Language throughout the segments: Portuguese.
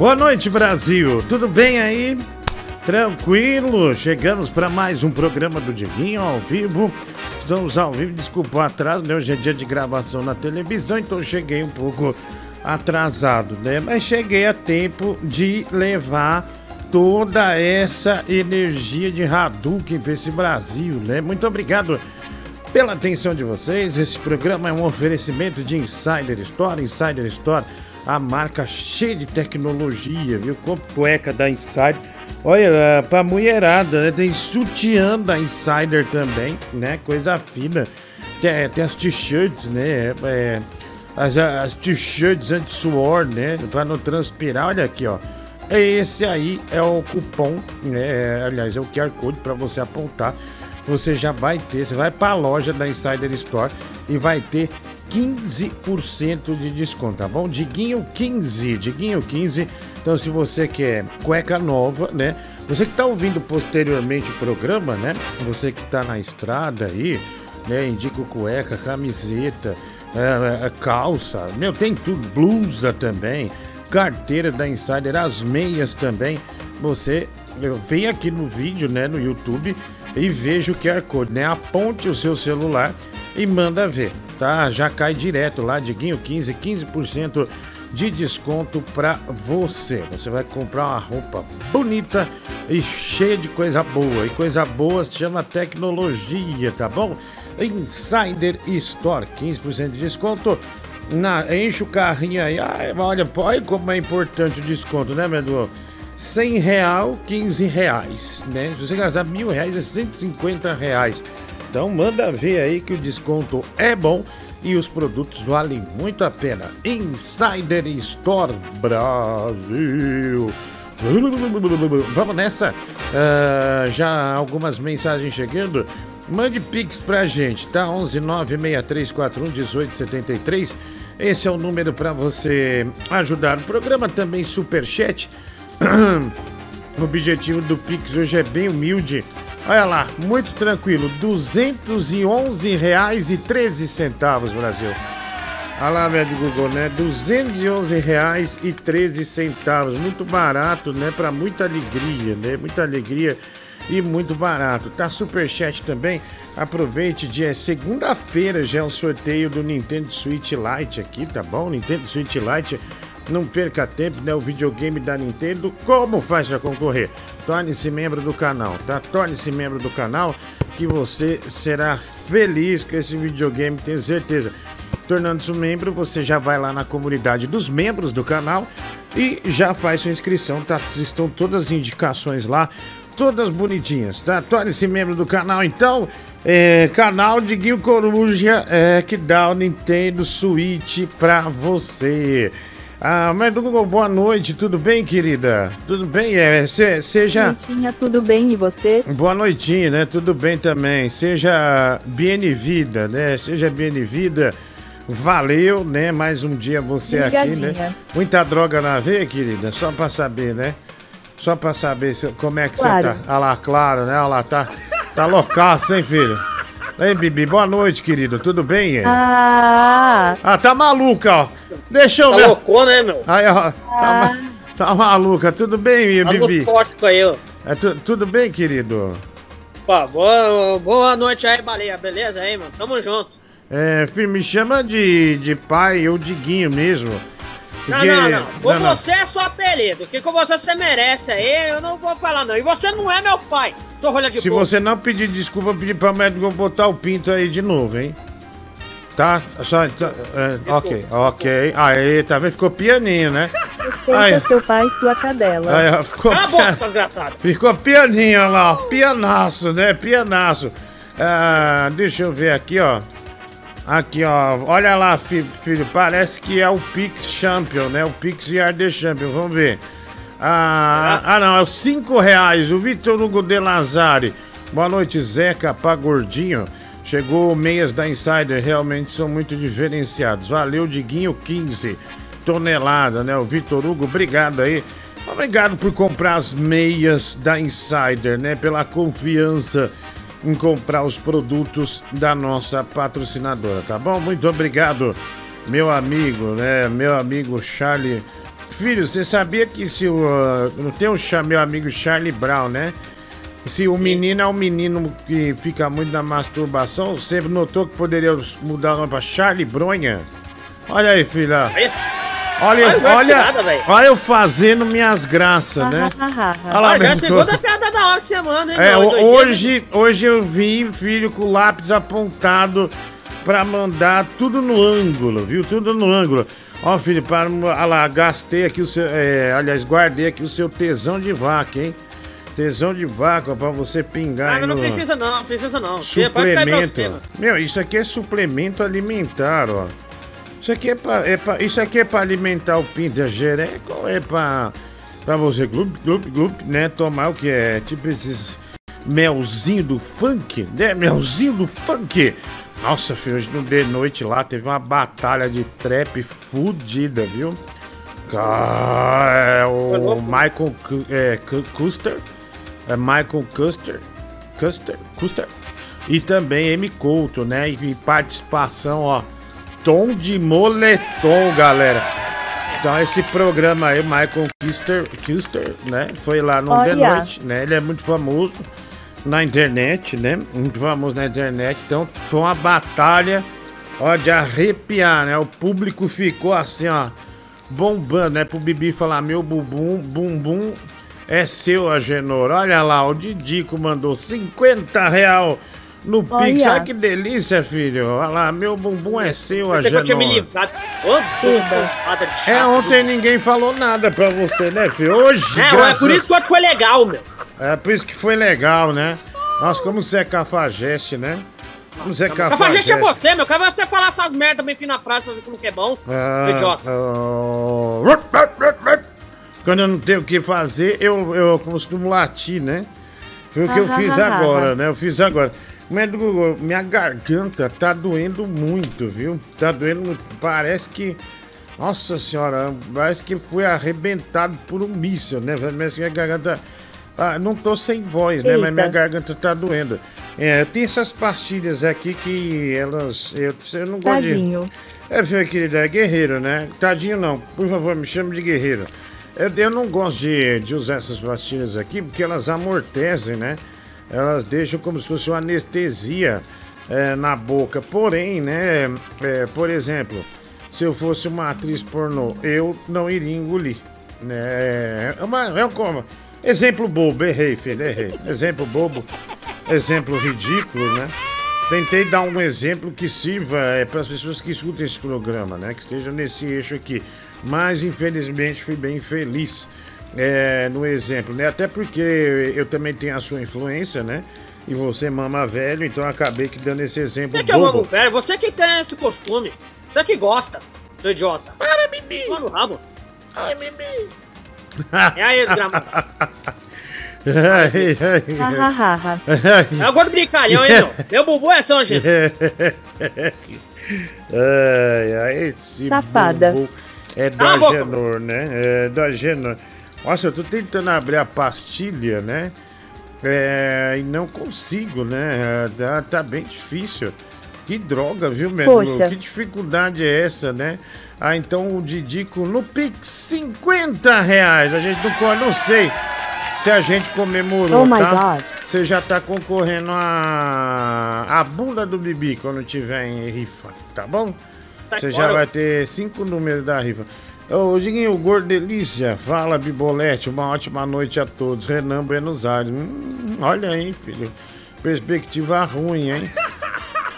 Boa noite, Brasil. Tudo bem aí? Tranquilo? Chegamos para mais um programa do Diguinho ao vivo. Estamos ao vivo, desculpa o atraso, né? Hoje é dia de gravação na televisão, então cheguei um pouco atrasado, né? Mas cheguei a tempo de levar toda essa energia de Hadouken para esse Brasil, né? Muito obrigado pela atenção de vocês. Esse programa é um oferecimento de Insider Store. Insider Store a marca cheia de tecnologia, viu? Com cueca da Insider. Olha, pra mulherada, né? Tem sutiã da Insider também, né? Coisa fina. Tem, tem as t-shirts, né? É, as, as t-shirts anti-suor, né? Pra não transpirar. Olha aqui, ó. Esse aí é o cupom, né? Aliás, é o QR Code para você apontar. Você já vai ter, você vai para a loja da Insider Store e vai ter 15% de desconto, tá bom? Diguinho 15, Diguinho 15. Então, se você quer cueca nova, né? Você que tá ouvindo posteriormente o programa, né? Você que tá na estrada aí, né? Indica cueca, camiseta, é, é, calça, meu, tem tudo, blusa também, carteira da Insider, as meias também. Você vem aqui no vídeo, né? No YouTube e veja o QR Code, né? Aponte o seu celular e manda ver, tá? Já cai direto lá, Diguinho 15, 15% de desconto para você. Você vai comprar uma roupa bonita e cheia de coisa boa. E coisa boa se chama tecnologia, tá bom? Insider Store, 15% de desconto. Na, enche o carrinho aí. Ai, olha, olha como é importante o desconto, né, meu 100 real, 15 reais, né? Se você gastar mil reais, é 150 reais. Então manda ver aí que o desconto é bom e os produtos valem muito a pena. Insider Store Brasil. Vamos nessa. Uh, já algumas mensagens chegando. Mande pix pra gente, tá? 11963411873. Esse é o número para você ajudar o programa. Também Superchat. o objetivo do pix hoje é bem humilde. Olha lá, muito tranquilo, R$ 211,13, Brasil. Olha lá, velho Google, né? R$ 211,13. Muito barato, né? Para muita alegria, né? Muita alegria e muito barato. Tá Superchat também. Aproveite, dia é segunda-feira já é o sorteio do Nintendo Switch Lite aqui, tá bom? Nintendo Switch Lite não perca tempo, né? O videogame da Nintendo. Como faz para concorrer? Torne-se membro do canal, tá? Torne-se membro do canal que você será feliz com esse videogame, tenho certeza. Tornando-se um membro, você já vai lá na comunidade dos membros do canal e já faz sua inscrição, tá? Estão todas as indicações lá, todas bonitinhas, tá? Torne-se membro do canal, então. É, canal de Guil Coruja é, que dá o Nintendo Switch pra você. Ah, mas boa noite, tudo bem, querida? Tudo bem? É, se, seja. Noitinha, tudo bem e você? Boa noitinha, né? Tudo bem também. Seja bem-vinda, né? Seja bem-vinda. Valeu, né? Mais um dia você Obrigadinha. aqui, né? Muita droga na veia, querida? Só pra saber, né? Só pra saber se, como é que claro. você tá. Ah lá, claro, né? Olha lá, tá, tá loucaço, hein, filho? Ei, Bibi, boa noite, querido. Tudo bem? Ah, ah tá maluca, ó. Deixa eu tá ver. loucou, né, meu? Aí, ó. Tá, ah. tá maluca. Tudo bem, tá Bibi? Tóxico aí, ó. É, tu, tudo bem, querido? Pô, boa, boa noite aí, baleia. Beleza aí, mano? Tamo junto. É, filho, me chama de, de pai ou de Guinho mesmo. Porque... Não, não, não. Com não, você não. é só apelido. O que com você você merece aí, eu não vou falar não. E você não é meu pai, seu rolha de Se você não pedir desculpa, pedir pra médico botar o pinto aí de novo, hein? Tá? Só, tá, é, ok, ok. Aí, tá vendo? Ficou pianinho, né? Respeita seu pai e sua cadela. Aí, ficou, Cala a boca, desgraçado. Ficou pianinho, olha lá, ó. Pianaço, né? Pianaço. Ah, deixa eu ver aqui, ó. Aqui, ó. Olha lá, filho. Parece que é o Pix Champion, né? O Pix Yard Champion. Vamos ver. Ah, ah, não. É os 5 reais. O Vitor Hugo de Lazari. Boa noite, Zeca Pagordinho. Chegou meias da Insider. Realmente são muito diferenciados. Valeu, Diguinho 15 tonelada, né? O Vitor Hugo, obrigado aí. Obrigado por comprar as meias da Insider, né? Pela confiança em comprar os produtos da nossa patrocinadora, tá bom? Muito obrigado, meu amigo, né? Meu amigo Charlie filho, você sabia que se o. Uh, não tem um meu amigo Charlie Brown, né? Se o menino é um menino que fica muito na masturbação, você notou que poderia mudar o nome pra Charlie Bronha? Olha aí, filha. Olha, olha, olha, olha eu fazendo minhas graças, né? olha lá, já segunda piada da hora semana, hein? É, hoje, hoje eu vi filho com o lápis apontado pra mandar tudo no ângulo, viu? Tudo no ângulo. Ó, filho, para, olha lá, gastei aqui o seu, é, aliás, guardei aqui o seu tesão de vaca, hein? Tesão de vaca pra você pingar ah, não precisa não, precisa não. Suplemento. Meu, isso aqui é suplemento alimentar, ó. Isso aqui é pra, é pra, isso aqui é pra alimentar o pinto jereca ou é pra, pra você glup, glup, glup, né? Tomar o que é? Tipo esses melzinho do funk, né? Melzinho do funk. Nossa, filho, hoje no de noite lá teve uma batalha de trap fudida, viu? É, o Michael é, Custer, é Michael Custer, Custer, Custer, e também M. Couto, né? E participação, ó tom de moletom, galera. Então esse programa aí, Michael Kister, Kister, né? Foi lá no Olha. The Noite, né? Ele é muito famoso na internet, né? Muito famoso na internet. Então foi uma batalha, ó, de arrepiar, né? O público ficou assim, ó, bombando, né? Pro Bibi falar, meu bumbum, bumbum é seu, Agenor. Olha lá, o Didico mandou 50 real no Pix. Olha que delícia, filho. Olha lá, meu bumbum é seu, a eu tinha me livrado. Oh, é, ontem ninguém falou nada pra você, né, filho? Hoje, É, graças... é por isso que foi legal, meu. É por isso que foi legal, né? Nossa, como você é cafajeste, né? Como você é cafajeste. Cafajeste é você, meu. Quero você falar essas merdas bem fim na frase, fazer como que é bom. Ah, idiota. Uh... Quando eu não tenho o que fazer, eu, eu costumo latir, né? Foi o que eu fiz agora, né? Eu fiz agora. Médico, minha garganta tá doendo muito, viu? Tá doendo muito. Parece que. Nossa senhora, parece que fui arrebentado por um míssil, né? Parece que minha garganta. Ah, não tô sem voz, né? Mas minha garganta tá doendo. É, tem essas pastilhas aqui que elas. Eu, eu não gosto Tadinho. de. É, minha querida, é guerreiro, né? Tadinho não. Por favor, me chame de guerreiro. Eu, eu não gosto de, de usar essas pastilhas aqui porque elas amortecem, né? Elas deixam como se fosse uma anestesia é, na boca. Porém, né, é, por exemplo, se eu fosse uma atriz pornô, eu não iria engolir. Né? É, uma, é um exemplo bobo, errei, filho, errei. Exemplo bobo, exemplo ridículo, né? Tentei dar um exemplo que sirva é, para as pessoas que escutam esse programa, né? Que estejam nesse eixo aqui. Mas infelizmente fui bem feliz é, no exemplo, né? Até porque eu também tenho a sua influência, né? E você mama velho, então acabei que dando esse exemplo você que bobo. É velho, você que tem esse costume, você que gosta, seu idiota. Para, Bibi! Mano, rabo. Ai, Bibi! É aí, desgramado. Ai, ai, é o gordo brincalhão, hein, meu? Meu bubu é São gente. Ai, ai, esse Safada. Bubu é da Genor, né? É da Genor. Nossa, eu tô tentando abrir a pastilha, né? É, e não consigo, né? Tá, tá bem difícil. Que droga, viu, Medro? Que dificuldade é essa, né? Ah, então o Didico no Pix 50 reais. A gente não, não sei se a gente comemorou, oh tá? Você já tá concorrendo a, a bunda do Bibi quando tiver em rifa, tá bom? Você já vai ter cinco números da rifa. Ô, Diguinho, Gordo Delícia, fala Bibolete, uma ótima noite a todos. Renan Buenos Aires. Hum, olha aí, filho. Perspectiva ruim, hein?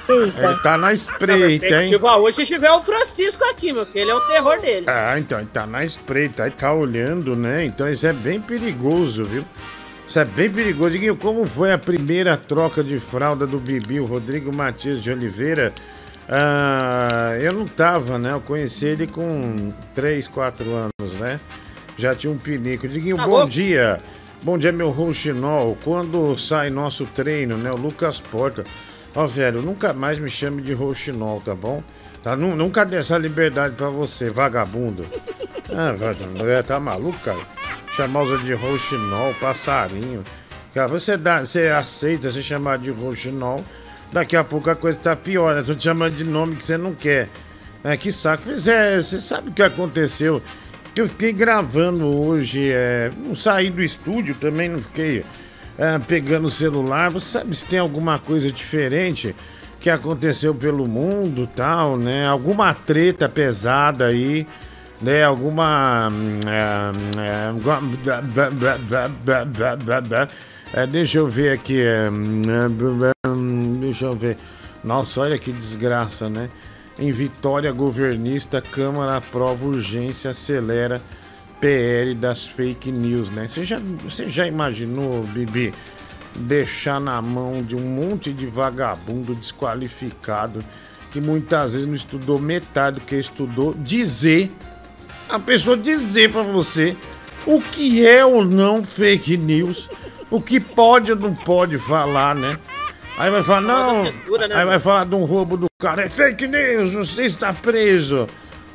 Eita. Ele tá na espreita, hein? Hoje se tiver o Francisco aqui, meu, que ele é o terror dele. Ah, então, ele tá na espreita, aí tá olhando, né? Então isso é bem perigoso, viu? Isso é bem perigoso. Diguinho, como foi a primeira troca de fralda do Bibi, o Rodrigo Matias de Oliveira? Ah, eu não tava, né? Eu conheci ele com 3, 4 anos, né? Já tinha um pinico. Diguinho, tá bom, bom dia. Bom dia, meu rouxinol. Quando sai nosso treino, né? O Lucas Porta. Ó, oh, velho, nunca mais me chame de rouxinol, tá bom? Tá, nunca dê essa liberdade pra você, vagabundo. Ah, velho, tá maluco, cara? Chamar você de rouxinol, passarinho. Cara, você, dá, você aceita ser chamado de rouxinol Daqui a pouco a coisa tá pior, né? Tô te chamando de nome que você não quer. É, que saco. Você, você sabe o que aconteceu Eu fiquei gravando hoje, é, não saí do estúdio também, não fiquei é, pegando o celular. Você sabe se tem alguma coisa diferente que aconteceu pelo mundo tal, né? Alguma treta pesada aí, né? Alguma. É, deixa eu ver aqui. Deixa eu ver. Nossa, olha que desgraça, né? Em vitória governista, Câmara aprova urgência, acelera PL das fake news, né? Você já, você já imaginou, Bibi, deixar na mão de um monte de vagabundo desqualificado que muitas vezes não estudou metade do que estudou, dizer, a pessoa dizer para você o que é ou não fake news, o que pode ou não pode falar, né? Aí vai falar, não. né, aí vai falar de um roubo do cara. É fake news, você está preso.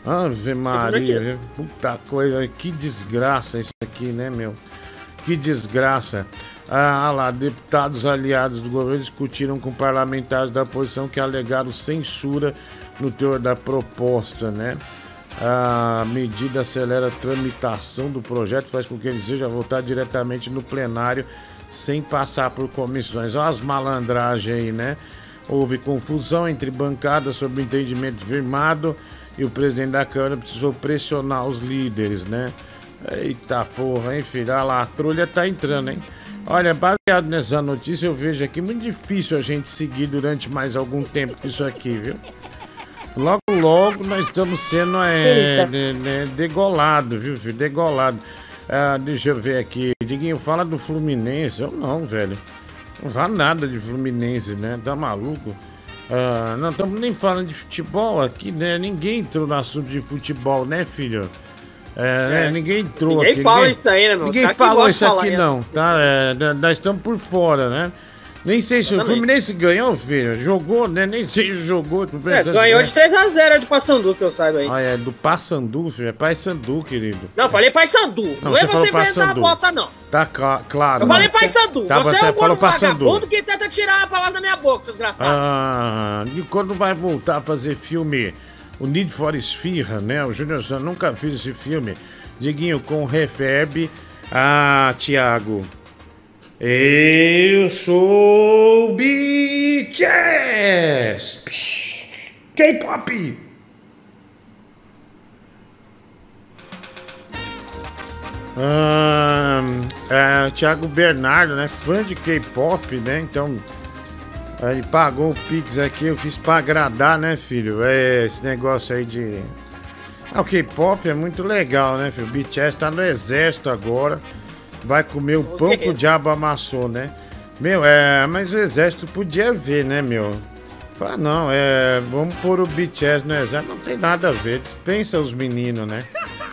Ave Maria, puta coisa, que desgraça isso aqui, né, meu? Que desgraça. Ah lá, deputados aliados do governo discutiram com parlamentares da oposição que alegaram censura no teor da proposta, né? A medida acelera a tramitação do projeto, faz com que ele seja votado diretamente no plenário sem passar por comissões. Olha as malandragens aí, né? Houve confusão entre bancadas sobre o entendimento firmado e o presidente da Câmara precisou pressionar os líderes, né? Eita porra, hein, filho? Olha lá, a trolha tá entrando, hein? Olha, baseado nessa notícia, eu vejo aqui muito difícil a gente seguir durante mais algum tempo com isso aqui, viu? Logo, logo nós estamos sendo é, de, de, degolado, viu, filho? Degolado. Ah, deixa eu ver aqui. Diguinho, fala do Fluminense. Eu não, velho. Não fala nada de Fluminense, né? Tá maluco? Ah, não estamos nem falando de futebol aqui, né? Ninguém entrou no assunto de futebol, né, filho? É, é. Né? Ninguém entrou ninguém aqui. Fala ninguém fala isso daí, né, meu? Ninguém fala isso aqui, não, tá? É, nós estamos por fora, né? Nem sei se o Fluminense ganhou, filho. Jogou, né? Nem sei se jogou. É, ganhou de 3x0 do Passandu, que eu saiba aí. Ah, é do Passandu, filho. É Paysandu, querido. Não, falei Paysandu. Não, não é você inventar a bota, não. Tá cl claro. Eu falei Paysandu. Tá, você, você é um falou vagabundo que tenta tirar a palavra da minha boca, seu desgraçado. Ah, e quando vai voltar a fazer filme, o Need for Esfirra, né? O Júnior Santos nunca fez esse filme. Diguinho, com refeb. Ah, Thiago. Eu sou BTS! K-pop! Ah, é, Thiago Bernardo, né? Fã de K-pop, né? Então, ele pagou o Pix aqui, eu fiz pra agradar, né, filho? É, esse negócio aí de. Ah, o K-pop é muito legal, né, filho? O BTS tá no exército agora vai comer o pão que o diabo amassou, né? Meu, é, mas o exército podia ver, né, meu? Fala, não, é, vamos pôr o BTS no exército. Não tem nada a ver, dispensa os meninos, né?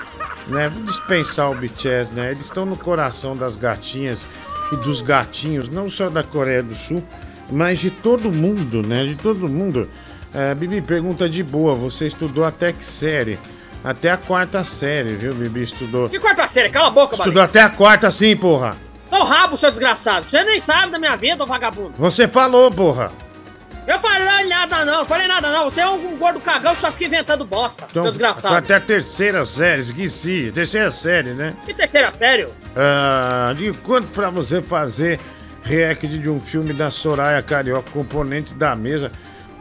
né? Vamos dispensar o BTS, né? Eles estão no coração das gatinhas e dos gatinhos, não só da Coreia do Sul, mas de todo mundo, né? De todo mundo. É, Bibi, pergunta de boa, você estudou até que série? Até a quarta série, viu, Bibi? Estudou. Que quarta série? Cala a boca, Estudou até a quarta, sim, porra. Ô rabo, seu desgraçado. Você nem sabe da minha vida, ô vagabundo. Você falou, porra. Eu falei nada não, falei nada não. Você é um gordo cagão, só fica inventando bosta, então, seu desgraçado. Até a terceira série, esqueci. Terceira série, né? Que terceira série? Ah, de quanto pra você fazer react de um filme da Soraya Carioca, componente da mesa...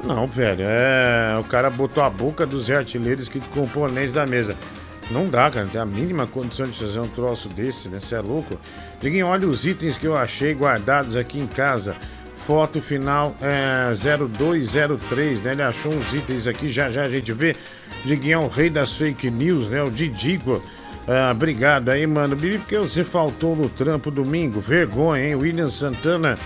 Não, velho, é. O cara botou a boca dos artilheiros que componentes da mesa. Não dá, cara, não tem a mínima condição de fazer um troço desse, né? Você é louco? Liguem, olha os itens que eu achei guardados aqui em casa. Foto final é 0203, né? Ele achou uns itens aqui, já já a gente vê. Diguinho é o rei das fake news, né? O Didico. Ah, obrigado aí, mano. Bibi, porque você faltou no trampo domingo? Vergonha, hein? William Santana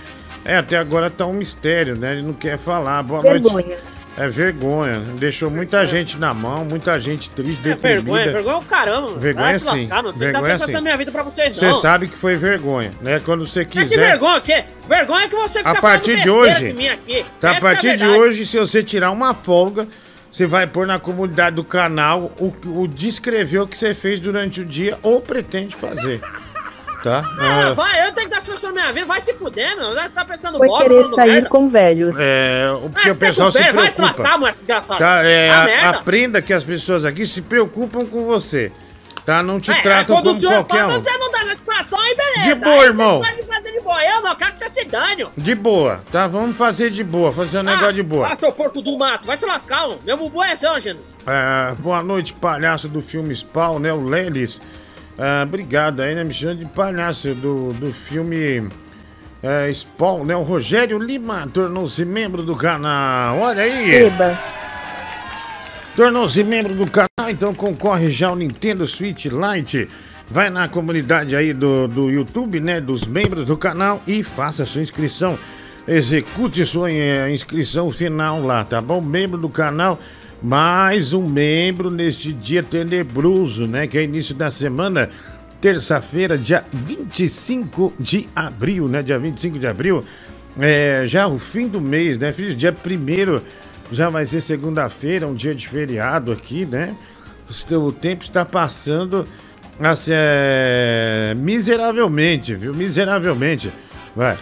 é, até agora tá um mistério, né? Ele não quer falar. Boa vergonha. noite. É vergonha. Deixou muita gente na mão, muita gente triste, é, deprimida. Vergonha, vergonha é o caramba. Vergonha sim. Lascar, não vergonha tá sim. minha vida pra vocês, Você sabe que foi vergonha, né? Quando você quiser. É que vergonha o quê? Vergonha é que você fica a partir de hoje, Tá, a é partir é de hoje, se você tirar uma folga, você vai pôr na comunidade do canal o, o descrever o que você fez durante o dia ou pretende fazer tá? Ah, vai, eu tenho que dar solução na minha vida, vai se fuder, meu. Já tá pensando Foi querer sair merda. com velhos. É, porque é, o pessoal se preocupa. Vai se lascar, mulher desgraçada. Tá, é, a, aprenda que as pessoas aqui se preocupam com você. Tá? Não te é, tratam como qualquer um. você não dá satisfação, aí beleza. De boa, aí irmão. Você pode de boa. Eu não quero que você se dane. De boa, tá? Vamos fazer de boa, fazer um ah, negócio de boa. Ah, seu porco do mato, vai se lascar, mano. Meu bubu é seu, Angelo. É, boa noite, palhaço do filme Spawn, né? O Lelis. É, obrigado aí, né? Me chama de palhaço do, do filme é, Spawn, né? O Rogério Lima tornou-se membro do canal. Olha aí. Eba. Tornou-se membro do canal, então concorre já ao Nintendo Switch Lite. Vai na comunidade aí do, do YouTube, né? Dos membros do canal e faça sua inscrição. Execute sua eh, inscrição final lá, tá bom? Membro do canal, mais um membro neste dia tenebroso, né? Que é início da semana, terça-feira, dia 25 de abril, né? Dia 25 de abril, é já o fim do mês, né? Filho, dia primeiro já vai ser segunda-feira, um dia de feriado aqui, né? O tempo está passando assim, é... miseravelmente, viu? Miseravelmente. Vai.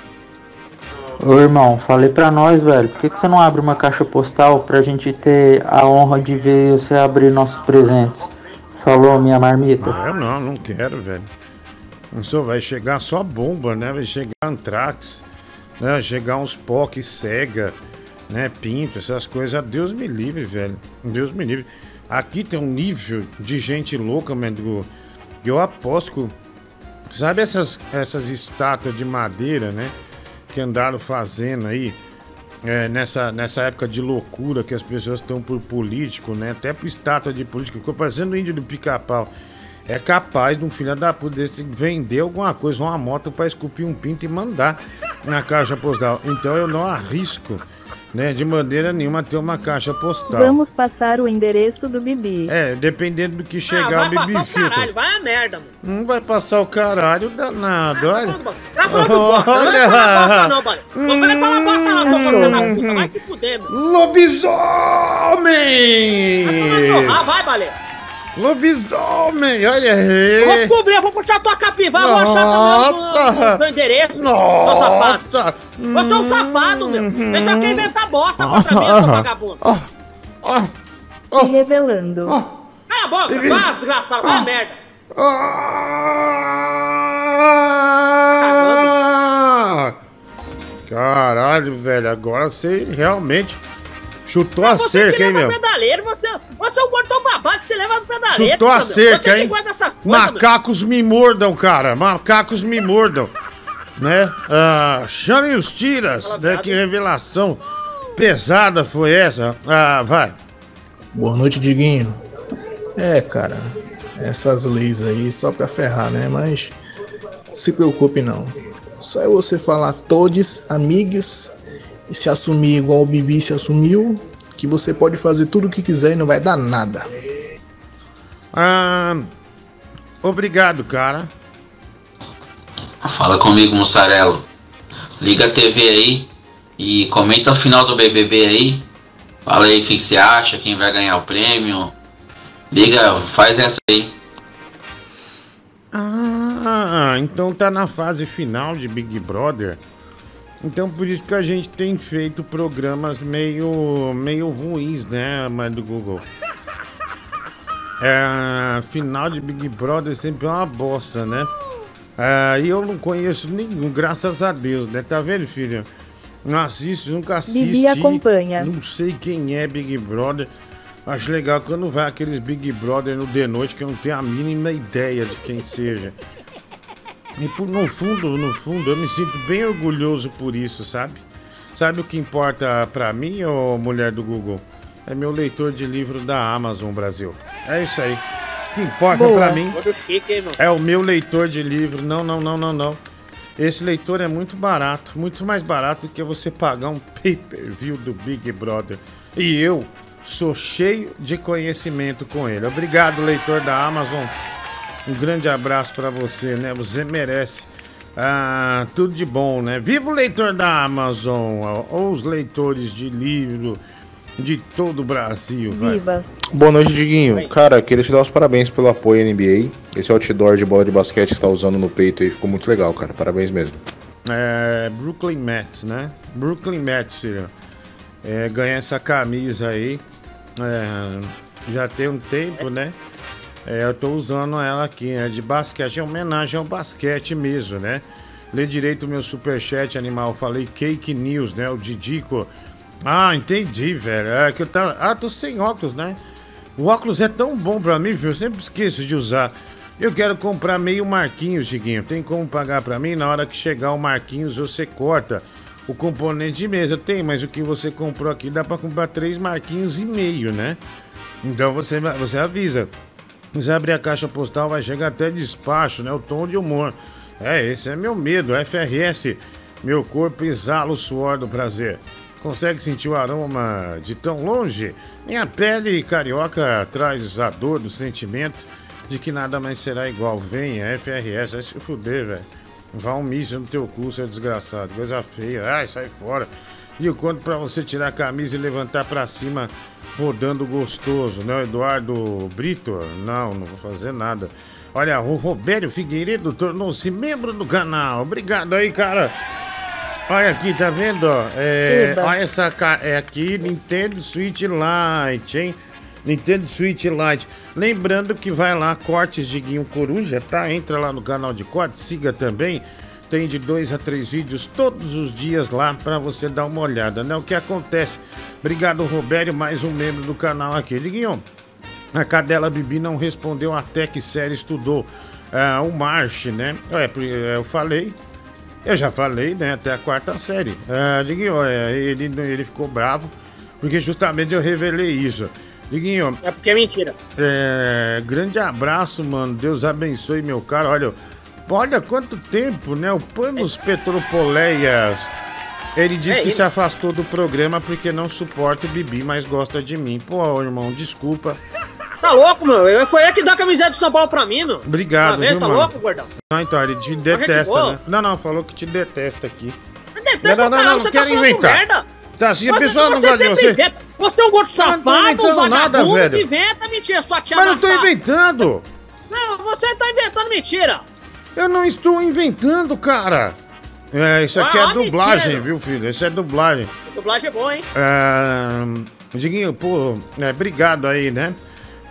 Ô irmão, falei pra nós, velho, por que, que você não abre uma caixa postal pra gente ter a honra de ver você abrir nossos presentes? Falou, minha marmita. Eu não, não quero, velho. Só vai chegar só bomba, né? Vai chegar Antrax, né? Vai chegar uns POC cega né? Pinto, essas coisas. Deus me livre, velho. Deus me livre. Aqui tem um nível de gente louca, mano. Eu aposto. Sabe essas, essas estátuas de madeira, né? Que andaram fazendo aí. É, nessa, nessa época de loucura que as pessoas estão por político, né? Até por estátua de político. Ficou parecendo índio do pica-pau. É capaz de um filho da puta desse vender alguma coisa, uma moto para esculpir um pinto e mandar na caixa postal. Então eu não arrisco né? De maneira nenhuma ter uma caixa postal. Vamos passar o endereço do Bibi. É, dependendo do que chegar ah, o Bibi filtra. Vai caralho, vai a merda, mano. Não vai passar o caralho danado, olha. Tá falando bosta, não vai falar bosta não, mano. Não vai falar bosta não, tô falando puta, vai se fuder, mano. Lobisomem! Ah, vai, baleia. Lobisomem, olha aí. Eu vou descobrir, eu vou puxar tua capivara, vou achar também o meu endereço. Nossa. safado. Você é um safado, meu. Você só quer inventar bosta contra mim, seu vagabundo. Se revelando. Cala a boca, vá, desgraçado, vai merda. Caralho, velho, agora você realmente Chutou a cerca, hein, meu? Pedaleiro, você, você é um gordão babaca que você leva no pedaleiro. Chutou a cerca, hein? Coisa, Macacos meu. me mordam, cara. Macacos me mordam. né? Ah, chamem os tiras, né? Que revelação pesada foi essa. Ah, vai. Boa noite, Diguinho. É, cara, essas leis aí só pra ferrar, né? Mas se preocupe não. Só é você falar todos, amigos se assumir igual o Bibi se assumiu, que você pode fazer tudo o que quiser e não vai dar nada. Ah, obrigado, cara. Fala comigo, Mussarelo. Liga a TV aí e comenta o final do BBB aí. Fala aí o que você acha, quem vai ganhar o prêmio. Liga, faz essa aí. Ah, então tá na fase final de Big Brother. Então por isso que a gente tem feito programas meio, meio ruins, né, mãe do Google? É, final de Big Brother sempre é uma bosta, né? É, e eu não conheço nenhum, graças a Deus, né? Tá vendo, filho? Não assisto, nunca assisti. Bibi acompanha. Não sei quem é Big Brother. Acho legal quando vai aqueles Big Brother no de noite que eu não tenho a mínima ideia de quem seja. E por, no fundo, no fundo, eu me sinto bem orgulhoso por isso, sabe? Sabe o que importa para mim, ô mulher do Google? É meu leitor de livro da Amazon Brasil. É isso aí. O que importa para mim é o meu leitor de livro. Não, não, não, não, não. Esse leitor é muito barato, muito mais barato do que você pagar um pay-per-view do Big Brother. E eu sou cheio de conhecimento com ele. Obrigado, leitor da Amazon. Um grande abraço para você, né? Você merece ah, tudo de bom, né? Viva o leitor da Amazon, ou os leitores de livro de todo o Brasil. Viva. Boa noite, Diguinho. Cara, queria te dar os parabéns pelo apoio à NBA. Esse outdoor de bola de basquete que está usando no peito aí ficou muito legal, cara. Parabéns mesmo. É, Brooklyn Mets, né? Brooklyn Mets, filho. É, ganha essa camisa aí. É, já tem um tempo, né? É, eu tô usando ela aqui, é de basquete, é homenagem ao basquete mesmo, né? Lê direito o meu superchat, animal. Falei cake news, né? O Didico. Ah, entendi, velho. É que eu tava. Ah, tô sem óculos, né? O óculos é tão bom pra mim, viu? Eu sempre esqueço de usar. Eu quero comprar meio Marquinhos, Diguinho. Tem como pagar pra mim? Na hora que chegar o Marquinhos, você corta o componente de mesa. Tem, mas o que você comprou aqui dá pra comprar três Marquinhos e meio, né? Então você, você avisa. Você abrir a caixa postal, vai chegar até despacho, né? O tom de humor. É, esse é meu medo. FRS, meu corpo exala o suor do prazer. Consegue sentir o aroma de tão longe? Minha pele carioca traz a dor do sentimento de que nada mais será igual. Venha, FRS, vai se fuder, velho. Vá um míssil no teu cu, seu desgraçado. Coisa feia. Ai, sai fora. E eu conto pra você tirar a camisa e levantar pra cima rodando gostoso, né? Eduardo Brito? Não, não vou fazer nada. Olha, o Robério Figueiredo tornou-se membro do canal. Obrigado aí, cara. Olha aqui, tá vendo? É, olha essa é aqui, Nintendo Switch Lite, hein? Nintendo Switch Lite. Lembrando que vai lá, cortes de Guinho Coruja, tá? Entra lá no canal de cortes, siga também. Tem de dois a três vídeos todos os dias lá para você dar uma olhada, né? O que acontece? Obrigado, Robério, mais um membro do canal aqui. Diguinho, a cadela Bibi não respondeu até que série estudou. Uh, o March, né? É, eu falei, eu já falei, né? Até a quarta série. Uh, Diguinho, é, ele, ele ficou bravo porque justamente eu revelei isso. Diguinho. É porque é mentira. É, grande abraço, mano. Deus abençoe, meu cara. Olha, olha quanto tempo, né? O Panos Petropoleias. Ele disse é, que ele... se afastou do programa porque não suporta o Bibi, mas gosta de mim. Pô, irmão, desculpa. Tá louco, meu? Foi ele que dá a camiseta do São Paulo pra mim, meu. Obrigado, tá, viu, tá mano? louco, gordão? Não, então, ele te detesta, né? Não, não, falou que te detesta aqui. Detesta não, não, não, não, não quero tá inventar. Merda. Tá, se a pessoa não gosta de você... Inventa. Você é um gordo safado, um vagabundo nada, velho. inventa mentira, sua tia Mas eu tô inventando. Não, você tá inventando mentira. Eu não estou inventando, cara. É, isso aqui é ah, é dublagem, mentira. viu, filho? Isso é dublagem. dublagem é boa, hein? É... Diguinho, pô, é, obrigado aí, né?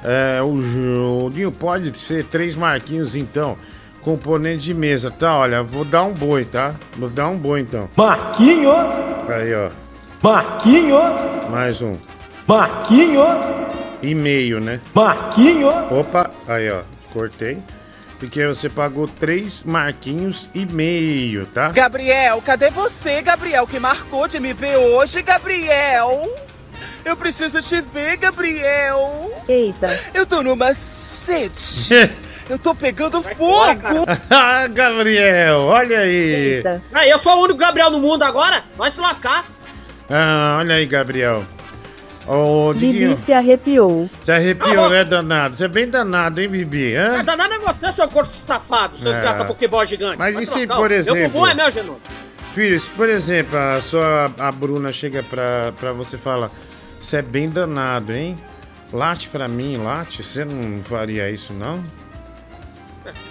É, o, o Dinho pode ser três marquinhos, então. Componente de mesa, tá? Olha, vou dar um boi, tá? Vou dar um boi, então. Marquinhos! Aí, ó. Marquinhos! Mais um. Marquinhos! E meio, né? Marquinhos! Opa, aí, ó. Cortei. Porque você pagou três marquinhos e meio, tá? Gabriel, cadê você, Gabriel, que marcou de me ver hoje, Gabriel? Eu preciso te ver, Gabriel. Eita. Eu tô numa sede. Eu tô pegando Vai fogo! Ah, Gabriel, olha aí! Eita. Ah, eu sou o único Gabriel no mundo agora? Vai se lascar! Ah, olha aí, Gabriel. Ô, oh, Bibi se arrepiou. Se arrepiou, né, danado? Você é bem danado, hein, Bibi? Hã? É danado é você, seu corpo safado, seu é. desgraça pokeball gigante. Mas e se, por exemplo... Meu bumbum é meu, Genô. Filho, se, por exemplo, a sua a Bruna chega pra, pra você e fala você é bem danado, hein? Late pra mim, late. Você não faria isso, não?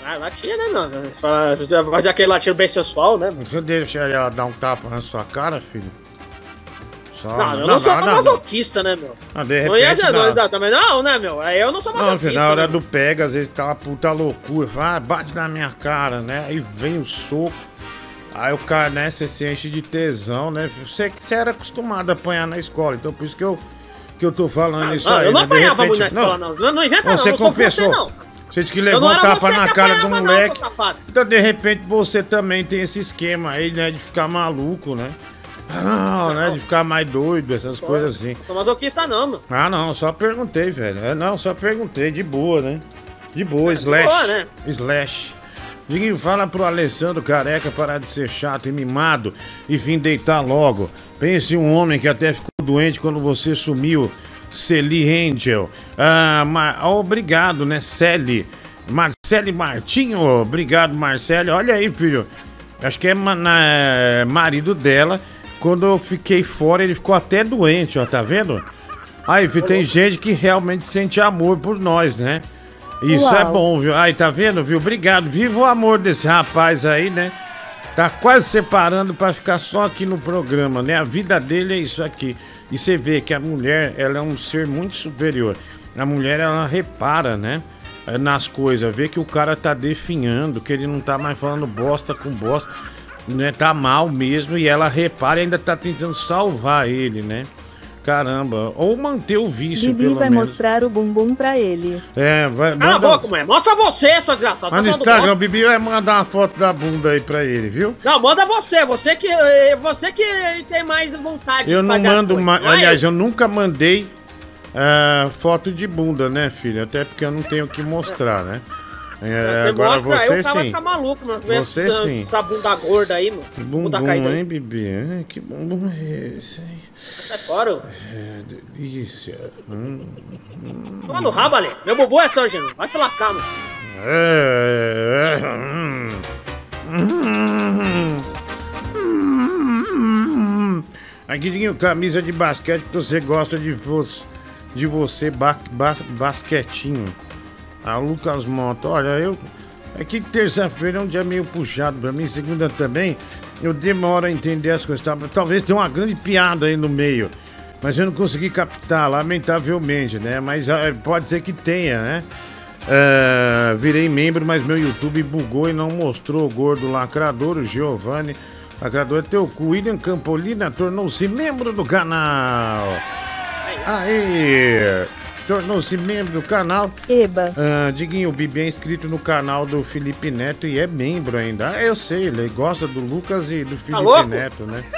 Ah, latinha, né, não? Você fazer aquele latido bem sensual, né? Você deixa ela dar um tapa na sua cara, filho? Só... Não, eu não, não sou não, masoquista, né, meu? Ah, de repente, não, não. também não, né, meu? Eu não sou masoquista. Não, na hora né? do pega, às vezes tá uma puta loucura. Ah, bate na minha cara, né? Aí vem o soco. Aí o cara, né, você se enche de tesão, né? Você, você era acostumado a apanhar na escola, então por isso que eu, que eu tô falando ah, isso não, aí. Eu não né? apanhava muito na escola, não. Não, não inventa, não. Você não, confessou. Você, não. Você disse que levou um tapa na cara do moleque. então, de repente, você também tem esse esquema aí, né, de ficar maluco, né? Ah, não, né? De ficar mais doido, essas Pô, coisas assim. Não masoquista não, mano. Ah, não, só perguntei, velho. É, não, só perguntei, de boa, né? De boa, é, slash. De boa, né? Slash. Diguinho, fala pro Alessandro Careca parar de ser chato e mimado e vir deitar logo. Pense um homem que até ficou doente quando você sumiu. Celi Angel. Ah, ma... obrigado, né, Celi? Marcele Martinho, obrigado, Marcele. Olha aí, filho. Acho que é na... marido dela. Quando eu fiquei fora, ele ficou até doente, ó, tá vendo? Aí, tem gente que realmente sente amor por nós, né? Isso é Uau. é bom, viu? Aí, tá vendo, viu? Obrigado. Viva o amor desse rapaz aí, né? Tá quase separando para ficar só aqui no programa, né? A vida dele é isso aqui. E você vê que a mulher, ela é um ser muito superior. A mulher, ela repara, né? é, nas coisas, vê que o cara tá definhando, que ele não tá mais falando bosta com bosta, né? Tá mal mesmo e ela repara e ainda tá tentando salvar ele, né? Caramba, ou manter o vício, Bibi pelo vai menos. mostrar o bumbum pra ele. É, vai. Cala a manda- boca, mulher. Mostra você, sua desgraçada. Mas no Tá falando Instagram, o? Bibi vai mandar uma foto da bunda aí pra ele, viu? Não, manda você. Você que, você que tem mais vontade Eu de não fazer as mando coisas, mais. não é Aliás, eu. eu nunca mandei ah, foto de bunda, né, filho? Até porque eu não tenho o que mostrar, né? É, Você agora mostra, você aí o cara sim. ficar maluco, mano. Você essa, sim. essa bunda gorda aí, mano. Que Bunda bumbum, hein, Bibi? Ai, Que bumbum é esse, hein? Sai fora. É, delícia. Hum, Toma no rabo, Ale. Meu bumbum é seu, Geno. Vai se lascar, mano. é, é, hum. Hum. Hum. Aguinho, camisa de basquete que você gosta de, vo de você ba bas basquetinho. Ah, Lucas Mota, olha, eu. É que terça-feira é um dia meio puxado pra mim, segunda também. Eu demoro a entender as coisas. tá? Talvez tenha uma grande piada aí no meio. Mas eu não consegui captar, lamentavelmente, né? Mas ah, pode ser que tenha, né? Ah, virei membro, mas meu YouTube bugou e não mostrou o gordo lacrador, o Giovanni. Lacrador é teu cu. William Campolina tornou-se membro do canal. Aí! Tornou-se membro do canal. Eba. Ah, Diguinho, o Bibi é inscrito no canal do Felipe Neto e é membro ainda. Ah, eu sei, ele gosta do Lucas e do Felipe louco? Neto, né?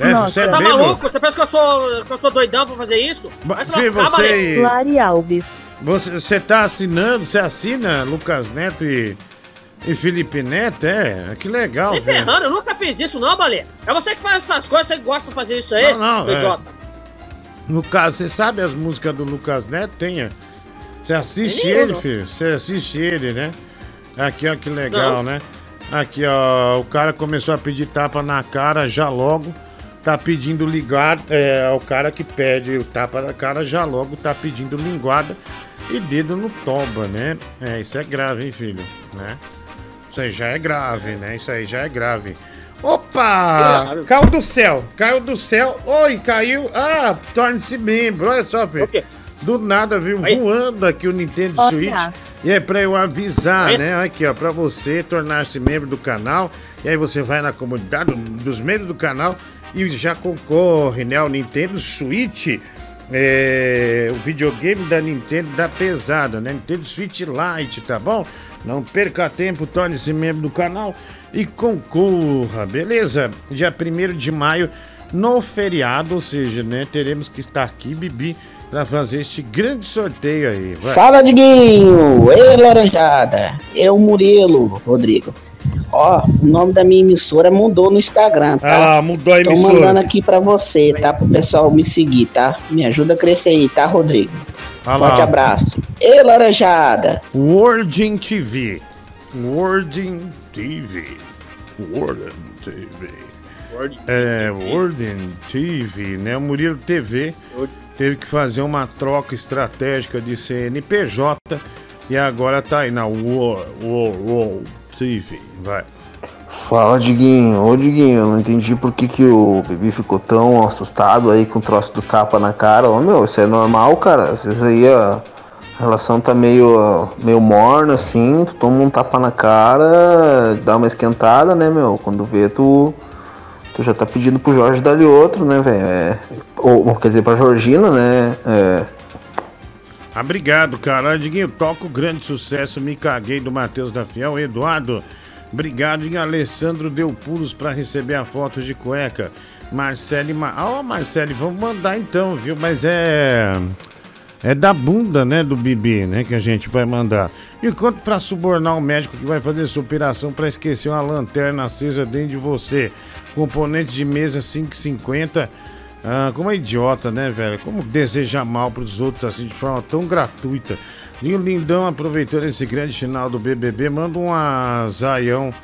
É, Nossa. você é Tá membro? maluco? Você pensa que eu sou, que eu sou doidão pra fazer isso? Vai se você, Lari Alves. você, você tá assinando, você assina Lucas Neto e, e Felipe Neto? É, que legal, velho. ferrando, eu nunca fiz isso, não, Balé. É você que faz essas coisas, você gosta de fazer isso aí, Não, não, seu é. idiota. No caso, você sabe as músicas do Lucas Neto? Tenha. Você assiste Tem ele, filho? Você assiste ele, né? Aqui, ó, que legal, Não. né? Aqui, ó, o cara começou a pedir tapa na cara já logo. Tá pedindo ligado. É, o cara que pede o tapa na cara já logo tá pedindo linguada e dedo no toba, né? É, isso é grave, hein, filho? Né? Isso aí já é grave, né? Isso aí já é grave. Opa! Caiu do céu! Caiu do céu! Oi, caiu! Ah, torne-se membro! Olha só, filho. O quê? Do nada veio Aí. voando aqui o Nintendo Olha. Switch. E é pra eu avisar, Aí. né? Aqui, ó, pra você tornar-se membro do canal. E aí você vai na comunidade dos membros do canal e já concorre, né? O Nintendo Switch. É, o videogame da Nintendo da pesada, né? Nintendo Switch Lite, tá bom? Não perca tempo, torne-se membro do canal e concorra, beleza? Dia 1 de maio, no feriado, ou seja, né? Teremos que estar aqui, Bibi, pra fazer este grande sorteio aí. Vai. Fala, Diguinho! Ei, Laranjada! Eu, Murilo, Rodrigo. Ó, o nome da minha emissora mudou no Instagram, tá? Ah mudou a Tô emissora. mandando aqui pra você, tá? Pro pessoal me seguir, tá? Me ajuda a crescer aí, tá, Rodrigo? Ah Forte lá, abraço. Ei, Laranjada! Wording TV. Wording TV. Wording TV. É, Wording TV, né? O Murilo TV teve que fazer uma troca estratégica de CNPJ e agora tá aí na World, World TV. Vai. Fala, Diguinho. Ô, Diguinho, eu não entendi por que, que o Bibi ficou tão assustado aí com o troço do tapa na cara. Ô, meu, isso é normal, cara. Às vezes aí a relação tá meio, ó, meio morna, assim. Tu toma um tapa na cara, dá uma esquentada, né, meu? Quando vê, tu, tu já tá pedindo pro Jorge dar-lhe outro, né, velho? É, ou, quer dizer, pra Georgina, né? É, Ah, Obrigado, cara. Diguinho, toca o grande sucesso Me Caguei do Matheus da Fiel. Eduardo, obrigado. E Alessandro deu pulos pra receber a foto de cueca. Marcele, Ma... Ó, Marcele, vamos mandar então, viu? Mas é. É da bunda, né, do Bibi, né, que a gente vai mandar. Enquanto pra subornar o médico que vai fazer sua operação pra esquecer uma lanterna acesa dentro de você. Componente de mesa 5,50. Ah, como é idiota, né, velho? Como deseja mal pros outros assim de forma tão gratuita. E o Lindão, aproveitando esse grande final do BBB, manda um azaião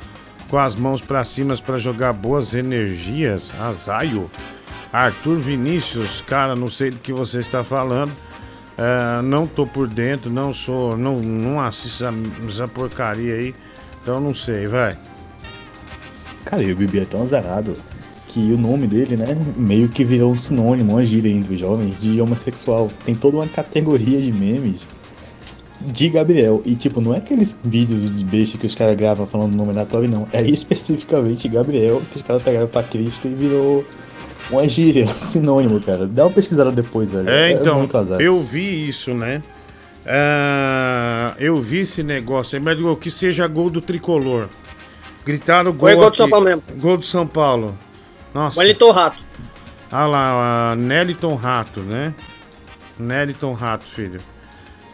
com as mãos pra cima pra jogar boas energias. Azaio. Arthur Vinícius, cara, não sei do que você está falando. Ah, não tô por dentro, não sou, não, não assisto essa, essa porcaria aí. Então não sei, vai. Cara, e o Bibi é tão azarado que o nome dele, né, meio que virou um sinônimo, uma gíria entre os jovens de homossexual. Tem toda uma categoria de memes de Gabriel. E, tipo, não é aqueles vídeos de beijo que os caras gravam falando nome aleatório, não. É especificamente Gabriel que os caras pegaram pra Cristo e virou uma gíria, sinônimo, cara. Dá uma pesquisada depois, velho. É, então, muito azar. eu vi isso, né? Ah, eu vi esse negócio aí, mas que seja gol do tricolor. Gritaram gol. Foi gol do aqui. São Paulo mesmo. Gol do São Paulo. Nossa. Wellington Rato. Ah lá, Neliton Rato, né? Neliton Rato, filho.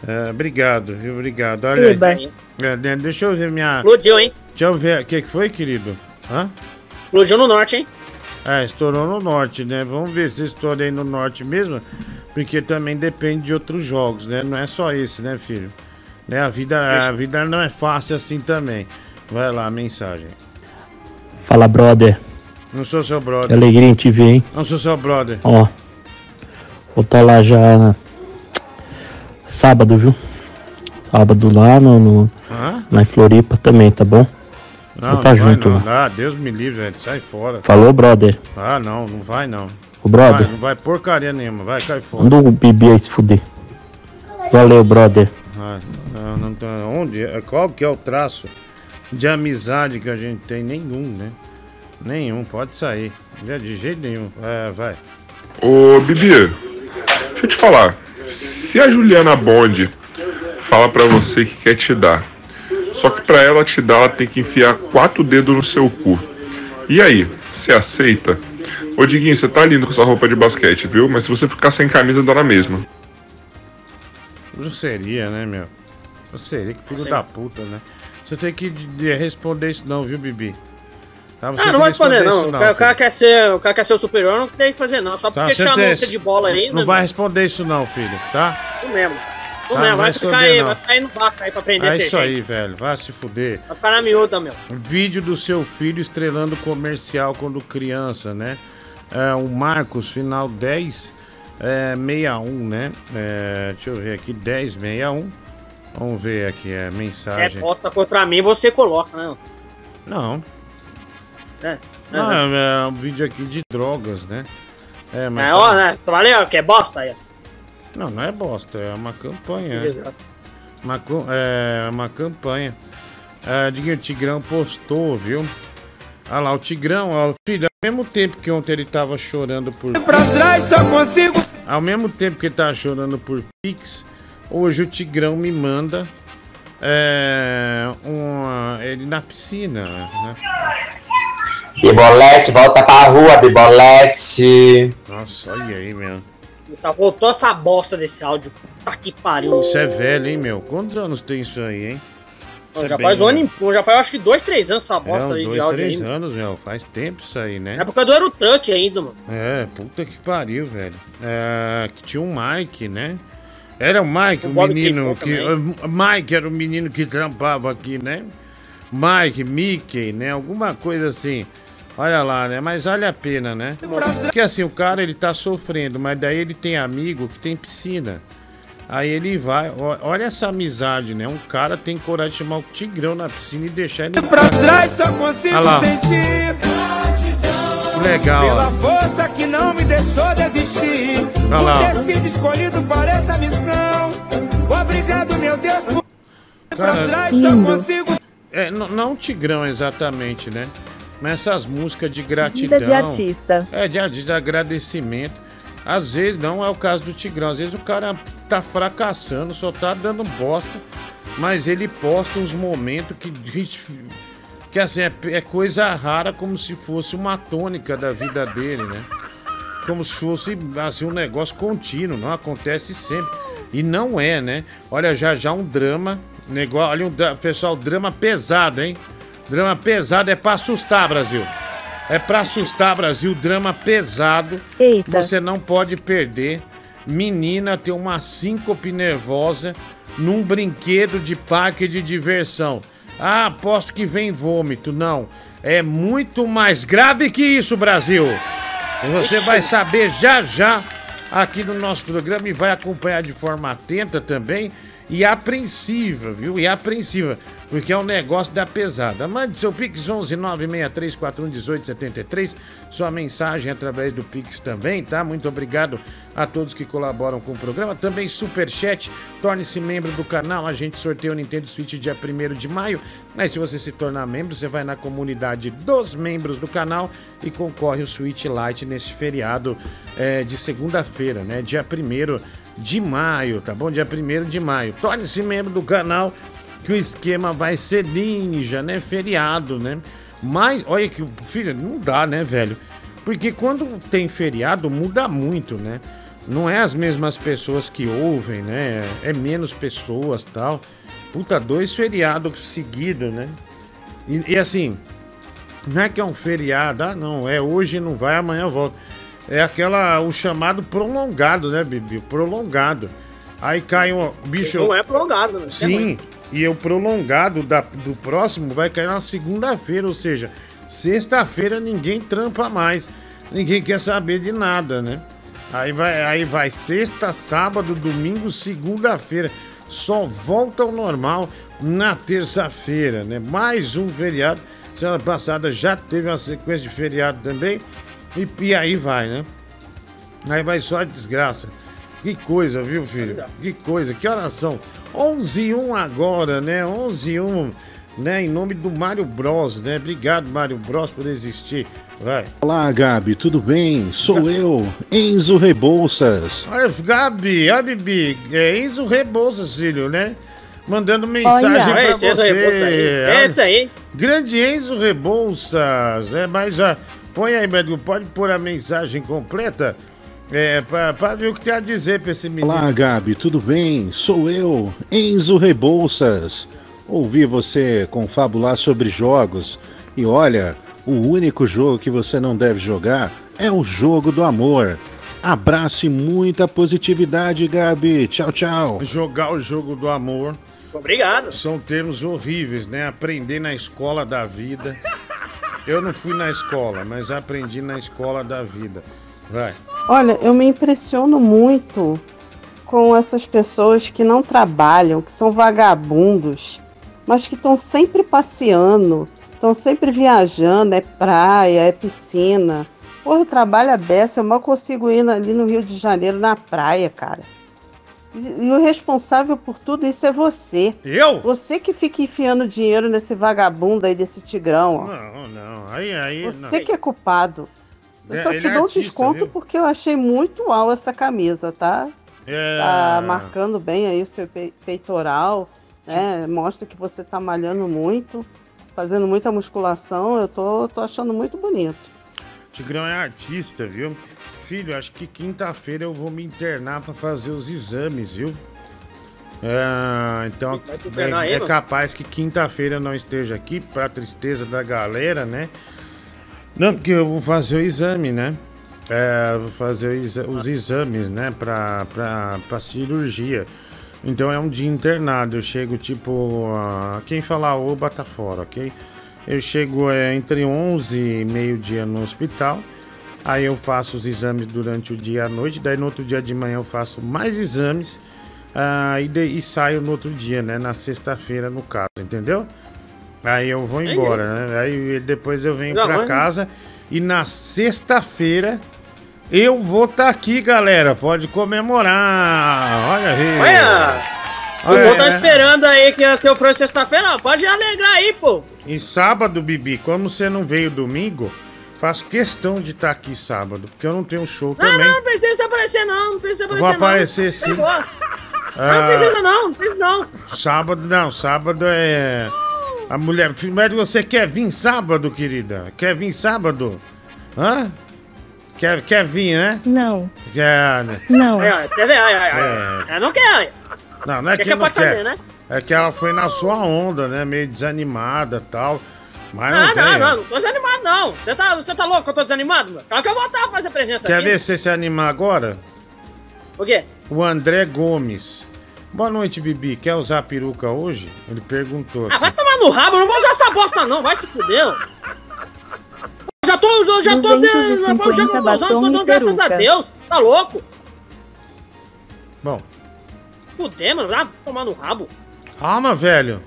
É, obrigado, viu? Obrigado. Olha aí. É, né, deixa eu ver minha. Explodiu, hein? Deixa eu ver. O que, que foi, querido? Hã? Explodiu no norte, hein? É, estourou no norte, né? Vamos ver se estoura aí no norte mesmo. Porque também depende de outros jogos, né? Não é só esse, né, filho? Né? A, vida, a vida não é fácil assim também. Vai lá, a mensagem. Fala, brother. Não sou seu Que brother. alegria em te ver, hein? Não sou seu brother. Ó. Vou estar lá já. Sábado, viu? Sábado lá no, no, em Floripa também, tá bom? Não, Vou tá não vai junto não. lá. Ah, Deus me livre, velho. Sai fora. Falou, brother. Ah, não, não vai não. Ô, brother. Vai, não vai porcaria nenhuma. Vai, cai fora. Manda o Bibi aí se fuder. Valeu, brother. Ah, não, não tá- onde? é- Qual que é o traço de amizade que a gente tem? Nenhum, né? Nenhum, pode sair. De de jeito nenhum. É, vai. Ô, Bibi, deixa eu te falar. Se a Juliana Bond fala pra você que quer te dar, só que pra ela te dar, ela tem que enfiar quatro dedos no seu cu. E aí, você aceita? Ô, Diguinho, você tá lindo com sua roupa de basquete, viu? Mas se você ficar sem camisa, dá na mesma. Não seria, né, meu? Não seria, que filho Sim. da puta, né? Você tem que de- de responder isso não, viu, Bibi? Tá, você Ah, não vai responder, isso não. O cara, o cara quer ser, o cara quer ser o superior, não tem que fazer, não. Só Tá, porque chamou tem- você de bola aí, Não né, vai responder isso não, filho, tá? Tu mesmo. Tá, não vai vai ficar aí, não. vai ficar aí no barco aí pra aprender É ser isso aí, gente. velho. Vai se fuder. Vai ficar na miúda, meu. Vídeo do seu filho estrelando comercial quando criança, né? É, o Marcos, final 10, é, 61, né? É, deixa eu ver aqui, 1061. Vamos ver aqui, é é mensagem. bosta contra mim, você coloca, né? Não, É. não, é, é, é um vídeo aqui de drogas, né? É, mas é, tá- ó, né? Valeu, que é bosta aí. ó. Não, não é bosta, é uma campanha. Desgraça. Uma, é, uma campanha. É, Diguinho, o Tigrão postou, viu? Olha lá, o Tigrão, ó, filho, ao mesmo tempo que ontem ele tava chorando por. Pra trás só consigo. Ao mesmo tempo que ele tava chorando por Pix, hoje o Tigrão me manda. É, uma, ele na piscina, né? Bibolete, volta pra rua, Bibolete. Nossa, olha aí, meu. Tá, voltou essa bosta desse áudio. Tá que pariu. Isso é velho, hein, meu? Quantos anos tem isso aí, hein? É já faz um ano já faz acho que dois, três anos essa É, bosta uns aí de dois, áudio três aí. anos, meu. Faz tempo isso aí, né? Na época do Aerotruck ainda, mano. É, puta que pariu, velho. É, que tinha um Mike, né? Era o Mike, O o, menino Clicou que. uh, Mike era o menino que trampava aqui, né? Mike, Mickey, né? Alguma coisa assim. Olha lá, né? Mas vale a pena, né? Porque assim, o cara ele tá sofrendo, mas daí ele tem amigo que tem piscina. Aí ele vai, ó- olha essa amizade, né? Um cara tem coragem de chamar o Tigrão na piscina e deixar ele. Pra trás só consigo olha lá. Que legal, ó. Pela força que não me deixou desistir. Olha lá. Por ter sido escolhido para essa missão. Obrigado, meu Deus, por Cara, trás só consigo. É, não o Tigrão exatamente, né? Mas essas músicas de gratidão. Vida de artista. É, de, de agradecimento. Às vezes não é o caso do Tigrão. Às vezes o cara tá fracassando, só tá dando bosta. Mas ele posta uns momentos que. Que assim, é, é coisa rara, como se fosse uma tônica da vida dele, né? Como se fosse assim, um negócio contínuo, não acontece sempre. E não é, né? Olha, já já um drama. Negócio, olha, um, pessoal, drama pesado, hein? Drama pesado é pra assustar, Brasil. É pra assustar, Brasil. Drama pesado. Eita. Você não pode perder. Menina tem uma síncope nervosa num brinquedo de parque de diversão. Ah, aposto que vem vômito. Não. É muito mais grave que isso, Brasil. E você vai saber já já aqui no nosso programa e vai acompanhar de forma atenta também. E apreensiva, viu? E apreensiva, porque é um negócio da pesada. Mande seu Pix 11 963 1873, sua mensagem através do Pix também, tá? Muito obrigado a todos que colaboram com o programa. Também Superchat, torne-se membro do canal, a gente sorteia o Nintendo Switch dia 1 de maio. Mas se você se tornar membro, você vai na comunidade dos membros do canal e concorre o Switch Lite nesse feriado é, de segunda-feira, né? Dia 1 de maio, tá bom? Dia 1 de maio. Torne-se membro do canal que o esquema vai ser ninja, né? Feriado, né? Mas, olha que, filho, não dá, né, velho? Porque quando tem feriado, muda muito, né? Não é as mesmas pessoas que ouvem, né? É menos pessoas tal. Puta, dois feriados seguidos, né? E, e assim, não é que é um feriado, ah, não, é hoje não vai, amanhã volta. É aquela, o chamado prolongado, né, Bibi? Prolongado. Aí cai um bicho. Não é prolongado, né? Sim, e o prolongado da, do próximo vai cair na segunda-feira, ou seja, sexta-feira ninguém trampa mais. Ninguém quer saber de nada, né? Aí vai, aí vai sexta, sábado, domingo, segunda-feira. Só volta ao normal na terça-feira, né? Mais um feriado. Semana passada já teve uma sequência de feriado também. E, e aí vai, né? Aí vai só a desgraça. Que coisa, viu, filho? Que coisa, que oração. 11 e 1 agora, né? 11 e 1, né? Em nome do Mário Bros, né? Obrigado, Mário Bros, por existir. Vai. Olá, Gabi, tudo bem? Sou eu, Enzo Rebouças. Olha, Gabi, olha, Bibi, é Enzo Rebouças, filho, né? Mandando mensagem Enzo você. Rebouças aí. É esse aí. Grande Enzo Rebouças, é, mas já. Põe aí, médico, pode pôr a mensagem completa? É, pra, pra ver o que tem a dizer pra esse menino. Olá, Gabi, tudo bem? Sou eu, Enzo Rebouças. Ouvi você confabular sobre jogos e olha, o único jogo que você não deve jogar é o jogo do amor. Abraço e muita positividade, Gabi. Tchau, tchau. Jogar o jogo do amor. Obrigado. São termos horríveis, né? Aprender na escola da vida. Eu não fui na escola, mas aprendi na escola da vida. Vai. Olha, eu me impressiono muito com essas pessoas que não trabalham, que são vagabundos, mas que estão sempre passeando, estão sempre viajando, é praia, é piscina. Porra, eu trabalho a beça, eu mal consigo ir ali no Rio de Janeiro na praia, cara. E, o responsável por tudo isso é você. Eu? Você que fica enfiando dinheiro nesse vagabundo aí, desse tigrão, ó. Não, não. Aí, aí. Você não. que é culpado. Eu É, só te é dou um artista, desconto viu? porque eu achei muito uau essa camisa, tá? É... Tá marcando bem aí o seu pe- peitoral, né? Mostra que você tá malhando muito, fazendo muita musculação. Eu tô, tô achando muito bonito. Tigrão é artista, viu? Filho, acho que quinta-feira eu vou me internar pra fazer os exames, viu? É, então é, é capaz que quinta-feira eu não esteja aqui, pra tristeza da galera, né? Não, porque eu vou fazer o exame, né? É, vou fazer os exames, né? Pra, pra, pra cirurgia. Então é um dia internado. Eu chego tipo. ah, quem falar oba tá fora, ok? Eu chego é, entre 11 e meio-dia no hospital. Aí eu faço os exames durante o dia à noite. Daí no outro dia de manhã eu faço mais exames. ah, e, de- e saio no outro dia, né? Na sexta-feira, no caso, entendeu? Aí eu vou embora, né? Aí depois eu venho vai, né? casa. E na sexta-feira eu vou estar aqui, galera. Pode comemorar. Olha aí. Olha! O povo tá é. esperando aí que o Fran sexta-feira. Não, Pode alegrar aí, pô. E sábado, Bibi, como você não veio domingo, faço questão de estar aqui sábado, porque eu não tenho show Não, também. não, não precisa aparecer não, não precisa aparecer Vou não. aparecer sim. Não, Ah, não precisa não, não precisa não. Sábado não, sábado é. A mulher. Mas você quer vir sábado, querida? Quer vir sábado? Hã? Quer, quer vir, né? Não. Quer, né? Não. É, quer ver? Ai, ai, ai. É. É, não quer. Não, não é Quer que, que não pode quer. fazer, né? É que ela foi na sua onda, né? Meio desanimada e tal. Mas não, Ah, tem. não, não, não tô desanimado não. Você tá, você tá louco que eu tô desanimado? mano? Claro que eu vou voltar a fazer presença Quer aqui. ver se você se animar agora? O quê? O André Gomes. Boa noite, Bibi. Quer usar peruca hoje? Ele perguntou. Ah, vai tomar no rabo, eu não vou usar essa bosta não, vai se fuder. Já tô usando, já tô 250 já não tô usando, tô dando graças a. Deus. Tá louco? Bom, fuder, mano. Vai tomar no rabo. Calma, velho.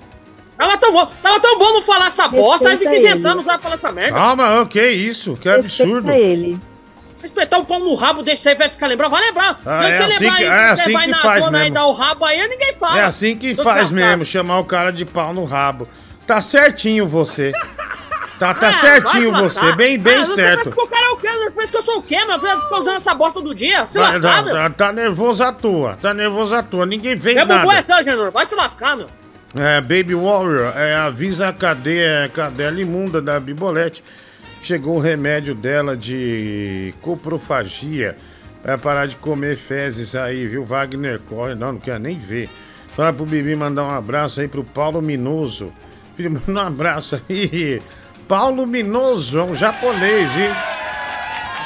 Tava tão bom, tava tão bom não falar essa bosta, aí fica inventando pra falar essa merda. Calma, que é isso? Que absurdo. Respeita ele. Respeitar o pau no rabo desse aí vai ficar lembrando. Vai lembrar. Ah, Se é você assim lembrar que- aí, é você assim que na faz aí mesmo. dar o rabo aí, ninguém fala. É assim que Seu faz desgraçado. mesmo, chamar o cara de pau no rabo. Tá certinho você. Tá, tá Ah, certinho você, bem, bem Ah, você certo. que o cara é o quê? Pensa que eu sou o quê, meu? Você fica usando essa bosta do dia? Se Vai, lascar, tá, meu. tá, tá nervoso à toa, tá nervoso à toa. Ninguém fez Meu bumbum é nada. seu, Genor. Vai se lascar, meu. É, Baby Warrior, é, avisa a cadeia, cadela imunda da Bibolete. Chegou o remédio dela de coprofagia. Vai parar de comer fezes aí, viu? Wagner corre, não, não quero nem ver. Fala pro Bibi mandar um abraço aí pro Paulo Minoso. Filho, manda um abraço aí. Paulo Minoso, é um japonês, hein?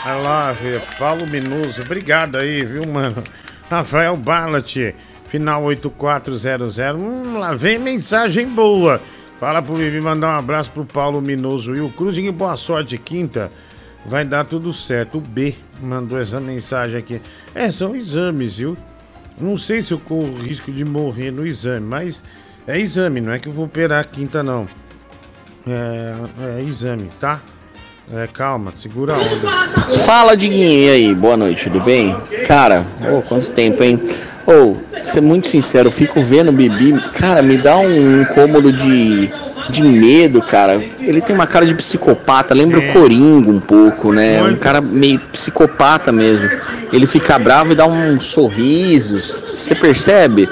Olha lá, Paulo Minoso, obrigado aí, viu, mano? Rafael Barlat, final 8400. Hum, lá vem mensagem boa. Fala pro Bibi mandar um abraço pro Paulo Minoso e o Cruzinho, boa sorte quinta. Vai dar tudo certo. O B mandou essa mensagem aqui. É, são exames, viu? Não sei se eu corro risco de morrer no exame, mas é exame, não é que eu vou operar quinta, não. É, é exame, tá? É, calma, segura a onda. Fala, Diguinho, e aí? Boa noite, tudo bem? Cara, ô, quanto tempo, hein? Ô, ser muito sincero, eu fico vendo o Bibi, cara, me dá um incômodo de, de medo, cara. Ele tem uma cara de psicopata, lembra É. o Coringa um pouco, né? Um cara meio psicopata mesmo. Ele fica bravo e dá uns sorrisos, você percebe?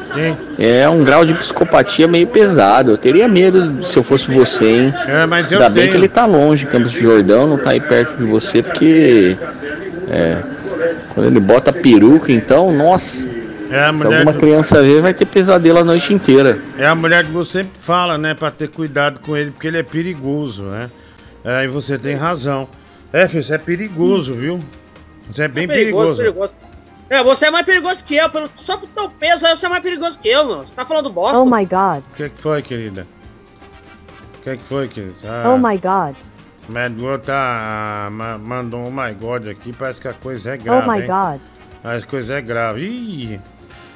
É um grau de psicopatia meio pesado. Eu teria medo se eu fosse você, hein? É, mas eu Ainda bem tenho. que ele tá longe, Campos de Jordão, não tá aí perto de você, porque. É. Quando ele bota peruca, então, nossa. É a se mulher alguma do- criança ver, vai ter pesadelo a noite inteira. É a mulher que você sempre fala, né? Pra ter cuidado com ele, porque ele é perigoso, né? É, e você tem razão. É, filho, você é perigoso, viu? Você é bem perigoso. perigoso. É, você é mais perigoso que eu. Pelo, só por teu peso aí, você é mais perigoso que eu, mano. Você tá falando bosta. Oh my god. O que, que foi, querida? O que, que foi, querida? Ah, Oh my god. Mad Girl tá. ma- mandou um oh my god aqui, parece que a coisa é grave. Oh my hein? god. As coisa é grave. Ih!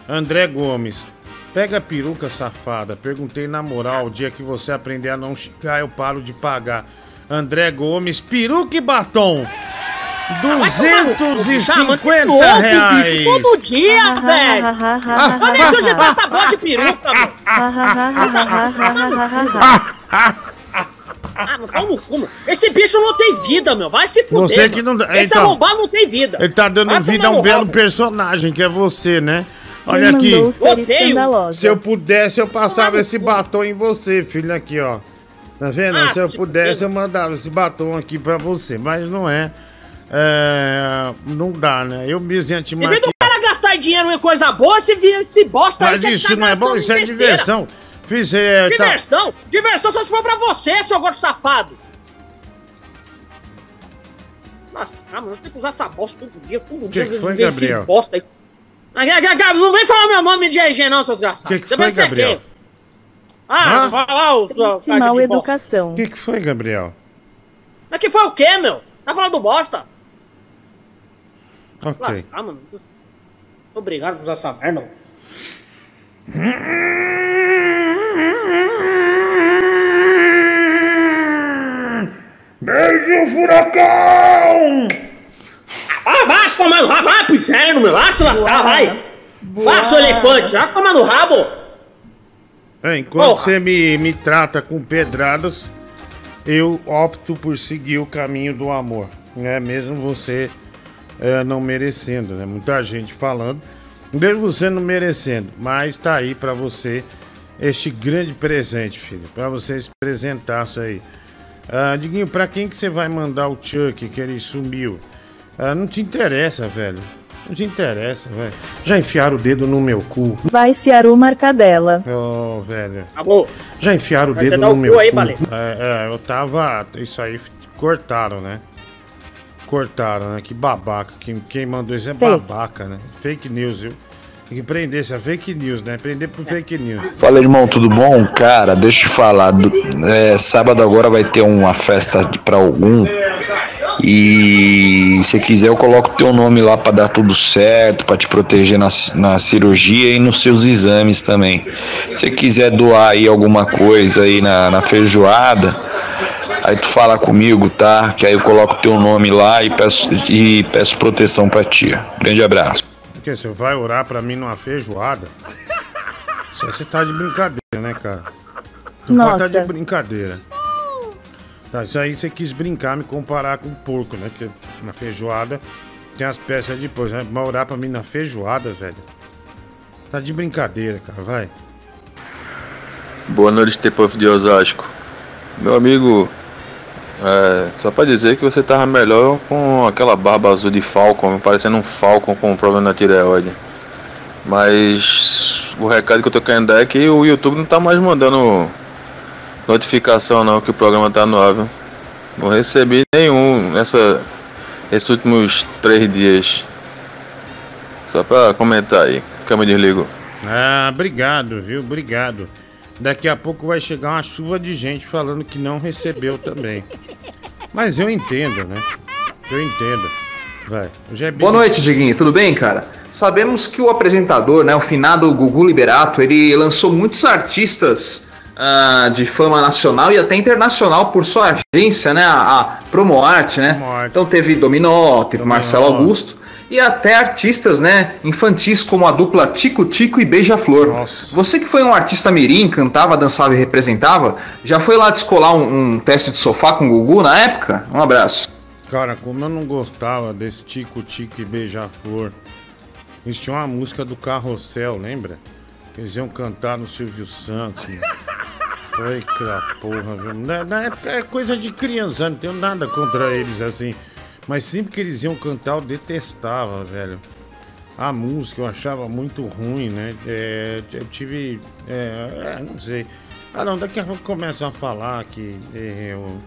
André Gomes. Pega a peruca safada. Perguntei na moral, o dia que você aprender a não xingar, eu paro de pagar. André Gomes, peruca e batom. 250 Todo reais. bicho, todo dia, velho. Quando é que você essa bosta de peruca, mano? Ah, no cu, meu. Esse bicho não tem vida, meu. Vai se fuder. Você que não Esse então, arrombado não tem vida. Ele tá dando Vai vida a um belo personagem, que é você, né? Olha aqui. Se eu pudesse, eu passava esse batom em você, filho, aqui, ó. Tá vendo? Ah, se eu se pudesse, eu mandava esse batom aqui pra você. Mas não é. É, não dá, né? Eu mesmo ia te maquiar. do cara gastar dinheiro em coisa boa, se via esse bosta aí Mas que ele isso tá não é bom, isso é besteira. diversão. Fiz, é, tá- Diversão? Diversão só se for pra você, seu gordo safado. Nossa, ah, mano, eu tenho que usar essa bosta todo dia, todo dia. que foi, Gabriel? Bosta aí. Ah, Não vem falar meu nome de RG não, seu desgraçado. Que que Você foi, vai ser Gabriel? Ah, vai lá, o seu Que caixa mal de educação. O que, que foi, Gabriel? Mas que foi o quê, meu? Tá falando bosta? Ok. Lascar, mano. Obrigado por usar essa merda. Beijo, furacão! Ah, vai se tomar no rabo, vai pro inferno, meu. Vai se lascar, vai. Vai, seu elefante, vai tomar no rabo. É, enquanto Porra. você me, me trata com pedradas, eu opto por seguir o caminho do amor. Né? Mesmo você é, não merecendo, né? Muita gente falando, mesmo você não merecendo. Mas tá aí pra você este grande presente, filho. Pra você se apresentar isso aí. Ah, Diguinho, pra quem que você vai mandar o Chuck que ele sumiu? Ah, não te interessa, velho. Não te interessa, velho. Já enfiaram o dedo no meu cu. Vai se Aru Marcadela. Ô, velho. Acabou. Já enfiaram o Mas dedo no o meu cu aí, cu. É, é, eu tava. Isso aí cortaram, né? Cortaram, né? Que babaca. Quem, quem mandou isso é Fake. babaca, né? Fake news, viu? Tem que prender essa fake news, né? Prender por fake news. Fala irmão, tudo bom? Cara, deixa eu te falar. do- é, sábado agora vai ter uma festa pra algum E se quiser eu coloco teu nome lá para dar tudo certo, para te proteger na, na cirurgia e nos seus exames também. Se quiser doar aí alguma coisa aí na, na feijoada, aí tu fala comigo, tá? Que aí eu coloco teu nome lá e peço, e peço proteção pra ti. Grande abraço. Porque você vai orar pra mim numa feijoada? Você tá de brincadeira, né, cara? Tu Nossa. tá de brincadeira. Tá, isso aí você quis brincar, me comparar com o porco, né? Que na feijoada tem as peças depois. Né? Vai orar pra mim na feijoada, velho. Tá de brincadeira, cara, vai. Boa noite, Tepovo de Osasco. Meu amigo, é, só pra dizer que você tava melhor com aquela barba azul de Falcon, parecendo um Falcon com um problema na tireoide. Mas o recado que eu tô querendo dar é que o YouTube não tá mais mandando notificação não que o programa tá no ar, viu? Não recebi nenhum nessa, esses últimos três dias. Só pra comentar aí. Que eu me desligo. Ah, obrigado, viu? Obrigado. Daqui a pouco vai chegar uma chuva de gente falando que não recebeu também. Mas eu entendo, né? Eu entendo. Vai. É bem- Boa noite, Diguinho. Tudo bem, cara? Sabemos que o apresentador, né, o finado Gugu Liberato, ele lançou muitos artistas ah, de fama nacional e até internacional por sua agência, né, a, a Promoarte, né? Então teve Dominó, teve Marcelo Augusto e até artistas, né, infantis como a dupla Tico Tico e Beija-Flor. Você que foi um artista mirim, cantava, dançava e representava, já foi lá descolar um, um teste de sofá com o Gugu na época? Um abraço. Cara, como eu não gostava desse Tico Tico e Beija-Flor, eles tinham uma música do Carrossel, lembra? Que Eles iam cantar no Silvio Santos, mano. Ai, que da porra, viu? Na, época é coisa de criança, não tenho nada contra eles assim. Mas sempre que eles iam cantar, eu detestava, velho. A música eu achava muito ruim, né? É, eu tive. É, é, não sei. Ah, não, daqui a pouco começam a falar que é, eu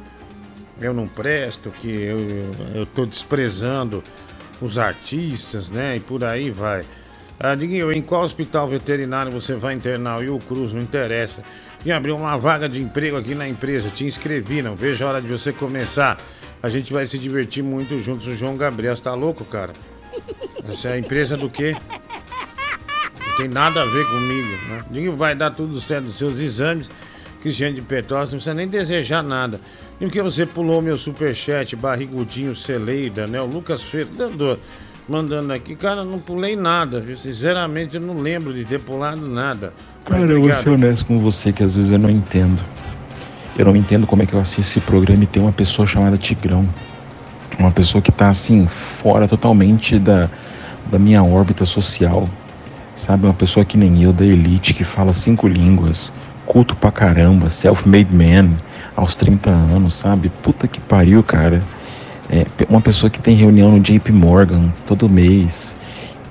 eu não presto, que eu, eu, eu tô desprezando os artistas, né? E por aí vai. Ah, Diguinho, em qual hospital veterinário você vai internar? E o Cruz, não interessa. E abriu uma vaga de emprego aqui na empresa. Te inscrevi, não vejo a hora de você começar. A gente vai se divertir muito juntos. O João Gabriel, você tá louco, cara? Essa é a empresa do quê? Não tem nada a ver comigo, né? Diguinho, vai dar tudo certo nos seus exames. Cristiano de Petrópolis, não precisa nem desejar nada. E porque você pulou meu superchat, barrigudinho Celeida, né? O Lucas Fernando mandando aqui. Cara, não pulei nada, viu? Sinceramente, eu não lembro de ter pulado nada. Mas Cara, eu vou ser honesto com você que às vezes eu não entendo. Eu não entendo como é que eu assisto esse programa e tem uma pessoa chamada Tigrão. Uma pessoa que tá assim, fora totalmente da, da minha órbita social. Sabe? Uma pessoa que nem eu, da elite, que fala cinco línguas, culto pra caramba, self-made man, aos 30 anos, sabe? Puta que pariu, cara. É, uma pessoa que tem reunião no JP Morgan todo mês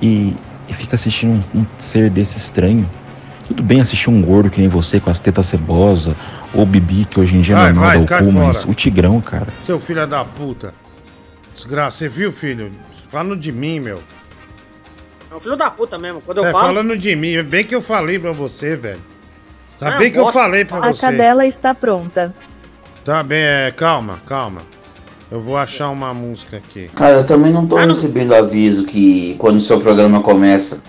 e, e fica assistindo um, um ser desse estranho. Tudo bem assistir um gordo que nem você com as tetas cebosas, ou Bibi, que hoje em dia Vai, não é vai, nada cai o cu, mas o Tigrão, cara. Seu filho da puta. Desgraça, você viu, filho? Falando de mim, meu. É um filho da puta mesmo. Quando eu É, falo. falando de mim, bem que eu falei pra você, velho. Tá Ah, bem que eu falei pra A você. cadela está pronta. Tá bem, é, calma, calma. Eu vou achar uma música aqui. Cara, eu também não tô recebendo aviso que quando o seu programa começa.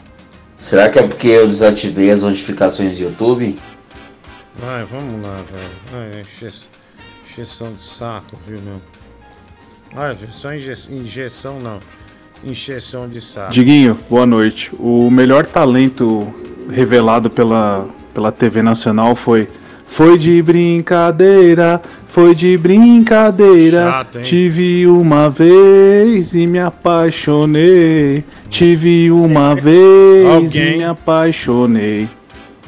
Será que é porque eu desativei as notificações do YouTube? Vai, vamos lá, velho. Ai, enche- encheção de saco, viu, meu? Ai, só inje injeção não. Encheção de saco. Diguinho, boa noite. O melhor talento revelado pela, pela TV Nacional foi Foi de brincadeira, foi de brincadeira. Chato? Tive uma vez e me apaixonei. Tive uma vez Alguém- e me apaixonei.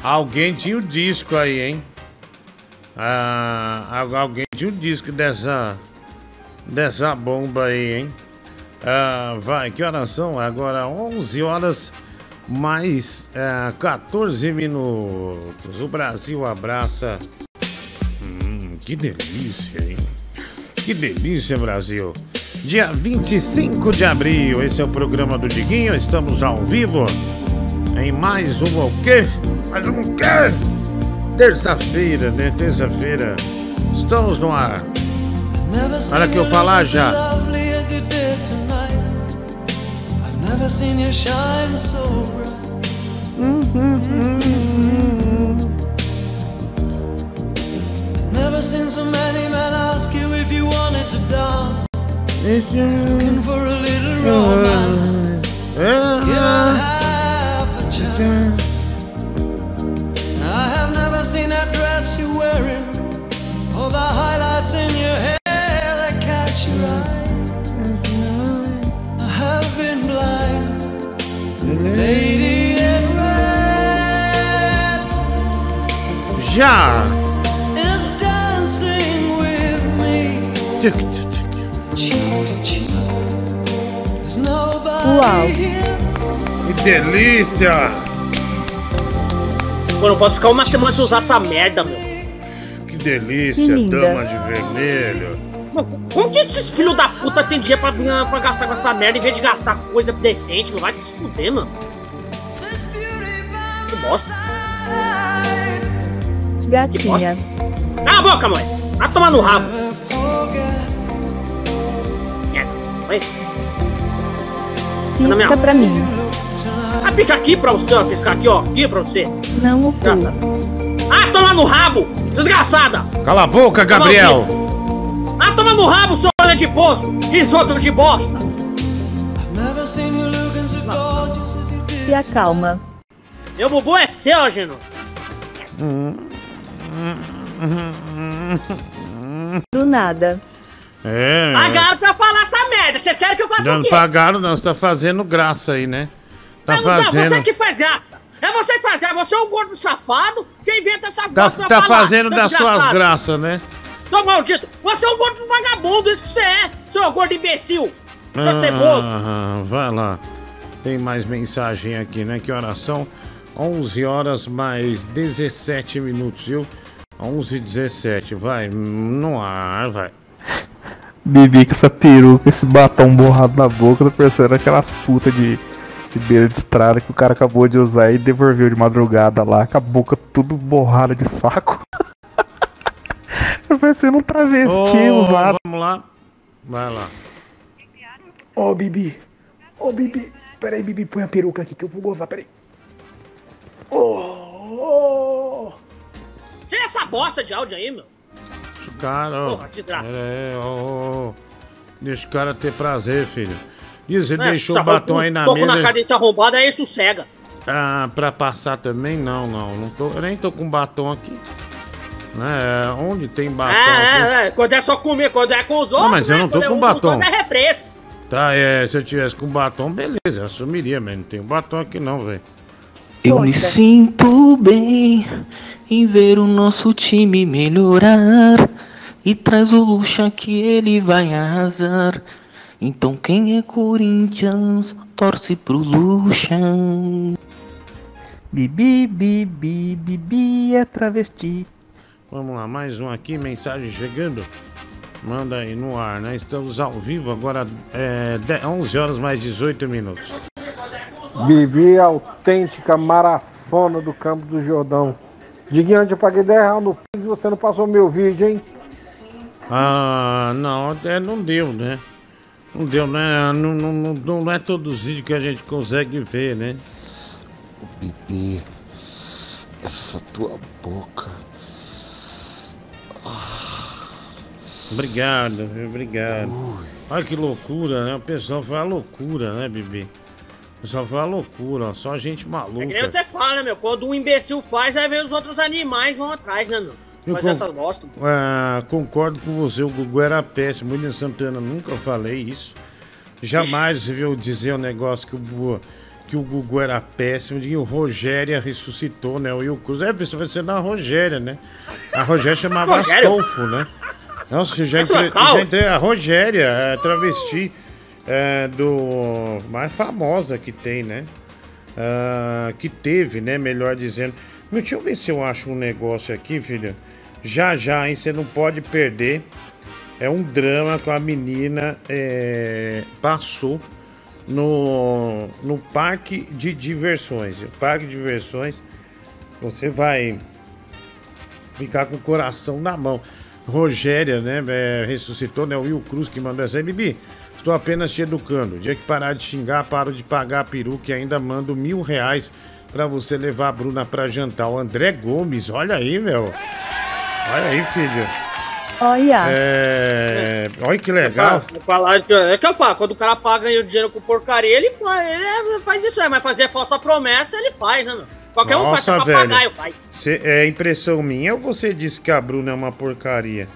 Alguém tinha o disco aí, hein? Ah, al- alguém tinha o disco dessa. Dessa bomba aí, hein? Ah, vai, que horas são? Agora 11 horas mais ah, 14 minutos. O Brasil abraça. Que delícia, hein? Que delícia, Brasil. Dia 25 de abril, esse é o programa do Diguinho. Estamos ao vivo em mais um o quê? Mais um quê? Terça-feira, né? Terça-feira. Estamos no ar. Olha que eu falar já. Never seen shine so bright. Never seen so many men ask you if you wanted to dance. Looking for a little romance. You don't have a chance. I have never seen that dress you're wearing, or the highlights in your hair that catch your eye. I have been blind, lady in red Já! Uau. Que delícia! Pô, não posso ficar uma semana sem usar essa merda, meu. Que delícia, Que dama de vermelho. Mano, Como que esses filhos da puta tem dinheiro pra, vir, pra gastar com essa merda em vez de gastar com coisa decente, meu? Vai se fuder, mano. Que bosta. Gatinha. Cala a boca, mãe. Vai tomar no rabo. Oi. Pisca pra mim. Ah, pica aqui pra você, ó. Piscar aqui, ó. Aqui pra você. Não o cu. Ah, toma no rabo! Desgraçada! Cala a boca, Gabriel! Ah, toma no rabo, seu olho de poço! Risoto de bosta! Se acalma. Meu bubu é seu, Geno! Do nada. É. Pagaram pra falar essa merda! Vocês querem que eu faça Não o quê? pagaram, não. Você tá fazendo graça aí, né? Tá não fazendo. você que faz graça! É você que faz graça! Você é um gordo safado! Você inventa essas Tá, pra tá falar, fazendo seu das suas graças, né? Seu maldito! Você é um gordo vagabundo, isso que você é! Seu gordo imbecil! Seu ceboso! Ah, vai lá. Tem mais mensagem aqui, né? Que horas são? 11 horas mais 17 minutos, viu? 11 e 17, vai. No ar, vai. Bibi com essa peruca, esse batom borrado na boca, tô pensando aquelas putas de, de beira de estrada que o cara acabou de usar e devolveu de madrugada lá, com a boca tudo borrada de saco. Eu parecendo um travesti Ô, usado. vamos lá. Vai lá. Ô, Bibi. Ô, Bibi. Peraí, Bibi, põe a peruca aqui que eu vou gozar, peraí. Ô, Tira essa bosta de áudio aí, meu! Cara, ó. Porra, desgraça. É, ó, ó. Deixa o cara ter prazer, filho. E você É, deixou o batom aí na mesa. na cadência arrombada, aí sossega. Ah, pra passar também? Não, não. não tô, eu nem tô com batom aqui. É, onde tem batom? É, é, é, quando é só comer, quando é com os outros, mas eu né? não tô Quando é com batom. Quando é refresco. Tá, é, se eu tivesse com batom, beleza, eu assumiria, mas não tenho batom aqui não, velho. Eu me sinto bem em ver o nosso time melhorar e traz o luxo que ele vai arrasar. Então quem é Corinthians torce pro Luxan. Bibi, Bibi, Bibi é travesti. Vamos lá, mais um aqui, mensagem chegando. Manda aí no ar, né? Estamos ao vivo agora, é, 10 11 horas mais 18 minutos. Bibi autêntica marafona do Campo do Jordão. Diguinho, eu paguei 10 reais no Pix e você não passou meu vídeo, hein? Ah, não, até não deu, né? Não deu, né? Não, não, não, não é todos os vídeos que a gente consegue ver, né? Bibi, essa tua boca. Obrigado, viu? obrigado. Olha que loucura, né? O pessoal fala loucura, né, Bibi? O pessoal fala loucura, só gente É que nem maluca. você fala, né, meu? Quando um imbecil faz, aí vem os outros animais vão atrás, né, meu? Eu Faz con- essas bosta. Ah, concordo com você, o Gugu era péssimo. William Santana, nunca falei isso. Jamais viu dizer o negócio que o, Gugu- que o Gugu era péssimo. E o Rogéria ressuscitou, né? O Will Cruz. É, vai ser na Rogéria, né? A Rogéria chamava? Astolfo, né? Nossa, eu já entrei, já entrei a Rogéria, é, travesti é, do mais famosa que tem, né? Ah, que teve, né? Melhor dizendo. Meu, deixa eu ver se eu acho um negócio aqui, filho. Já, já, hein? Você não pode perder. É um drama com a menina é, passou no, no parque de diversões. O parque de diversões, você vai ficar com o coração na mão. Rogéria, né? é, ressuscitou, né? O Will Cruz que mandou essa aí. Estou apenas te educando. O dia que parar de xingar, paro de pagar a peruca e ainda mando mil reais pra você levar a Bruna pra jantar. O André Gomes, olha aí, meu. Olha aí, filho. Olha. É. Olha que legal. Vou falar É que eu falo, quando o cara paga o dinheiro com porcaria, ele, ele faz isso aí, mas fazer falsa promessa, ele faz, né, meu? Qualquer um faz, Nossa, é velho. papagaio faz. Cê- é impressão minha ou você disse que a Bruna é uma porcaria?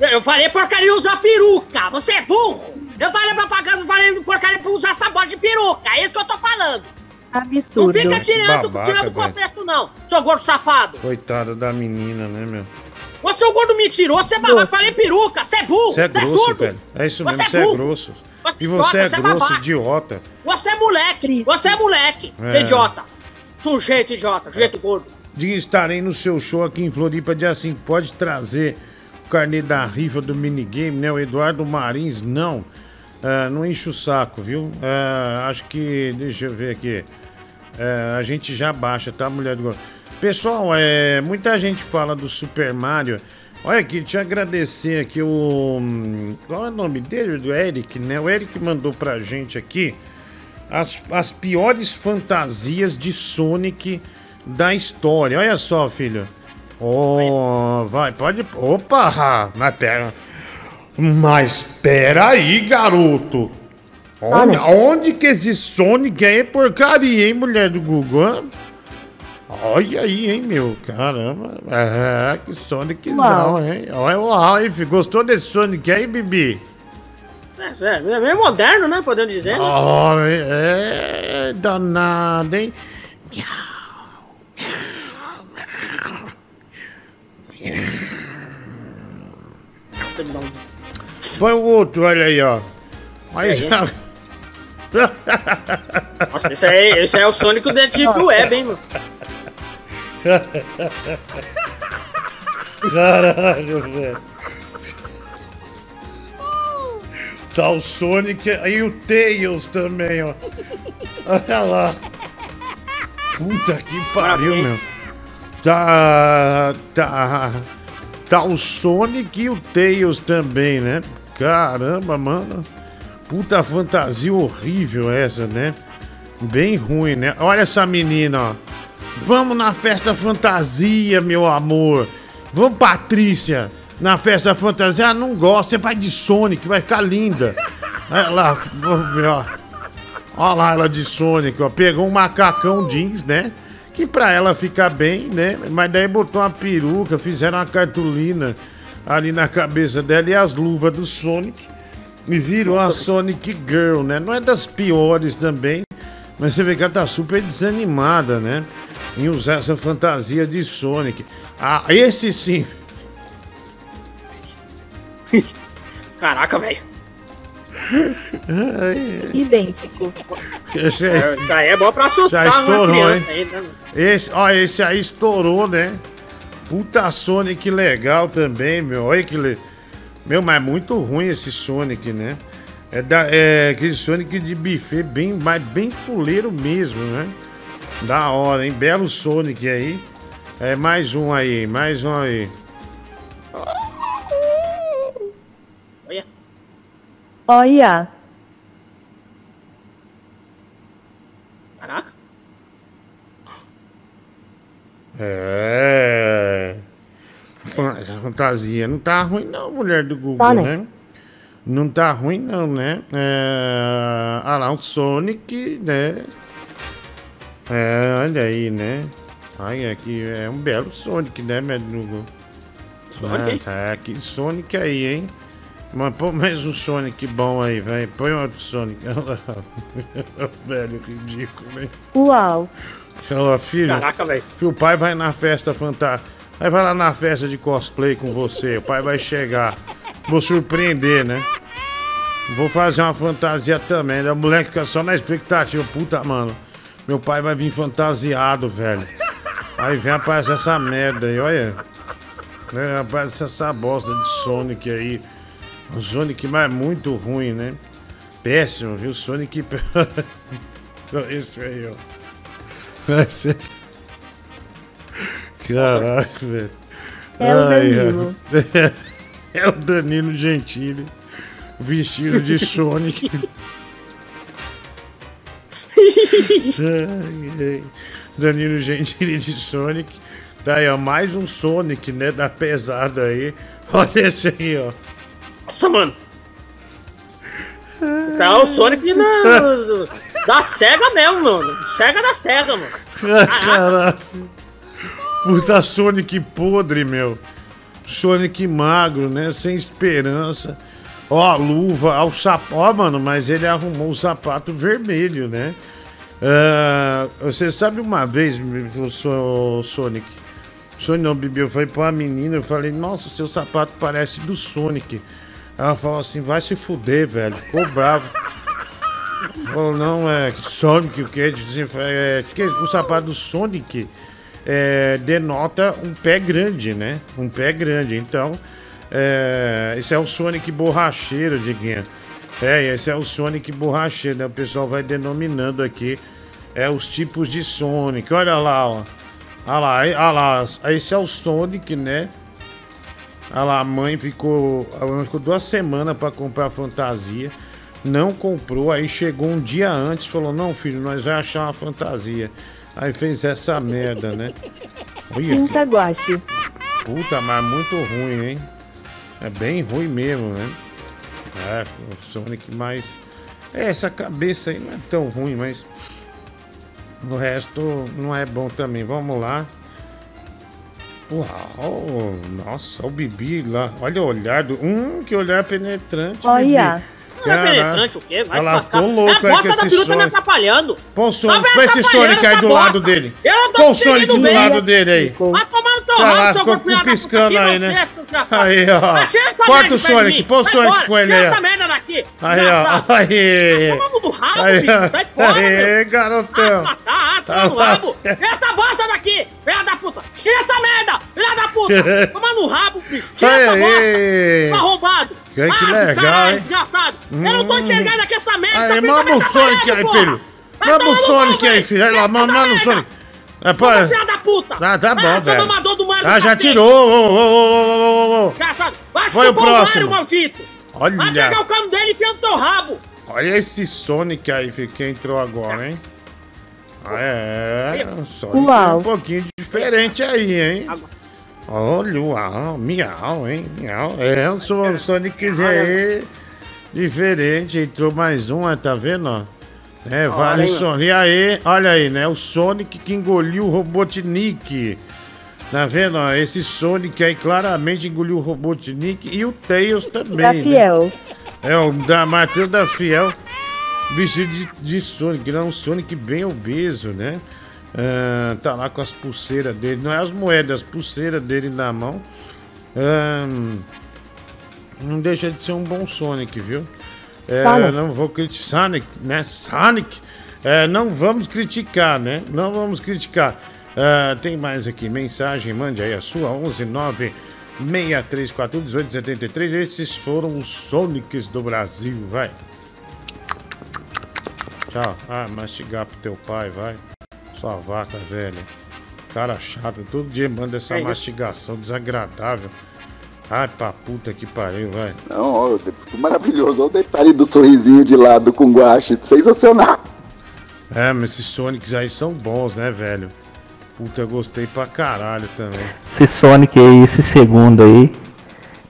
Eu falei porcaria usar peruca, você é burro! Eu falei pra pagar, eu falei porcaria pra usar essa bosta de peruca, é isso que eu tô falando! Não Absurdo. fica tirando, Babaca, tirando contexto, não, seu gordo safado! Coitada da menina, né, meu? Você é um gordo mentiroso, você é falei peruca, você é burro, Você é é grosso, surdo! velho. É isso Você mesmo, é você é burro. grosso. Você E você é é idiota, grosso, babaca. idiota. Você é moleque, você é moleque, É. você é idiota! Sujeito idiota, sujeito gordo! Diga, estarei no seu show aqui em Floripa dia 5. Pode trazer carnê da rifa do minigame, né? O Eduardo Marins, não. Ah, não enche o saco, viu? Ah, acho que. Deixa eu ver aqui. Ah, a gente já baixa, tá, mulher do. Pessoal, é, muita gente fala do Super Mario. Olha aqui, eu agradecer aqui o. Qual é o nome dele? Do Eric, né? O Eric mandou pra gente aqui as, as piores fantasias de Sonic da história. Olha só, filho. Oh, vai, pode. Opa! Mas pera. Mas pera aí, garoto. Onde, onde que esse Sonic é porcaria, hein, mulher do Google? Olha aí, hein, meu. Caramba. É, que Soniczão, Uau. hein? Olha, hein, filho. Gostou desse Sonic aí, Bibi? É, é, é meio moderno, né, podemos dizer, né? Oh, é, é danado, hein? Põe o outro, olha aí, ó. Mas. E Nossa, esse aí, esse é o Sonic do Deep Web, hein, mano? Caralho, velho. Tá o Sonic e o Tails também, ó. Olha lá. Puta que pariu, meu. Tá. Tá. Tá o Sonic e o Tails também, né? Caramba, mano. Puta fantasia horrível essa, né? Bem ruim, né? Olha essa menina, ó. Vamos na festa fantasia, meu amor. Vamos, Patrícia, na festa fantasia. Ah, não gosto. Você vai de Sonic, vai ficar linda. Ver, ó. Olha lá ela de Sonic, ó. Pegou um macacão jeans, né? Que pra ela fica bem, né? Mas daí botou uma peruca, fizeram uma cartolina ali na cabeça dela e as luvas do Sonic. E virou a Sonic Girl, né? Não é das piores também, mas você vê que ela tá super desanimada, né? Em usar essa fantasia de Sonic. Ah, esse sim. Caraca, velho. Idêntico. Esse aí. É, Isso aí é bom pra assustar Já uma estourou, criança hein? aí, né? Esse, ó, esse aí estourou, né? Puta Sonic legal também, meu. Olha que le... Meu, mas é muito ruim esse Sonic, né? É, da, é aquele Sonic de buffet, bem, mas bem fuleiro mesmo, né? Da hora, hein? Belo Sonic aí. É, mais um aí, mais um aí. Olha. Caraca. É. Essa fantasia não tá ruim, não, mulher do Google, Sonic. né? Não tá ruim, não, né? É... Ah lá, um Sonic, né? É, olha aí, né? Olha aqui, é um belo Sonic, né, meu Google? Sonic? É, que Sonic aí, hein? Mas põe mais um Sonic bom aí, vai. Põe outro Sonic. Velho, ridículo, hein? Uau. Ó, filho. Caraca, velho. Filho, o pai vai na festa fantástica. Aí vai lá na festa de cosplay com você. O pai vai chegar. Vou surpreender, né? Vou fazer uma fantasia também. né? O moleque fica só na expectativa. Puta, mano. Meu pai vai vir fantasiado, velho. Aí vem aparecer essa merda aí, olha. Aparece essa bosta de Sonic aí. O Sonic mas é muito ruim, né? Péssimo, viu? Sonic. Esse aí, ó. Caraca, velho. É o Danilo. ai. É o Danilo Gentili, vestido de Sonic. Danilo Gentili de Sonic. Tá aí, ó, mais um Sonic, né, da pesada aí. Olha esse aí, ó. Nossa, mano. Tá o Sonic na, da SEGA mesmo, mano. SEGA da SEGA, mano. Caralho. Puta Sonic podre, meu. Sonic magro, né? Sem esperança. Ó, a luva, ó, o sapato. Ó, mano, mas ele arrumou o sapato vermelho, né? Ah, você sabe uma vez, o So- Sonic. Sonic não, Bibi, eu falei pra uma menina, eu falei, nossa, seu sapato parece do Sonic. Ela falou assim, vai se fuder, velho. Ficou bravo. Falou, não, é Sonic, o? Dizem, é, que o sapato do Sonic é, denota um pé grande, né? Um pé grande. Então, é, esse é o Sonic borracheiro, Diguinha. É, esse é o Sonic borracheiro, né? O pessoal vai denominando aqui é, os tipos de Sonic. Olha lá, ó. Olha lá, olha lá. Esse é o Sonic, né? Olha lá, a mãe ficou, a mãe ficou duas semanas para comprar a fantasia. Não comprou, aí chegou um dia antes falou: Não, filho, nós vamos achar uma fantasia. Aí fez essa merda, né? Olha, Tinta guache. Puta, mas muito ruim, hein? É bem ruim mesmo, né? É, o Sonic mais. É, essa cabeça aí não é tão ruim, mas. O resto não é bom também. Vamos lá. Uau! Nossa, o Bibi lá. Olha o olhar do. Hum, que olhar penetrante. Olha. Bibi. Não é penetrante o quê? Vai Olha lá, lascar. ficou louco é aí a bosta da peruca tá me atrapalhando. Põe o Tá Sonic, me põe esse Sonic aí essa do bosta. lado dele. Eu não tô Põe o Sonic do lado dele aí. Vai tomar no teu rabo, seu puta. piscando aí, né? Aí, ó. Corta o Sonic, põe o Sonic com ele aí, ó. essa merda daqui. Aí, ó. Aí. Toma no rabo, Aí, bicho. ó. Sai fora, Aí, meu. garotão. Ah, tá, Tá no lá. rabo. Tira essa bosta daqui, filha da puta. Tira essa merda, filha da puta. Toma no rabo, bicho. Tira essa bosta. Tá arrombado. Que- que Ah, legal, caralho, hein? desgraçado. Eu não tô Hum. enxergando aqui essa merda. essa Aí, tá o Sonic aí, filho. Vai Mama o Sonic aí, filho. No merda. Sonic. É, pô. Toma, filha da puta. Tá, tá Ah, bom, seu velho. Ah, já tirou. Ô, ô, ô, ô, ô. Vai Vai o o próximo. Mario, maldito. Vai Olha. pegar o cano dele e enfia no teu rabo. Olha esse Sonic aí, filho, que entrou agora, hein? É, o Sonic é Uau. um pouquinho diferente aí, hein? Olha, uau, miau, hein? Miau. É, o Son- Sonic aí, diferente. Entrou mais um, ó, tá vendo, ó? É, vale Sonic. E aí, olha aí, né? O Sonic que engoliu o Robotnik. Tá vendo, ó? Esse Sonic aí claramente engoliu o Robotnik e o Tails também, Da né? Fiel. É, o da Matheus da Fiel, vestido de, de Sonic. Ele é um Sonic bem obeso, né? Ah, tá lá com as pulseiras dele. Não é as moedas, as pulseiras dele na mão. Ah, não deixa de ser um bom Sonic, viu? É, não vou criticar. Sonic, né? Sonic. É, não vamos criticar, né? Não vamos criticar. Ah, tem mais aqui, mensagem, mande aí a sua 119 6341 1873. Esses foram os Sonics do Brasil, vai. Tchau. Ah, mastigar pro teu pai, vai. Sua vaca velha. Cara chato, todo dia manda essa É isso. mastigação desagradável. Ai, pra puta que pariu, vai. Não, ó, ficou maravilhoso. Olha o detalhe do sorrisinho de lado com guache. Sensacional. É, mas esses Sonics aí são bons, né, velho? Puta, eu gostei pra caralho também. Esse Sonic aí, esse segundo aí,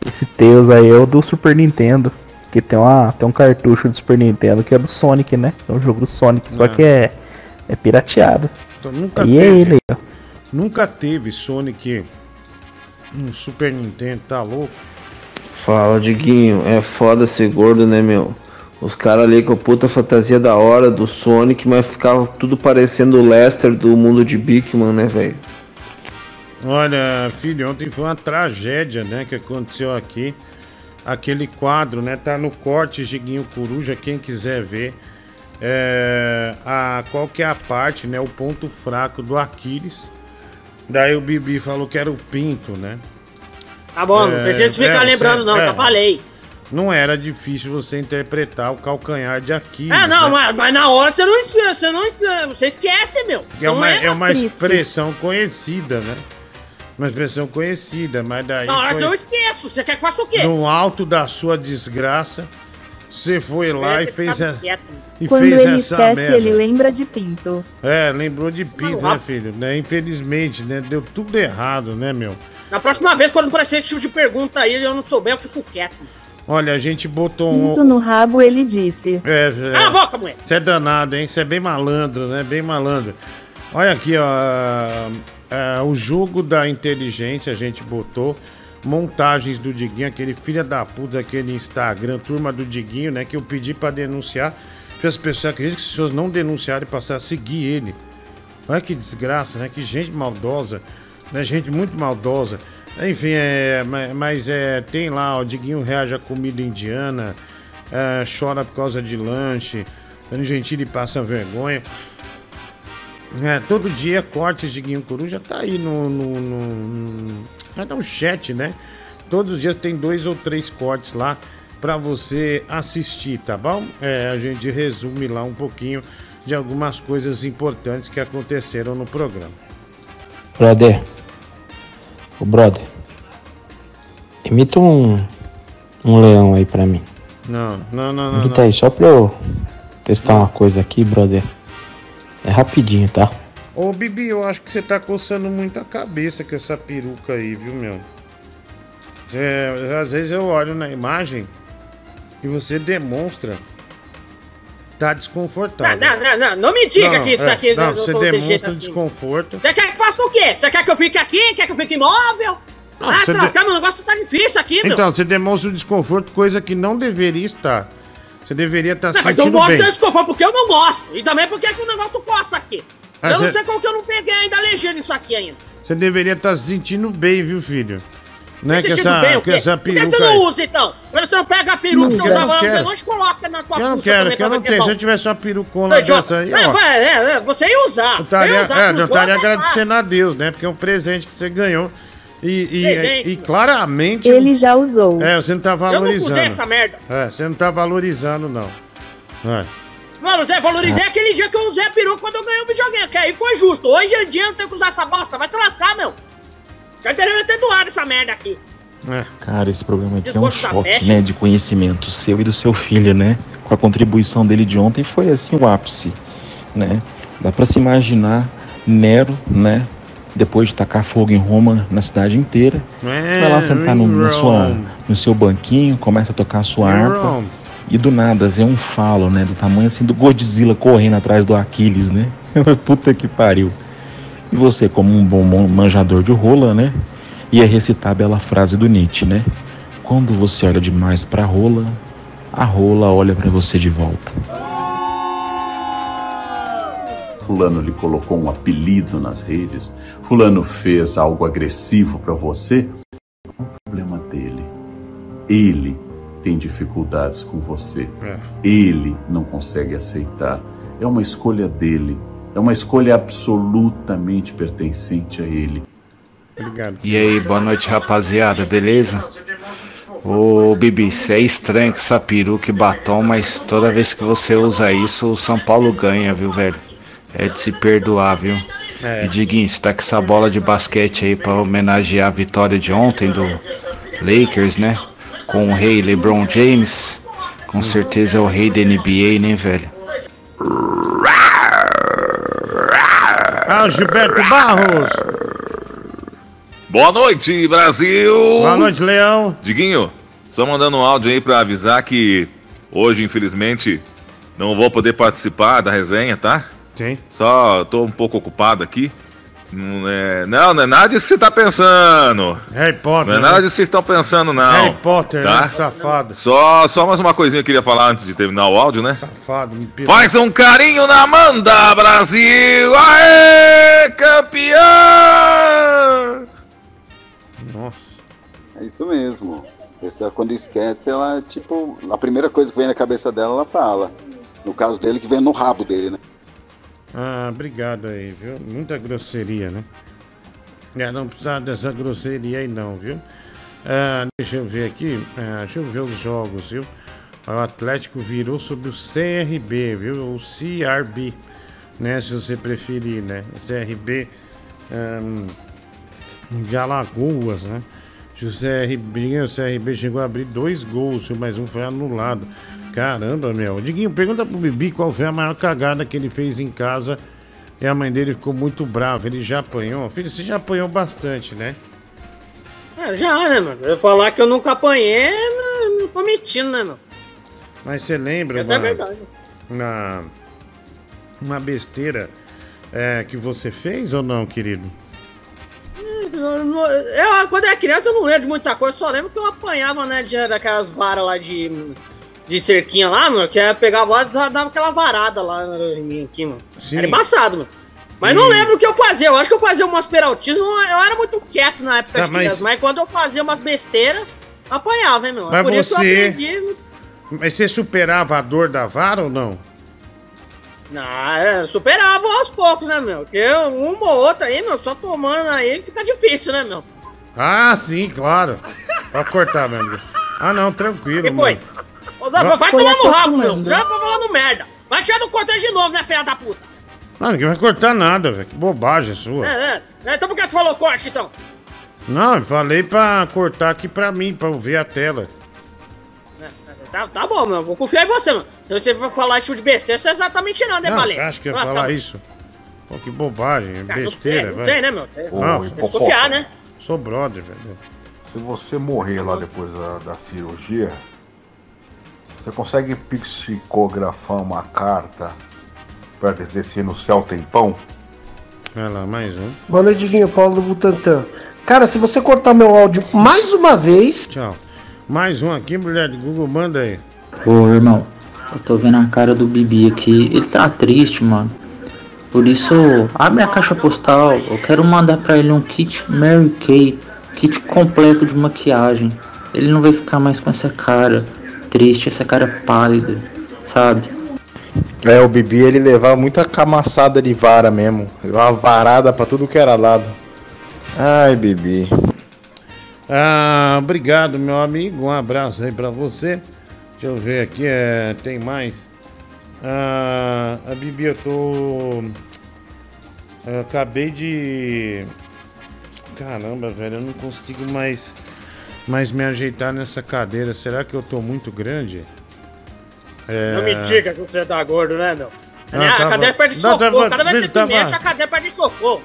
esse Tails aí é o do Super Nintendo. Que tem, uma, tem um cartucho do Super Nintendo que é do Sonic, né? É um jogo do Sonic, só É. que é, é pirateado. Então, nunca E é teve. ele aí, ó. Nunca teve Sonic um Super Nintendo, tá louco? Fala, Diguinho, é foda ser gordo, né, meu? Os caras ali com a puta fantasia da hora do Sonic, mas ficava tudo parecendo o Lester do mundo de Bigman, né, velho? Olha, filho, ontem foi uma tragédia, né, que aconteceu aqui. Aquele quadro, né, tá no corte Giguinho Coruja, quem quiser ver. É, a, qual que é a parte, né, o ponto fraco do Aquiles. Daí o Bibi falou que era o pinto, né? Tá bom, não É, precisa ficar é, lembrando, não, é. já falei. Não era difícil você interpretar o calcanhar de Aquiles. É, não, né? mas, mas na hora você não, você não você esquece, meu. É uma, Não é uma expressão conhecida, né? Uma expressão conhecida, mas daí. Não, mas foi eu esqueço. Você quer que faça o quê? no alto da sua desgraça, você foi lá e fez, tá essa, quieto. e Quando fez ele essa esquece, merda. ele lembra de pinto. É, lembrou de pinto, né, filho? Né? Infelizmente, né? Deu tudo errado, né, meu? Na próxima vez, quando aparecer esse tipo de pergunta aí e eu não souber, eu fico quieto. Olha, a gente botou um. Pinto no rabo, ele disse. É, é. Cala a boca, mulher! Você é danado, hein? Você é bem malandro, né? Bem malandro. Olha aqui, ó. É, o jogo da inteligência a gente botou. Montagens do Diguinho, aquele filho da puta, aquele Instagram, turma do Diguinho, né? Que eu pedi pra denunciar. Porque as pessoas acreditam que se as pessoas não denunciarem, passar a seguir ele. Olha que desgraça, né? Que gente maldosa. Né? Gente muito maldosa. Enfim, é, ma- mas é, tem lá, ó, Diguinho reage à comida indiana, é, chora por causa de lanche, Dani Gentili passa vergonha. É, todo dia, cortes de Guinho Coruja tá aí no. no, no, no, é no chat, né? Todos os dias tem dois ou três cortes lá pra você assistir, tá bom? É, a gente resume lá um pouquinho de algumas coisas importantes que aconteceram no programa. Brother. Ô brother. Imita um. Um leão aí pra mim. Não, não, não, não. Imita não. aí, só pra eu testar uma coisa aqui, brother. É rapidinho, tá? Ô, Bibi, eu acho que você tá coçando muito a cabeça com essa peruca aí, viu, meu? É, às vezes eu olho na imagem e você demonstra tá Não, desconfortável. não, não, não, não me diga Não, que isso é, aqui não, não, você demonstra assim. desconforto. Você quer que faça o quê? Você quer que eu fique aqui? Quer que eu fique imóvel? Não, ah, você se de- lascar, meu negócio tá difícil aqui, meu. Então, você demonstra o desconforto, coisa que não deveria estar. Você deveria estar Não, se mas eu sentindo gosto bem. porque eu não gosto. E também porque que o negócio coça aqui. Ah, eu não cê- sei como que eu não peguei ainda legenda isso aqui ainda. Você deveria estar se sentindo bem, viu, filho? Não é que sentindo essa, bem, que essa Por que peruca você não usa então? Que você não pega a peruca que Não você usava lá no e coloca na tua Eu não quero, também que eu não tenho. que Se é eu tivesse uma perucona John, dessa aí, é, ó. é, é, você ia usar. Eu estaria, é, eu estaria é agradecendo a Deus, né? Porque é um presente que você ganhou. E, e, e claramente. Ele já usou. É, você não tá Eu não valorizando. usei essa merda. É, você não tá valorizando, não. É. Mano, Zé, valorizei aquele dia que eu usei a peruca quando eu ganhei o videogame, que aí foi justo. Hoje em dia eu não tenho que usar essa bosta, vai se lascar, meu. Já deveria ter doado essa merda aqui. É. Cara, esse programa aqui é um Desgosto choque, peste. né, de conhecimento seu e do seu filho, né? Com a contribuição dele de ontem foi assim o ápice, né? Dá pra se imaginar Nero, né? Depois de tacar fogo em Roma na cidade inteira, É, vai lá sentar no, na sua, no seu banquinho, começa a tocar a sua harpa e do nada vê um falo, né? Do tamanho assim do Godzilla correndo atrás do Aquiles, né? Puta que pariu. E você, como um bom manjador de rola, né? Ia recitar a bela frase do Nietzsche, né? Quando você olha demais pra rola, a rola olha pra você de volta. Fulano lhe colocou um apelido nas redes, Fulano fez algo agressivo para você, é um problema dele. Ele tem dificuldades com você. É. Ele não consegue aceitar. É uma escolha dele. É uma escolha absolutamente pertencente a ele. Obrigado. E aí, boa noite, rapaziada, beleza? Ô, Bibi, você é estranho com essa peruca e batom, mas toda vez que você usa isso, o São Paulo ganha, viu, velho? É de se perdoar, viu? É. E Diguinho, você tá com essa bola de basquete aí pra homenagear a vitória de ontem do Lakers, né? Com o rei LeBron James. Com certeza é o rei da NBA, né, velho? Ah, Gilberto Barros. Boa noite, Brasil! Boa noite, Leão. Diguinho, só mandando um áudio aí pra avisar que hoje, infelizmente, não vou poder participar da resenha, tá? Sim. Só tô um pouco ocupado aqui. Não é, não, não é nada disso que você tá pensando. Harry Potter. Não é né? nada disso que vocês estão pensando, não. Harry Potter, tá? né? Safado. Só, só mais uma coisinha que eu queria falar antes de terminar o áudio, né? Safado, me pirou. Faz um carinho na Amanda, Brasil! Aê, campeão! Nossa. É isso mesmo. A pessoa quando esquece, ela, tipo, a primeira coisa que vem na cabeça dela, ela fala. No caso dele, que vem no rabo dele, né? Ah, obrigado aí, viu? Muita grosseria, né? É, não precisava dessa grosseria aí não, viu? Ah, deixa eu ver aqui, ah, deixa eu ver os jogos, viu? O Atlético virou sobre o CRB, viu? O CRB, né? Se você preferir, né? O CRB ahn, de Alagoas, né? José Ribinho, o CRB chegou a abrir dois gols, mas um foi anulado. Caramba, meu. Diguinho, pergunta pro Bibi qual foi a maior cagada que ele fez em casa e a mãe dele ficou muito brava. Ele já apanhou? Filho, você já apanhou bastante, né? É, já, né, mano? Eu falar que eu nunca apanhei, não- tô mentindo, né, mano? Mas você lembra, Essa é mano, verdade. na uma besteira é, que você fez ou não, querido? Eu, quando eu era criança, eu não lembro de muita coisa, só lembro que eu apanhava, né, de, daquelas varas lá de, de cerquinha lá, mano, que eu pegava lá e dava aquela varada lá em mim aqui, mano. Sim. Era embaçado, mano. Mas E- não lembro o que eu fazia, eu acho que eu fazia umas peraltismo, eu era muito quieto na época de criança, mas- mas... quando eu fazia umas besteiras, apanhava, hein, meu. Mas Por isso eu você- aprendi. Mas você superava a dor da vara ou não? Não, é, superava aos poucos, né, meu? Porque uma ou outra aí, meu, só tomando aí fica difícil, né, meu? Ah, sim, claro. Pode cortar, meu amigo. Ah, não, tranquilo, Que foi? mano. Zé, Vai- Vai tomar no rabo, meu. Já pra falando merda. Vai tirar do contexto de novo, né, filha da puta? Não, ninguém vai cortar nada, velho. Que bobagem sua. É, é. É, Então por que você falou corte, então? Não, eu falei pra cortar aqui pra mim, pra eu ver a tela. Tá, tá bom, meu. Vou confiar em você, mano. Se você for falar isso de besteira, você tá me tirando, né, Não, Valente? você acha que eu ia falar tá- isso? Pô, que bobagem, não besteira, sei, não vai. sei, né, meu? Não, Tem que desconfiar, né? Sou brother, velho. Se você morrer lá depois da, da cirurgia, você consegue psicografar uma carta pra dizer se no céu tem pão? Vai lá, mais um. Boa noite, Diguinho Paulo do Butantan. Cara, se você cortar meu áudio mais uma vez. Tchau. Mais um aqui, mulher de Google, manda aí. Ô, irmão, eu tô vendo a cara do Bibi aqui. Ele tá triste, mano. Por isso, abre a caixa postal. Eu quero mandar pra ele um kit Mary Kay. Kit completo de maquiagem. Ele não vai ficar mais com essa cara triste, essa cara pálida, sabe? É, o Bibi ele levava muita camaçada de vara mesmo. Levava varada pra tudo que era lado. Ai, Bibi. Ah, obrigado, meu amigo. Um abraço aí pra você. Deixa eu ver aqui, é, tem mais. Ah, a Bibi, eu tô. eu acabei de. Caramba, velho, eu não consigo mais, mais me ajeitar nessa cadeira. Será que eu tô muito grande? É... Não me diga que você tá gordo, né, meu? Ah, a tava- cadeira perde Não, socorro. tava- Cada vez que você tava- mexe, a cadeira perde socorro.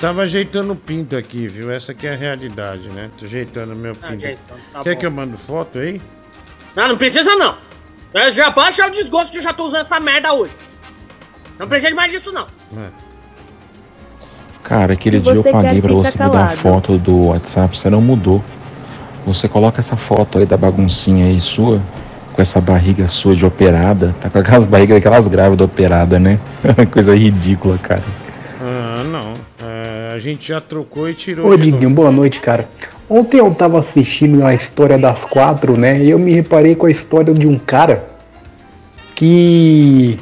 Tava ajeitando o pinto aqui, viu? Essa aqui é a realidade, né? Tô ajeitando meu pinto. ajeitando, tá Quer bom. que eu mando foto aí? Não, não precisa não. É, Já baixa o desgosto que eu já tô usando essa merda hoje. Não precisa mais disso, não. É. Cara, aquele Se dia eu quer, pra você mudar a calado. foto do WhatsApp, você não mudou. Você coloca essa foto aí da baguncinha aí sua, com essa barriga sua de operada, tá com aquelas barrigas daquelas grávidas operadas, né? Coisa ridícula, cara. Ah, não. É, a gente já trocou e tirou Ô de Diguinho, boa noite, cara. Ontem eu tava assistindo a história das quatro, né? E eu me reparei com a história de um cara que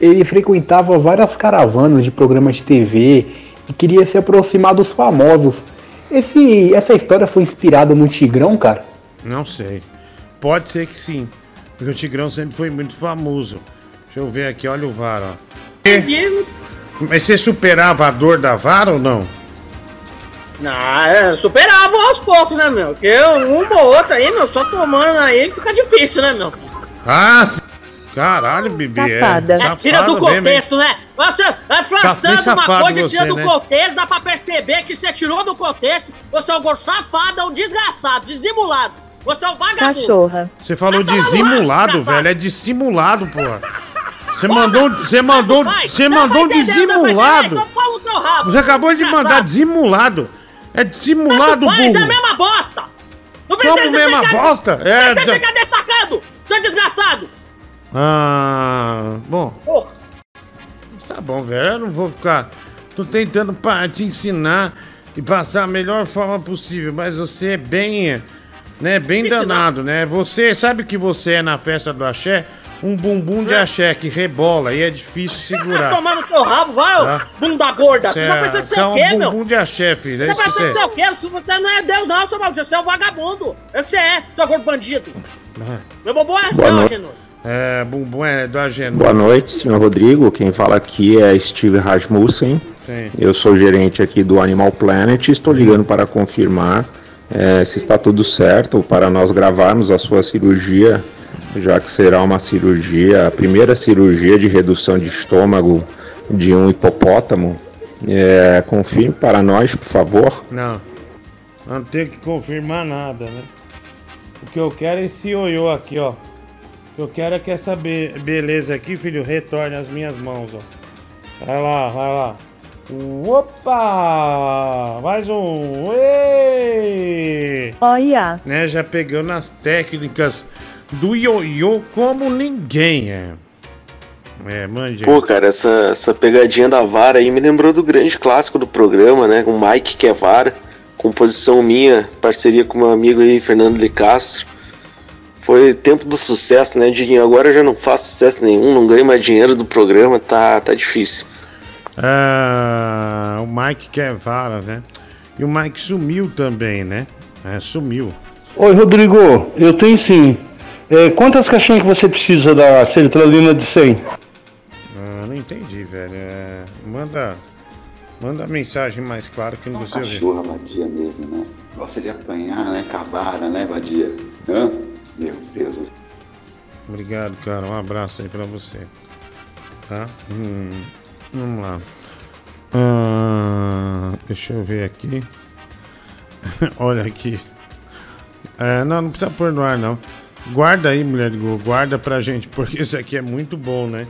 ele frequentava várias caravanas de programas de TV e queria se aproximar dos famosos. Esse, essa história foi inspirada no Tigrão, cara? Não sei. Pode ser que sim. Porque o Tigrão sempre foi muito famoso. Deixa eu ver aqui, olha o VAR, ó. Mas você superava a dor da vara ou não? Não, é, superava aos poucos, né, meu? Porque uma ou outra aí, meu, só tomando aí fica difícil, né, meu? Ah, sim. Caralho, Bibi. Safada. É, É, tira do safada mesmo, contexto, né? Você é Saf- flaçando uma coisa e tira você, do né? contexto, dá pra perceber que você tirou do contexto. Você é um gordo safado, é um desgraçado, dissimulado. Você é um vagabundo. Cachorra. Você falou dissimulado, velho. É dissimulado, porra. Você mandou, você mandou, você mandou um dissimulado. Você acabou de mandar dissimulado. É dissimulado, Faz a burro. mesma bosta. Não Como precisa mesma ficar- bosta? É, Você fica destacando, seu desgraçado. Ah, bom. Porra. Tá bom, velho. Eu não vou ficar. Tô tentando te ensinar e passar a melhor forma possível, mas você é bem, né, bem Me ensinar. danado, né? Você sabe o que você é na festa do axé? Um bumbum de axé que rebola e é difícil Vai segurar. tomar no teu rabo, vai, ô Tá. bunda gorda. Você Você já é, precisa você ser é o um quê, meu? bumbum de axé, filho. É Você que precisa você ser o quê? Você não é Deus, não, seu maldito. Você é um vagabundo. Você é, seu gordo bandido. é. Meu bobo é seu, noite. É, bumbum é do Agenor. Boa noite, senhor Rodrigo. Quem fala aqui é Steve Rasmussen. Sim. Eu sou gerente aqui do Animal Planet e estou ligando para confirmar eh, se está tudo certo para nós gravarmos a sua cirurgia, já que será uma cirurgia, a primeira cirurgia de redução de estômago de um hipopótamo. Eh, confirme para nós, por favor. Não. Não tem que confirmar nada, né? O que eu quero é esse ioiô aqui, ó. Eu quero é que essa be- beleza aqui, filho, retorne às minhas mãos, ó. Vai lá, vai lá. Opa! Mais um! Ê! Olha. Né, já pegando as técnicas do ioiô como ninguém, é. É, mande. Pô, cara, essa, essa pegadinha da vara aí me lembrou do grande clássico do programa, né? O Mike que é vara, composição minha, parceria com meu amigo aí, Fernando de Castro. Foi tempo do sucesso, né, Diguinho? Agora eu já não faço sucesso nenhum, não ganho mais dinheiro do programa, tá, tá difícil. Ah, o Mike Kevara, né? E o Mike sumiu também, né? É, sumiu. Oi, Rodrigo, eu tenho sim. É, quantas caixinhas que você precisa da sertralina de 100? Ah, não entendi, velho. É, manda, manda a mensagem mais clara que não Uma você vê. cachorra vadia mesmo, né? Gosta de apanhar, né? Cavara, né, vadia? Hã? Meu Deus. Obrigado, cara. Um abraço aí pra você. Tá? Hum, vamos lá. Ah, deixa eu ver aqui. Olha aqui. É, não, não precisa pôr no ar, não. Guarda aí, mulher de Gol. Guarda pra gente, porque isso aqui é muito bom, né?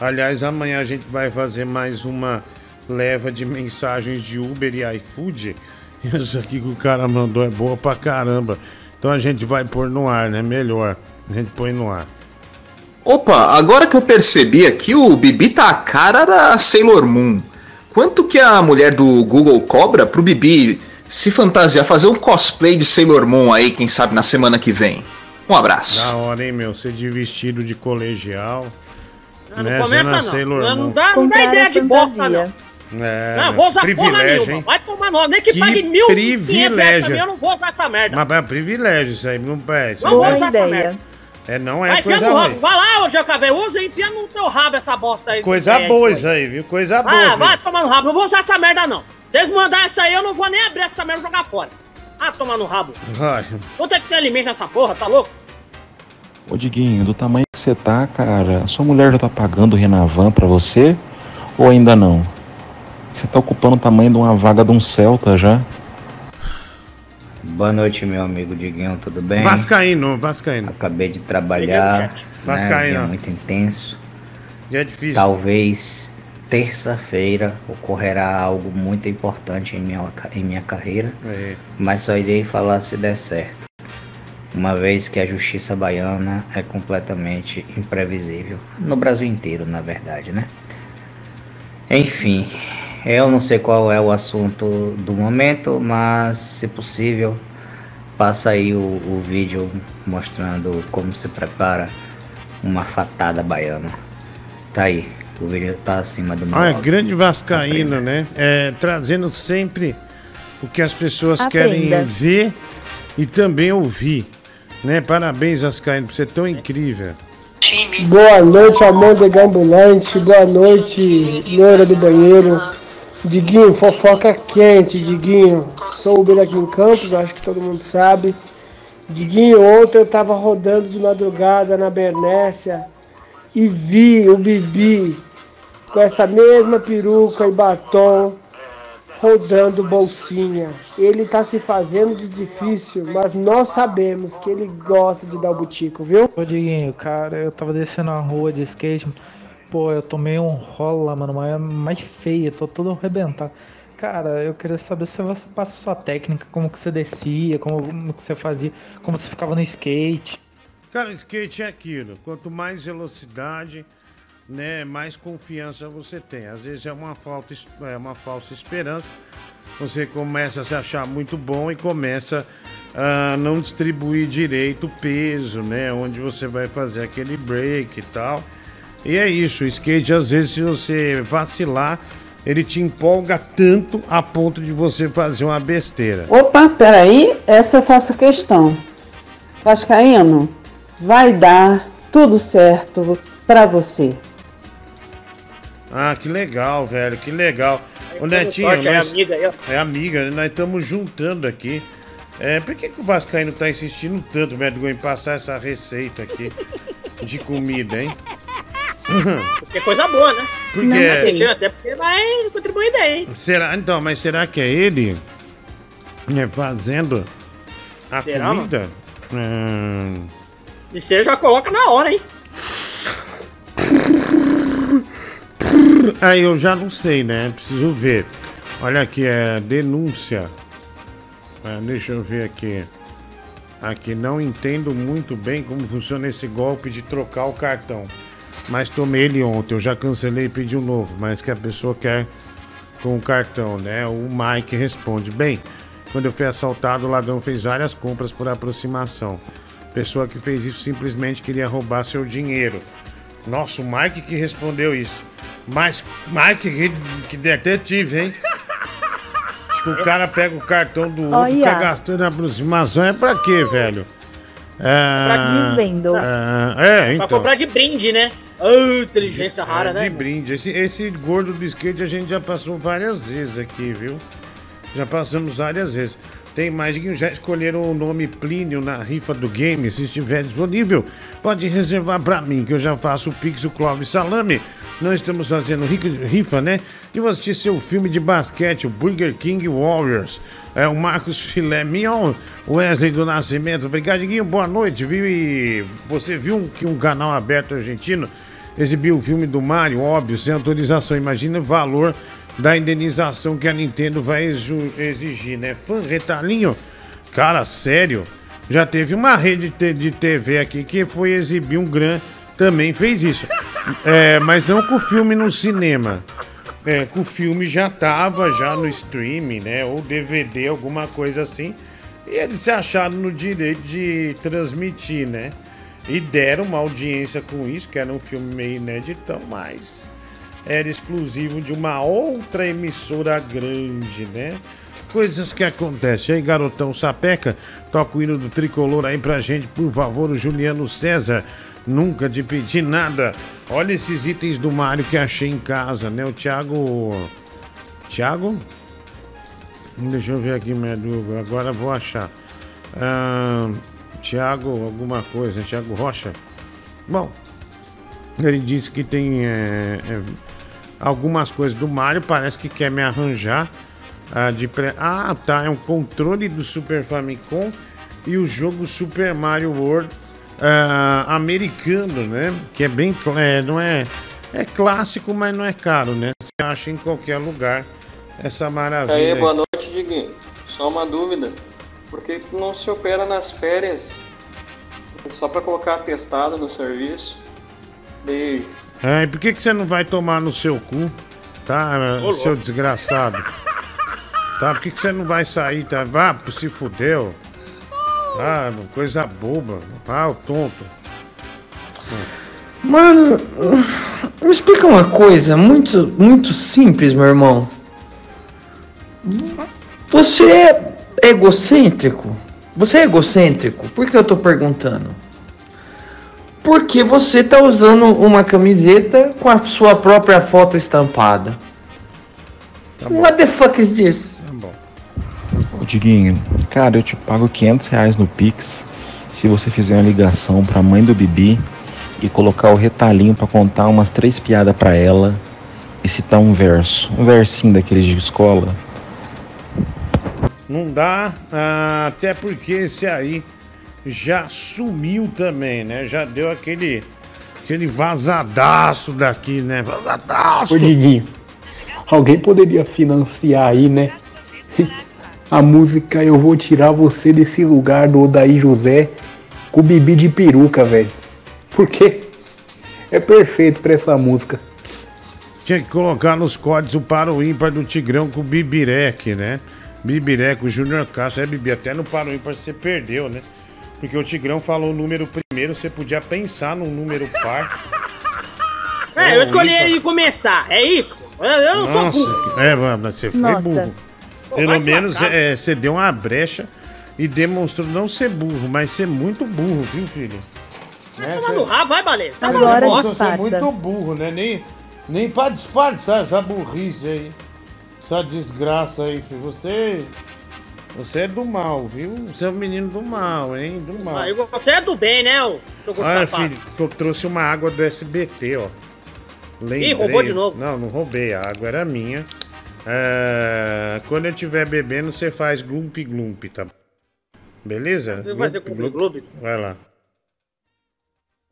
Aliás, amanhã a gente vai fazer mais uma leva de mensagens de Uber e iFood. Isso aqui que o cara mandou é boa pra caramba. Então a gente vai pôr no ar, né? Melhor. A gente põe no ar. Opa, agora que eu percebi aqui, o Bibi tá a cara da Sailor Moon. Quanto que a mulher do Google cobra pro Bibi se fantasiar, fazer um cosplay de Sailor Moon aí, quem sabe na semana que vem? Um abraço. Da hora, hein, meu? Ser de vestido de colegial. Não, né? não começa não. Sailor Não, Moon. não dá, não dá ideia de bosta, não. É, não, vou usar porra nenhuma. hein? Vai tomar nome. Nem que, Que pague mil privilégio. mim, eu não vou usar essa merda. Mas é privilégio isso aí, não é? Isso Não vou é- usar essa merda. É, não é Vai, coisa ruim. Vai lá, ô JKV, usa e enfia no teu rabo essa bosta aí. Coisa boa isso aí, viu? Coisa boa. Ah, vai tomar no rabo. Não vou usar essa merda, não. Vocês mandarem essa aí, eu não vou nem abrir essa merda e jogar fora. Ah, tomar no rabo. Vai. Vou ter que ter alimento nessa porra, tá louco? Ô Diguinho, do tamanho que você tá, cara, sua mulher já tá pagando o Renavan pra você? Ou ainda não? Você tá ocupando o tamanho de uma vaga de um Celta já? Boa noite, meu amigo Diguinho, tudo bem? Vascaíno, Vascaíno. Acabei de trabalhar, né, Vascaíno. dia muito intenso. Já é difícil. Talvez terça-feira ocorrerá algo muito importante em minha, em minha carreira, É. mas só irei falar se der certo. Uma vez que a justiça baiana é completamente imprevisível. No Brasil inteiro, na verdade, né? Enfim, eu não sei qual é o assunto do momento, mas se possível, passa aí o, o vídeo mostrando como se prepara uma fatada baiana. Tá aí, o vídeo tá acima do meu. Ah, é grande Vascaíno, né? É, trazendo sempre o que as pessoas Aprenda. querem ver e também ouvir. Né? Parabéns, Vascaíno, por ser tão incrível. Boa noite, Amanda Ambulante. Boa noite, loira do banheiro. Diguinho, fofoca quente, Diguinho. Sou Uber aqui em Campos, acho que todo mundo sabe. Diguinho, ontem eu tava rodando de madrugada na Bernécia e vi o Bibi com essa mesma peruca e batom rodando bolsinha. Ele tá se fazendo de difícil, mas nós sabemos que ele gosta de dar o butico, viu? Ô Diguinho, cara, eu tava descendo a rua de skate, pô, eu tomei um rola, mano, mas mais feia, tô todo arrebentado. Cara, eu queria saber se você passa sua técnica, como que você descia, como, como que você fazia, como você ficava no skate. Cara, skate é aquilo. Quanto mais velocidade, né, mais confiança você tem. Às vezes é uma, falta, é uma falsa esperança. Você começa a se achar muito bom e começa a não distribuir direito o peso, né? Onde você vai fazer aquele break e tal. E é isso, o skate, às vezes, se você vacilar, ele te empolga tanto a ponto de você fazer uma besteira. Opa, peraí, essa eu faço questão. Vascaíno, vai dar tudo certo pra você. Ah, que legal, velho, que legal. Ô, temos Netinho, sorte, é nós- amiga aí, ó. É amiga, né? nós estamos juntando aqui. É, por que, que o Vascaíno tá insistindo tanto, Medgo, em passar essa receita aqui de comida, hein? Porque é coisa boa, né? Por Não? Tem chance, é porque vai contribuir bem. Será, então, mas será que é ele né, fazendo a Será, comida? Hum, E você já coloca na hora, hein? Aí eu já não sei, né? Preciso ver. Olha aqui, é denúncia. Ah, deixa eu ver aqui. Aqui, não entendo muito bem como funciona esse golpe de trocar o cartão. Mas tomei ele ontem, eu já cancelei e pedi um novo. Mas que a pessoa quer com o cartão, né? O Mike responde: Bem, quando eu fui assaltado, o ladrão fez várias compras por aproximação. Pessoa que fez isso simplesmente queria roubar seu dinheiro. Nossa, o Mike que respondeu isso. Mas, Mike, que, detetive, hein? Acho que o cara pega o cartão do outro e Olha. fica gastando a aproximação. É pra quê, velho? É, Pra desvendo. é, é, Pra então. comprar de brinde, né? Ah, inteligência rara, É, né? De brinde. Esse, esse gordo do skate a gente já passou várias vezes aqui, viu? Já passamos várias vezes. Tem mais de já escolheram o nome Plínio na rifa do game. Se estiver disponível, pode reservar pra mim, que eu já faço o Pix, o Clóvis Salame. Não estamos fazendo ri- rifa, né? E vou assistir seu filme de basquete, o Burger King Warriors. É o Marcos Filé Mignon, Wesley do Nascimento. Obrigado, Diguinho. Boa noite. Viu e você viu que um canal aberto argentino exibiu o filme do Mario, óbvio, sem autorização. Imagina o valor da indenização que a Nintendo vai exigir, né? Fã retalhinho? Cara, sério? Já teve uma rede de TV aqui que foi exibir um Gran, também fez isso. É, mas não com o filme no cinema. É, com o filme já tava já no streaming, né? Ou DVD, alguma coisa assim. E eles se acharam no direito de transmitir, né? E deram uma audiência com isso, que era um filme meio inédito, mas era exclusivo de uma outra emissora grande, né? Coisas que acontecem. Aí, garotão sapeca, toca o hino do tricolor aí pra gente, por favor, o Juliano César. Nunca te pedi nada. Olha esses itens do Mário que achei em casa, né? O Thiago. Thiago? Deixa eu ver aqui, Medugo. Agora vou achar. Ah, Thiago, alguma coisa. Thiago Rocha. Bom, ele disse que tem é, é, algumas coisas do Mario. Parece que quer me arranjar. ah, de pré... Ah, tá. É um controle do Super Famicom e o jogo Super Mario World ah, americano, né? Que é bem. É, não é. É clássico, mas não é caro, né? Você acha em qualquer lugar essa maravilha. Aí, aí. boa noite, Diguinho. Só uma dúvida. Por que não se opera nas férias? Só pra colocar atestado no serviço? Beijo. É, e por que, que você não vai tomar no seu cu, tá, Ô, seu desgraçado? Tá, por que, que você não vai sair, tá? Vá, se fudeu. Ah, coisa boba. Ah, o tonto. Mano, me explica uma coisa muito, muito simples, meu irmão. Você é egocêntrico? Você é egocêntrico? Por que eu tô perguntando? Porque você tá usando uma camiseta com a sua própria foto estampada. What the fuck is this? Ô Diguinho, cara, eu te pago 500 reais no Pix se você fizer uma ligação pra mãe do Bibi e colocar o retalhinho pra contar umas três piadas pra ela e citar um verso. Um versinho daqueles de escola. Não dá, ah, até porque esse aí já sumiu também, né? Já deu aquele, aquele vazadaço daqui, né? Vazadaço! Ô Diguinho, alguém poderia financiar aí, né? A música Eu Vou Tirar Você Desse Lugar do Odaí José com o Bibi de peruca, velho. Porque é perfeito pra essa música. Tinha que colocar nos códigos o para o ímpar do Tigrão com o Bibirec, né? Bibirec, o Júnior Castro. É, Bibi, até no para o ímpar você perdeu, né? Porque o Tigrão falou o número primeiro, você podia pensar num número par. É, eu escolhi ele começar, é isso? Eu, eu não sou burro. Nossa, é, mas você foi Nossa. burro. Pelo menos é, você deu uma brecha e demonstrou não ser burro, mas ser muito burro, viu, filho? Vai tomar no rabo, vai, Baleza. Tá Agora falando bosta. Você é muito burro, né? Nem, Nem pra disfarçar essa burrice aí. Essa desgraça aí, filho. Você. Você é do mal, viu? Você é um menino do mal, hein? Do mal. Aí você é do bem, né, ô seu Olha, safado? filho, eu trouxe uma água do SBT, ó. Lembrei. Ih, roubou de novo. Não, não roubei. A água era minha. É, Quando eu estiver bebendo, você faz glump glump, tá? Beleza? Você vai fazer glump glump? Vai lá.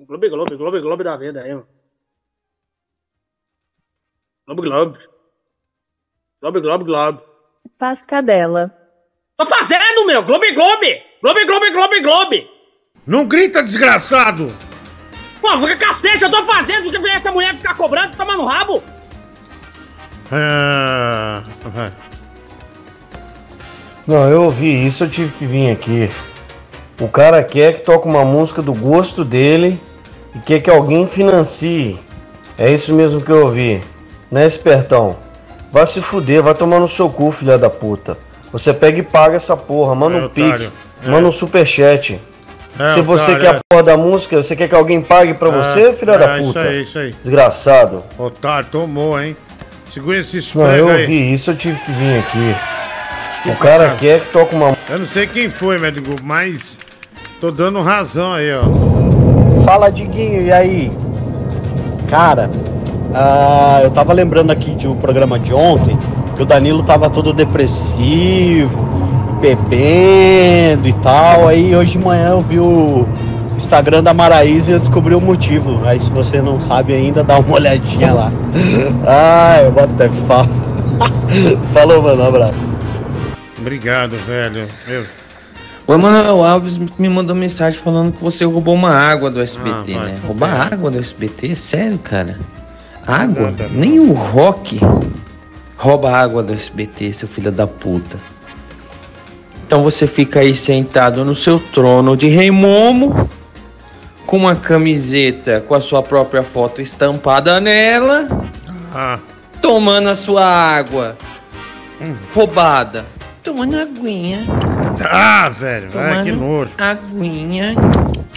Globo, globo, globo, globo da vida aí, mano. Globo, globo. Globo, globo, globo. Pascadela. Tô fazendo, meu! Globo, globo! Globo, globo, globo, globo! Não grita, desgraçado! Pô, fica cacete, eu tô fazendo! Porque essa mulher ficar cobrando, tomando rabo! Ah, vai. Não, eu ouvi isso, eu tive que vir aqui. O cara quer que toque uma música do gosto dele e quer que alguém financie. É isso mesmo que eu ouvi. Né, espertão? Vai se fuder, vai tomar no seu cu, filha da puta. Você pega e paga essa porra, manda É, um otário. pix, É. manda um superchat. É, Se você otário, quer é. a porra da música, você quer que alguém pague pra você, É, filha é, da isso puta? aí, isso aí. Desgraçado. Otário, tomou, hein? Segura esse Não, eu esfrega aí. ouvi isso, eu tive que vir aqui. Desculpa, o cara cara. quer que toque uma Eu não sei quem foi, médico, mas tô dando razão aí, ó. Fala, Diguinho, e aí? Cara, ah, eu tava lembrando aqui de um programa de ontem que o Danilo tava todo depressivo, bebendo e tal. Aí hoje de manhã eu vi o Instagram da Maraísa e eu descobri o motivo. Aí se você não sabe ainda, dá uma olhadinha lá. Ai, eu boto até fala. Falou, mano, um abraço. Obrigado, velho. Meu, O Emanuel Alves me mandou mensagem falando que você roubou uma água do SBT, Ah, né? Roubar água do SBT? Sério, cara? Água? Nada. Nem o Rock rouba água do SBT, seu filho da puta. Então você fica aí sentado no seu trono de rei Momo, com uma camiseta com a sua própria foto estampada nela, Ah, tomando a sua água roubada. Tomando aguinha. ah velho, ai, que nojo. Aguinha.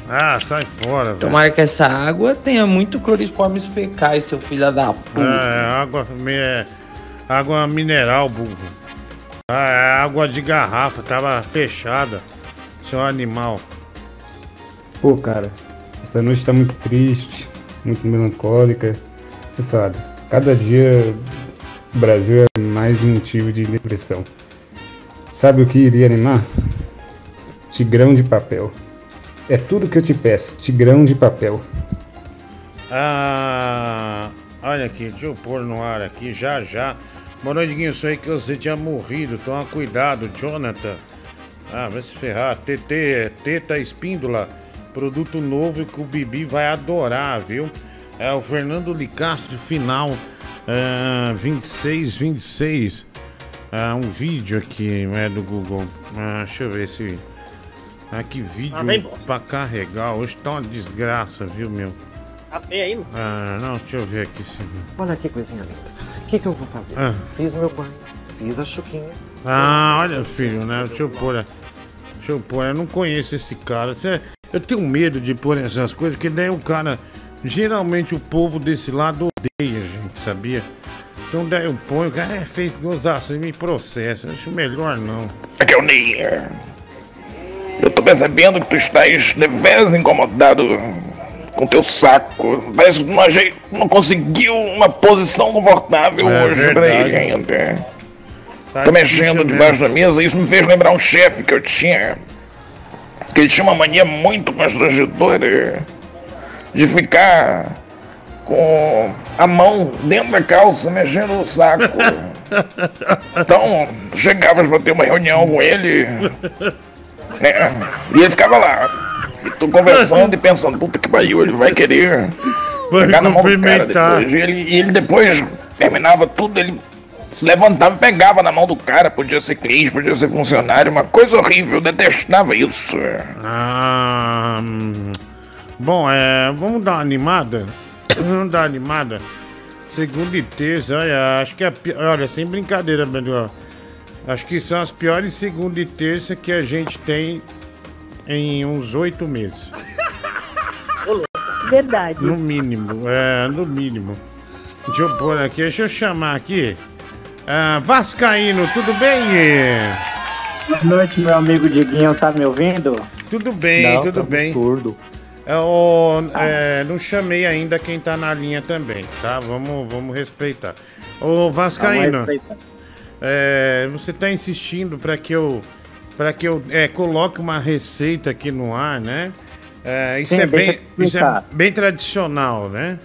Ah, sai fora, velho. Tomara que essa água tenha muito cloriformes fecais, seu filho da puta. É, água, mi- é, água mineral, burro. Ah, é água de garrafa, tava fechada. Seu animal. Pô, cara, essa noite tá muito triste, muito melancólica. Você sabe, cada dia o Brasil é mais um motivo de depressão. Sabe o que iria animar? Tigrão de papel. É tudo que eu te peço, tigrão de papel. Ah, olha aqui, deixa eu pôr no ar aqui já já. Boa noite, Guinho. Que você tinha morrido. Toma cuidado, Jonathan. Ah, vai se ferrar. TT, Teta Espíndola. Produto novo que o Bibi vai adorar, viu? É o Fernando Licastro, final ah, 2626. Ah, um vídeo aqui, é do Google. Ah, deixa eu ver se. Ah, que vídeo Ah, pra carregar. Hoje tá uma desgraça, viu, meu? Tá bem aí, mano. Ah, não, deixa eu ver aqui se. Olha que coisinha linda. O que, que eu vou fazer? Ah. Fiz meu banho, fiz a chuquinha. Ah, olha, filho, né? Deixa eu pôr. Deixa eu pôr. Eu não conheço esse cara. Cê- Eu tenho medo de pôr essas coisas, porque daí o cara. Geralmente o povo desse lado odeia, gente, sabia? Então daí eu ponho, o cara é, fez gozação e me processa. Acho melhor não. Aqui é o Ney. Eu tô percebendo que tu estás deveras incomodado com teu saco. Parece que não, não conseguiu uma posição confortável É hoje pra ele ainda. Tá tô mexendo mesmo. debaixo da mesa e isso me fez lembrar um chefe que eu tinha. Que ele tinha uma mania muito constrangedora de ficar com a mão dentro da calça mexendo no saco. Então, tu chegavas pra ter uma reunião com ele, né? E ele ficava lá. E tu conversando e pensando, puta que pariu, ele vai querer Vai pegar na mão do cara depois. E ele, e ele depois terminava tudo, ele se levantava e pegava na mão do cara. Podia ser cliente, podia ser funcionário, uma coisa horrível, eu detestava isso. Ah. hum. Bom, é. Vamos dar uma animada? Vamos dar uma animada? Segunda e terça, olha, acho que é. Olha, sem brincadeira, melhor. Acho que são as piores segunda e terça que a gente tem em uns oito meses. Verdade. No mínimo, é, no mínimo. Deixa eu pôr aqui, deixa eu chamar aqui. Ah, Vascaíno, tudo bem? Boa noite, meu amigo Diguinho, tá me ouvindo? Tudo bem, Não, tudo tá bem. absurdo. É, ô, é, não chamei ainda quem tá na linha também, tá? Vamos, vamos respeitar. Ô, Vascaíno, é, você tá insistindo para que eu, para que eu é, coloque uma receita aqui no ar, né? É, isso, Sim, é bem, eu isso é bem tradicional, né?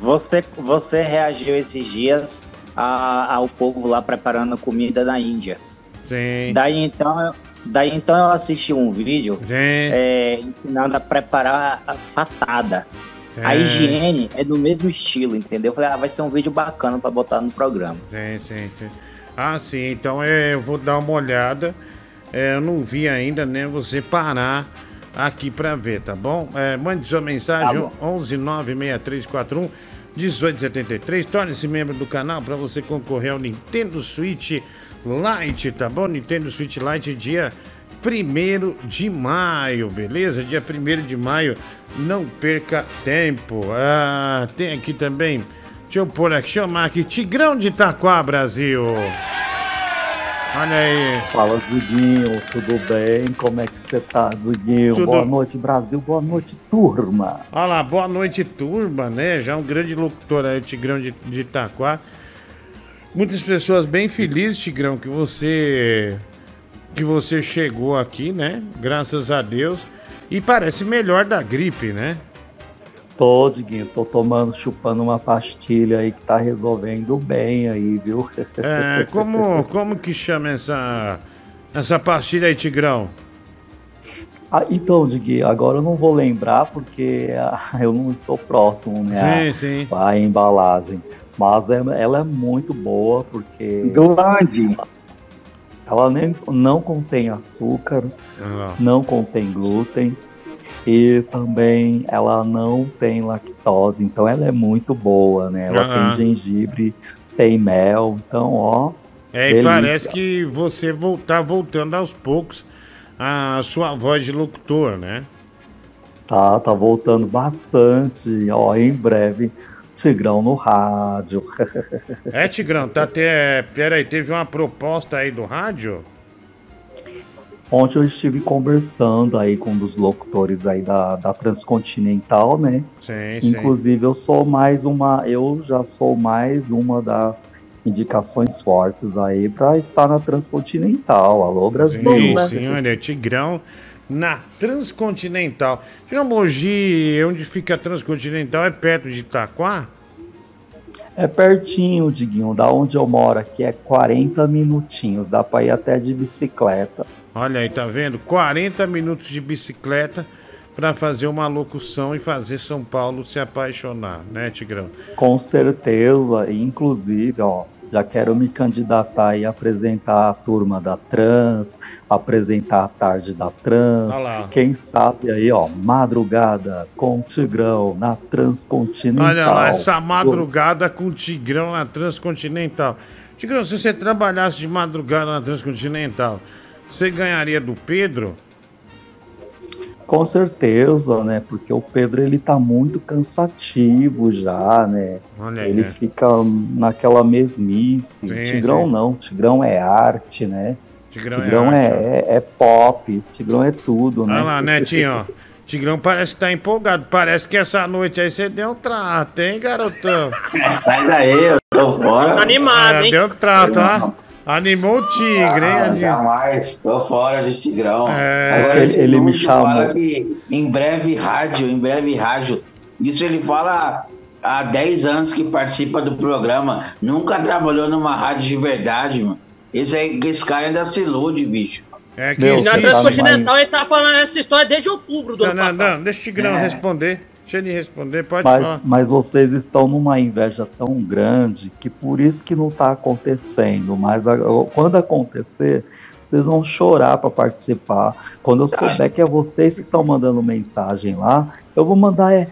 Você, você reagiu esses dias a- ao povo lá preparando comida da Índia. Sim. Daí então, eu- daí então eu assisti um vídeo é, ensinando a preparar a fatada. A Sim. higiene é do mesmo estilo, entendeu? Eu falei, ah, vai ser um vídeo bacana pra botar no programa. Sim, sim, sim. Ah, sim, então é, eu vou dar uma olhada. É, eu não vi ainda, né? Você parar aqui pra ver, tá bom? É, mande sua mensagem, Tá 11 96341 1873. Torne-se membro do canal para você concorrer ao Nintendo Switch Lite, tá bom? Nintendo Switch Lite, dia 1 de maio, beleza? Dia 1 de maio, não perca tempo. Ah, tem aqui também. Deixa eu pôr aqui, chamar aqui, Tigrão de Itaquá, Brasil. Olha aí. Fala, Zuguinho, tudo bem? Como é que você tá, Zuguinho? Tudo- Boa noite, Brasil. Boa noite, turma. Olha lá, boa noite, turma, né? Já um grande locutor aí, o Tigrão de, de Itaquá. Muitas pessoas bem felizes, Tigrão, que você que você chegou aqui, né? Graças a Deus. E parece melhor da gripe, né? Tô, Diguinho, tô tomando, chupando uma pastilha aí que tá resolvendo bem aí, viu? É, como, como que chama essa, essa pastilha aí, Tigrão? Ah, então, Diguinho, agora eu não vou lembrar porque ah, eu não estou próximo, né? Sim, sim. A embalagem. Mas é- ela é muito boa porque. Glande. Ela nem, não contém açúcar, Ah, não contém glúten e também ela não tem lactose, então ela é muito boa, né? Ela Ah. tem gengibre, tem mel, então ó. É, e parece que você tá voltando aos poucos a sua voz de locutor, né? Tá, tá voltando bastante, ó, em breve. Tigrão no rádio. É, Tigrão, tá até. Pera aí, teve uma proposta aí do rádio? Ontem eu estive conversando aí com um dos locutores aí da, da Transcontinental, né? Sim, sim. Inclusive eu sou mais uma, eu já sou mais uma das indicações fortes aí para estar na Transcontinental. Alô Brasil. Sim, sim, olha, Tigrão na Transcontinental. Tigrão Mogi, onde fica a Transcontinental, é perto de Itaquá? É pertinho, Diguinho, da onde eu moro aqui é 40 minutinhos, dá para ir até de bicicleta. Olha aí, tá vendo? 40 minutos de bicicleta para fazer uma locução e fazer São Paulo se apaixonar, né, Tigrão? Com certeza, inclusive, ó, já quero me candidatar e apresentar a turma da Trans, apresentar a tarde da Trans. Olha lá. Quem sabe aí, ó, madrugada com o Tigrão na Transcontinental. Olha lá, essa madrugada com o Tigrão na Transcontinental. Tigrão, se você trabalhasse de madrugada na Transcontinental, você ganharia do Pedro? Com certeza, né? Porque o Pedro ele tá muito cansativo já, né? Olha aí, ele né? fica naquela mesmice. Sim, Tigrão sim. não, Tigrão é arte, né? Tigrão é é, arte, é, é pop, Tigrão é tudo, né? Olha lá, Netinho. Tigrão parece que tá empolgado. Parece que essa noite aí você deu um trato, hein, garotão? Sai daí, eu tô fora. Tá animado, É, hein? Deu trato, ó. Animou o tigre, hein? Ah, Anim- jamais, tô fora de Tigrão. É, Agora ele- esse ele me que em breve rádio, em breve rádio. Isso ele fala há 10 anos que participa do programa. Nunca trabalhou numa rádio de verdade, mano. Esse, aí, esse cara ainda se ilude, bicho. É Meu, E na você Transcontinental ele tá falando essa história desde outubro do Não, ano não, passado. não, deixa o Tigrão É. responder. Deixa ele responder, pode Mas, falar. mas vocês estão numa inveja tão grande que por isso que não tá acontecendo. Mas a- quando acontecer, vocês vão chorar para participar. Quando eu souber que é vocês que estão mandando mensagem lá, eu vou mandar é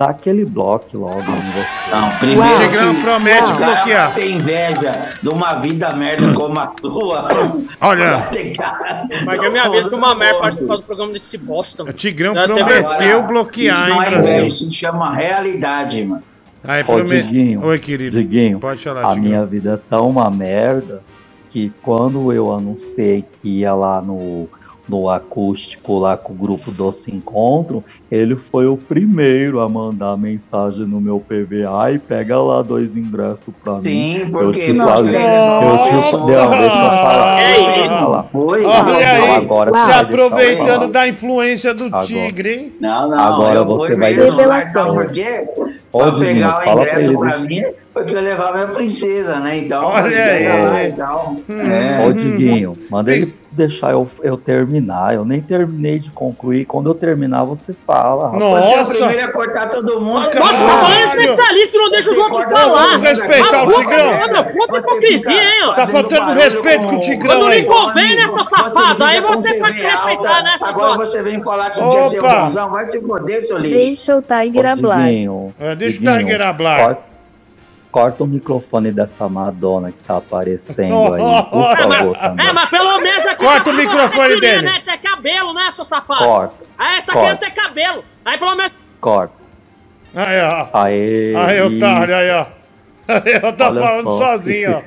dar aquele bloco logo em vocês. Não, primeiro. Tigrão que promete cara bloquear. Tem inveja de uma vida merda como a tua. Olha. Tem cara- Mas é a minha vez uma merda participar do programa desse bosta. O Tigrão prometeu bloquear, hein, não é Brasil? inveja, se chama realidade, mano. Aí, Ô, prome- Diguinho, Oi, querido. Diguinho, Pode falar, a Diguinho. minha vida é tão uma merda que quando eu anunciei que ia lá no, no acústico lá com o grupo Doce Encontro, ele foi o primeiro a mandar mensagem no meu PV. Ai, pega lá dois ingressos pra Sim, mim. porque eu te Nossa. falei. Eu te não, deixa eu falar. Ei, falar. Foi. Olha aí, agora se aproveitando da influência do Agora. tigre, hein? Não, não. Agora eu você vai mesmo, deixar- mas sabe por quê? Ô, Pra pegar o fala pra ingresso pra deixa- mim, porque eu levar minha princesa, né? Então, Olha aí. lá e tal. É. Ô, Diguinho, manda ele deixar eu, eu terminar. Eu nem terminei de concluir. Quando eu terminar, você fala. rapaz. Você é o primeiro a cortar todo mundo. Nossa, o Tabanho é especialista que não deixa os outros falar. Vamos respeitar o Tigrão. puta, hipocrisia, hein, ó. Tá faltando respeito com o Tigrão Quando não convém, né, seu safado? Aí você pode TV respeitar, né, seu Agora você vem falar que quer ser Opa. bonzão. Vai se foder, seu lixo. Deixa o Tiger hablar. É, deixa o Tiger hablar. Corta, o microfone dessa Madonna que tá aparecendo aí, por favor. também. É, mas pelo menos aqui Corta tá o microfone que queria, dele. Né, ter cabelo, né, seu safado? Corta. Aí você tá Corta. querendo ter cabelo. Aí pelo menos. Corta. Aí, ó. Aê. Aí, otário, aí, ó. Aí, ó, tá Olha falando sozinho, ó.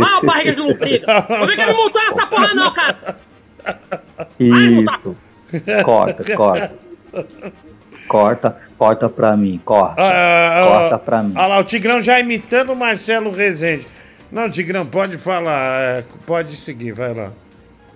Ah, o barriga de lombriga. Não fica me multando essa porra, não, cara. Isso. Corta, corta. Corta, corta pra mim, corta. Ah, ah, corta pra mim. Olha lá, o Tigrão já imitando o Marcelo Rezende. Não, Tigrão, pode falar, é, pode seguir, vai lá.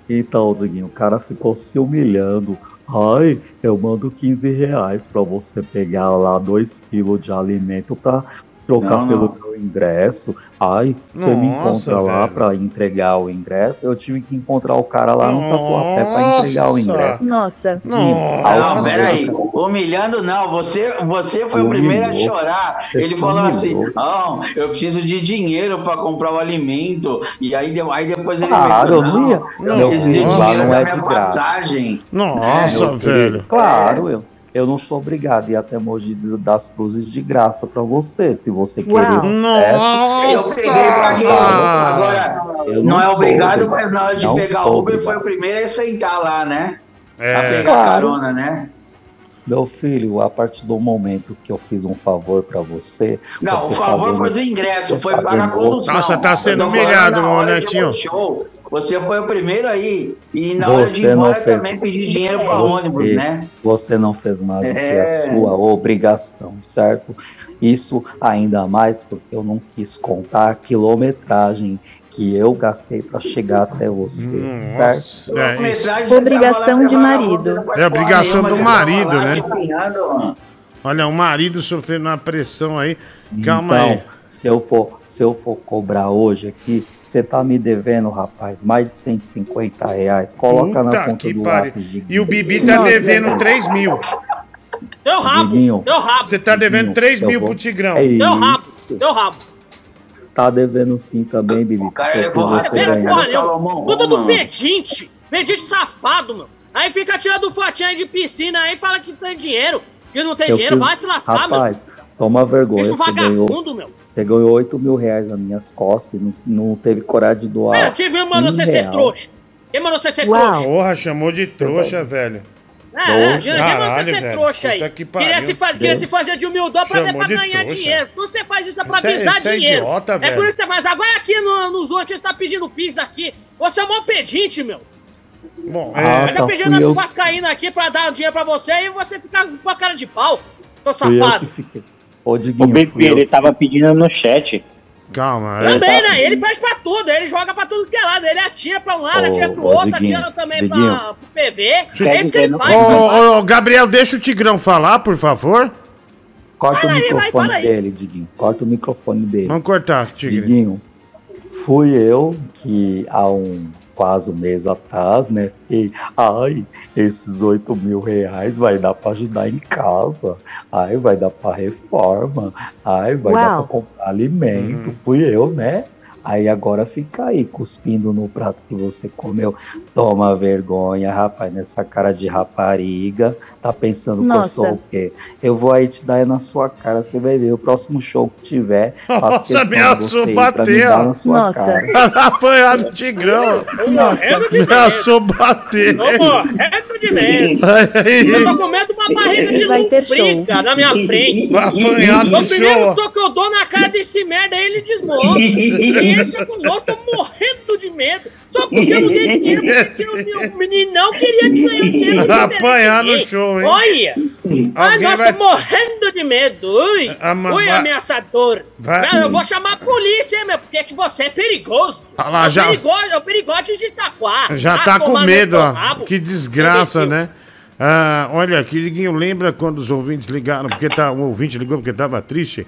Então, Diguinho, o cara ficou se humilhando. Ai, eu mando 15 reais pra você pegar lá 2 quilos de alimento pra trocar Não, pelo não. meu ingresso. Ai, você me Nossa, encontra lá velho. pra entregar o ingresso. Eu tive que encontrar o cara lá no Tatuapé pra entregar o Nossa. ingresso. Nossa. Não, peraí. Humilhando não, você, você foi o primeiro a Humilhou. chorar. Você Ele falou assim: humilhou. Não, eu preciso de dinheiro pra comprar o alimento. E aí, aí depois ele Claro, eu não ia. Eu preciso de lá dinheiro não pra é minha graça. passagem. Nossa, Meu velho. filho, Claro, eu, eu não sou obrigado a ir até Mogi das Cruzes de graça pra você. Se você querer. Uau. um Nossa! Eu peguei pra quê? Agora, não, não é sou obrigado, obrigado. mas na hora de pegar sou o Uber obrigado. foi o primeiro a sentar lá, né? A É, pegar Claro. carona, né? Meu filho, a partir do momento que eu fiz um favor pra você. Não, você o favor fazendo- foi do ingresso, foi pagar a fazendo- condução. Nossa, tá sendo humilhado, na hora de Netinho. um show, Você foi o primeiro aí. E na hora de ir embora fez- também pedir dinheiro Você- ônibus, né? Você não fez mais do que É. a sua obrigação, certo? Isso ainda mais porque eu não quis contar a quilometragem que eu gastei para chegar até você, certo? É, Obrigação de marido. É obrigação do marido, né? né? Olha, o marido sofrendo uma pressão aí. Calma então, aí. se eu for, se eu for cobrar hoje aqui, você tá me devendo, rapaz, mais de 150 reais. Coloca na Puta conta que do pariu. lápis E o Bibi tá Nossa, devendo cara. 3 mil. Deu rabo, Diguinho, deu rabo, Você tá devendo 3 eu mil vou- pro Tigrão. É deu isso. rabo, deu rabo. Tá devendo sim também, Bibi. cara porque levou porra, Salomão, tudo do pedinte, pedinte safado, meu. Aí fica tirando fotinha aí de piscina aí fala que tem dinheiro. E não tem Eu dinheiro, fiz- vai se lascar, meu. Rapaz, toma vergonha. Bicho ganhou, vagabundo, meu. Você ganhou 8 mil reais nas minhas costas e não, não teve coragem de doar. É, tive mandou você ser trouxa. Quem mandou você ser Uau. trouxa? Porra, chamou de trouxa, velho. É, é, quem mandou você ser velho. trouxa aí? Que. Queria se, faz, queria se fazer de humildão pra, Chamou pra de ganhar trouxa. dinheiro. Você faz isso pra Isso é- visar isso é dinheiro. idiota, é por isso que você faz. Agora aqui no, nos outros você tá pedindo pix aqui. Você é um mó pedinte, meu. Bom, Ah, Aí tá tá, pedindo eu. vascaína aqui pra dar dinheiro pra você e você fica com a cara de pau, seu safado. Ô, O Diguinho, Bibi, eu ele tava pedindo no chat. Calma. Ele Também, tá- né? Ele pede pra tudo, ele joga pra tudo que é lado. Ele atira pra um lado, Ô, atira pro ô, outro, Diguinho, atira também Diguinho. pra, pro PV. É isso que ele faz, Ô, ô, ô, Gabriel, deixa o Tigrão falar, por favor. Corta Fala o aí, vai, microfone aí. dele, Diguinho. Corta o microfone dele. Vamos cortar, Tigre. Diguinho, fui eu que há um quase um mês atrás, né? E, ai, esses 8 mil reais vai dar pra ajudar em casa. Ai, vai dar pra reforma. Ai, vai dar pra Uau. comprar alimento. Hum. Fui eu, né? Aí agora fica aí cuspindo no prato que você comeu. Toma vergonha, rapaz, nessa cara de rapariga. Tá pensando que eu sou o quê? Eu vou aí te dar aí na sua cara, você vai ver. O próximo show que tiver, faço Nossa, você bater, me dar ó. na sua Nossa. cara. Apanhado do Tigrão. Nossa. Ameaçou bater. Tô morrendo de medo. Eu tô com medo de uma barriga de Vai ter show. lombriga na minha frente. Vai apanhar no No primeiro show. que eu dou na cara desse merda aí, ele desmonta. tá com eu tô morrendo de medo. Só porque eu não dei dinheiro, porque o, o menino não queria ganhar dinheiro. Apanhar no show, hein? Olha! Alguém nós vai- morrendo de medo. Ui, Ah, mas ui ameaçador. vai- Eu vou chamar a polícia, meu, porque é que você é perigoso. Ah lá, é o já- perigoso, é o perigote de Itaquá. Já Ah, tá com medo, ó. Que desgraça, né? Ah, olha aqui, lembra quando os ouvintes ligaram, porque tá, o ouvinte ligou porque tava triste,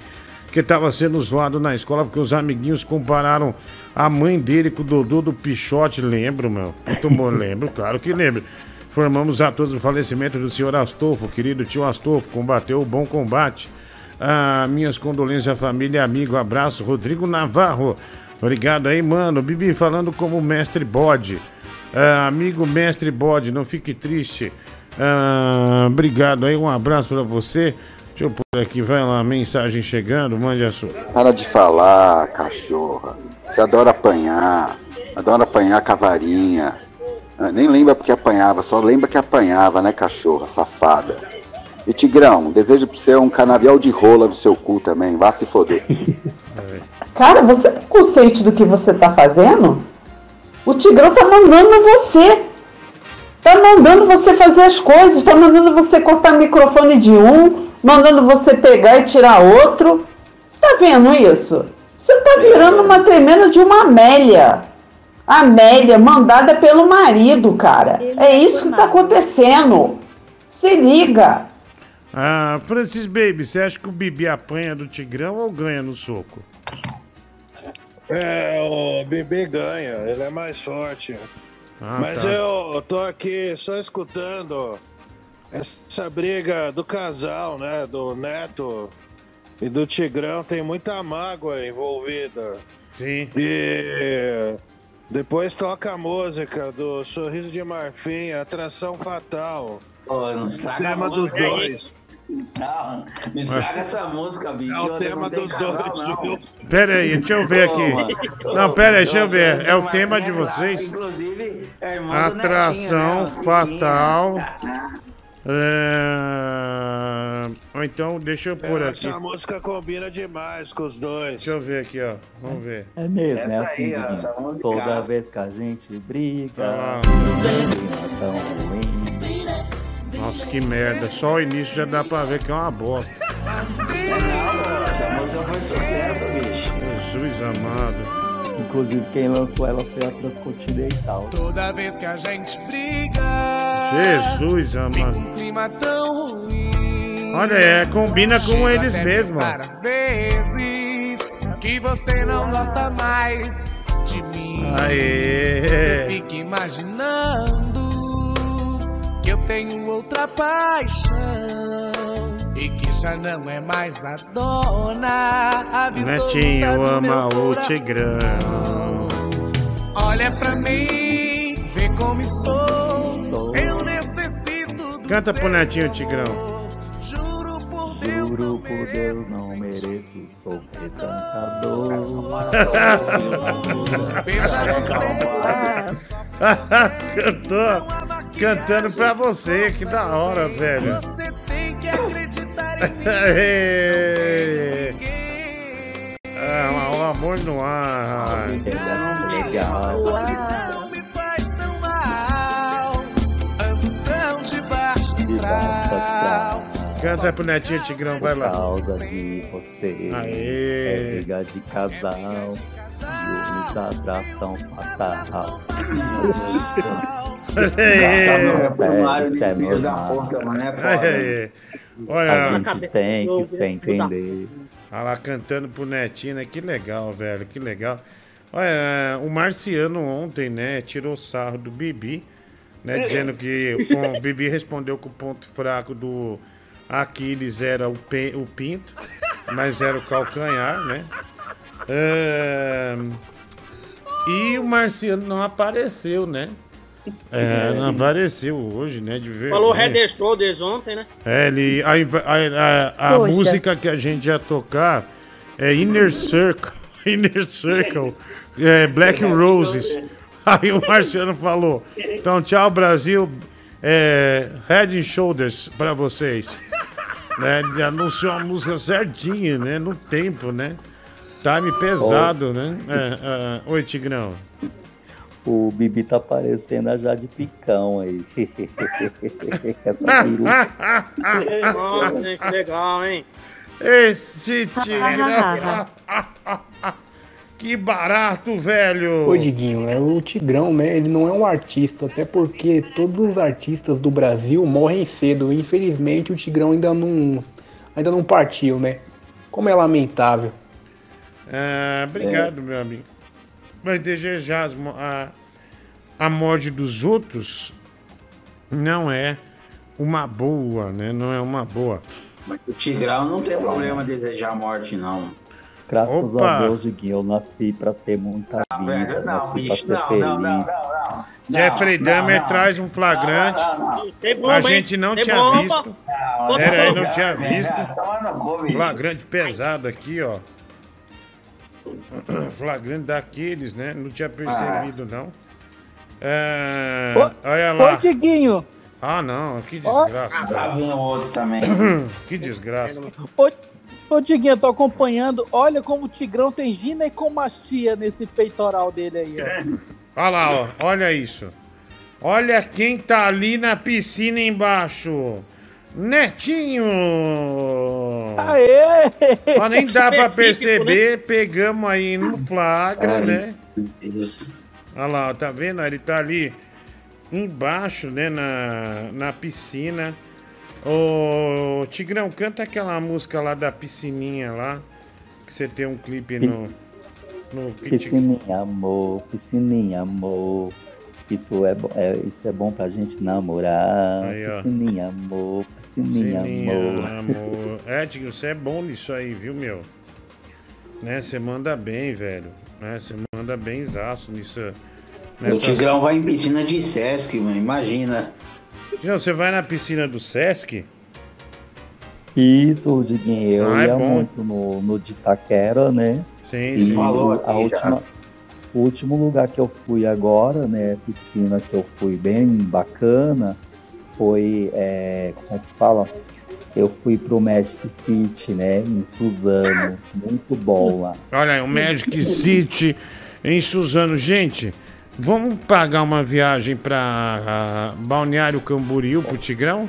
porque tava sendo zoado na escola, porque os amiguinhos compararam a mãe dele com o Dodô do Pichote, lembro, meu. Muito bom, lembro, claro que lembro. Formamos a todos o falecimento do senhor Astolfo, querido tio Astolfo, combateu o bom combate. Ah, minhas condolências à família e amigo, abraço, Rodrigo Navarro. Obrigado aí, mano. Bibi falando como mestre bode. Ah, amigo mestre bode, não fique triste. Ah, obrigado aí, um abraço pra você. Deixa eu pôr aqui, vai lá, mensagem chegando, mande a sua. Para de falar, cachorra. Você adora apanhar. Adora apanhar com a varinha. Ah, Nem lembra porque apanhava, só lembra que apanhava, né, cachorra, safada. E Tigrão, desejo pra você um canavial de rola no seu cu também. Vá se foder. Cara, você tem consciente do que você tá fazendo? O Tigrão tá mandando você. Tá mandando você fazer as coisas, tá mandando você cortar o microfone de um, mandando você pegar e tirar outro. Você tá vendo isso? Você tá virando uma tremenda de uma Amélia. Amélia, mandada pelo marido, cara. É isso que tá acontecendo. Se liga. Ah, Francis Baby, você acha que o Bibi apanha do Tigrão ou ganha no soco? É, o bebê ganha, ele é mais forte. Ah, Mas tá. eu tô aqui só escutando essa briga do casal, né? Do Neto e do Tigrão. Tem muita mágoa envolvida. Sim. E depois toca a música do Sorriso de Marfim, Atração Fatal. não estraga tema a dos dois. Não, não estraga essa música, bicho. É o tema dos casal, dois, não. Pera aí, deixa eu ver aqui. Não, pera aí, deixa eu ver. É o tema de Marfim vocês? Inclusive, é irmão do Atração Netinho, né? fatal. É... Ou então, deixa eu pôr aqui. Essa música combina demais com os dois. Deixa eu ver aqui, ó. Vamos ver. É mesmo, é Essa assim, aí, ó, essa música. Toda vez que a gente briga, Ah. é tão ruim. Nossa, que merda. Só o início já dá pra ver que é uma bosta. Essa música foi sucesso, bicho. Jesus amado. Inclusive, quem lançou ela foi a Transcontinental. Toda vez que a gente briga, Jesus amado. um clima tão ruim. Olha, é, combina com eles mesmos. às vezes que você não gosta mais de mim. Aê. Você fica imaginando que eu tenho outra paixão e que já não é mais a dona absoluta Netinho ama o. Tigrão. Olha pra mim, vê como estou. Eu necessito do Canta pro Netinho Tigrão. Juro por Deus, Juro por Deus, não mereço sofrer tanta dor. Cantou, cantando pra você, que da hora, velho. Ah, o amor no ar. Não me faz tão mal. Ando tão debaixo astral. Canta pro Netinho Tigrão, vai lá. causa de você. Aê. É briga de casal. Ciúmes, atração fatal. reformário Isso é de filho da puta, mano, é foda. Olha, A gente tem que se entender. Olha lá cantando pro Netinho, né? Que legal, velho, que legal. Olha, o Marciano ontem, né, tirou sarro do Bibi, né, dizendo que o Bibi respondeu que o ponto fraco do Aquiles era o, pe- o pinto, mas era o calcanhar, né? Ahn, e o Marciano não apareceu, né? É, não apareceu hoje, né? De ver. Falou Header Shoulders ontem, né? É, ele, a, a, a- a música que a gente ia tocar é Inner Circle. Inner Circle. é, Black Roses. Aí o Marciano falou: então, tchau, Brasil. É, head and Shoulders pra vocês. né? Ele anunciou a música certinha, né? No tempo, né? Time pesado, né? É, é. Oi, Tigrão. O Bibi tá parecendo a Jade Picão aí. Essa peruca. Que legal, hein? Esse Tigrão. que barato, velho. Ô, Diguinho, é o Tigrão, né? Ele não é um artista, até porque todos os artistas do Brasil morrem cedo. Infelizmente, o Tigrão ainda não, ainda não partiu, né? Como é lamentável. Ah, obrigado, meu amigo. Mas desejar a, a morte dos outros não é uma boa, né? Não é uma boa. Mas o Tigrão não tem problema desejar a morte, não. Graças Opa! a Deus, Diguinho, eu nasci pra ter muita vida, velho, não, nasci pra bicho, ser não, feliz. não, não, não, Jeffrey não, Dahmer não. traz um flagrante. Bomba, A gente não Tem tinha bomba. visto. Bota Pera aí, não tinha velho, visto. bicho. Flagrante pesado aqui, ó. Flagrante daqueles, né? Não tinha percebido, não. É, olha lá. Ô, Diguinho, Ah, não, que desgraça. Tá vindo outro também. que desgraça. ô, ô Diguinho, eu tô acompanhando. Olha como o Tigrão tem ginecomastia nesse peitoral dele aí, ó. Olha lá, ó. Olha isso. Olha quem tá ali na piscina embaixo. Netinho! Aê! Ó, nem dá pra Específico, perceber, pegamos aí no flagra, Ai, né? meu Deus. Olha lá, tá vendo? Ele tá ali embaixo, né, na, na piscina. Ô, Tigrão, canta aquela música lá da piscininha lá, que você tem um clipe no... no Piscininha, amor, piscininha, amor. Isso é, é, isso é bom pra gente namorar. Aí, ó. piscininha, amor, piscininha, Piscininha, amor. amor. É, você é bom nisso aí, viu, meu? Né, você manda bem, velho. Né, você manda bem zaço nisso. O nessas- Tigrão vai em piscina de Sesc, mano. Imagina. Tigrão, você vai na piscina do Sesc? Isso, Diguinho, eu Ah, é ia bom. muito no, no de Itaquera, né? Sim, E sim. Falou a aqui já. última, o último lugar que eu fui agora, né, piscina que eu fui bem bacana, foi, é, como é que fala? Eu fui pro Magic City, né, em Suzano, muito bom lá. Olha aí, o Magic City em Suzano. Gente, vamos pagar uma viagem pra Balneário Camboriú pro Tigrão?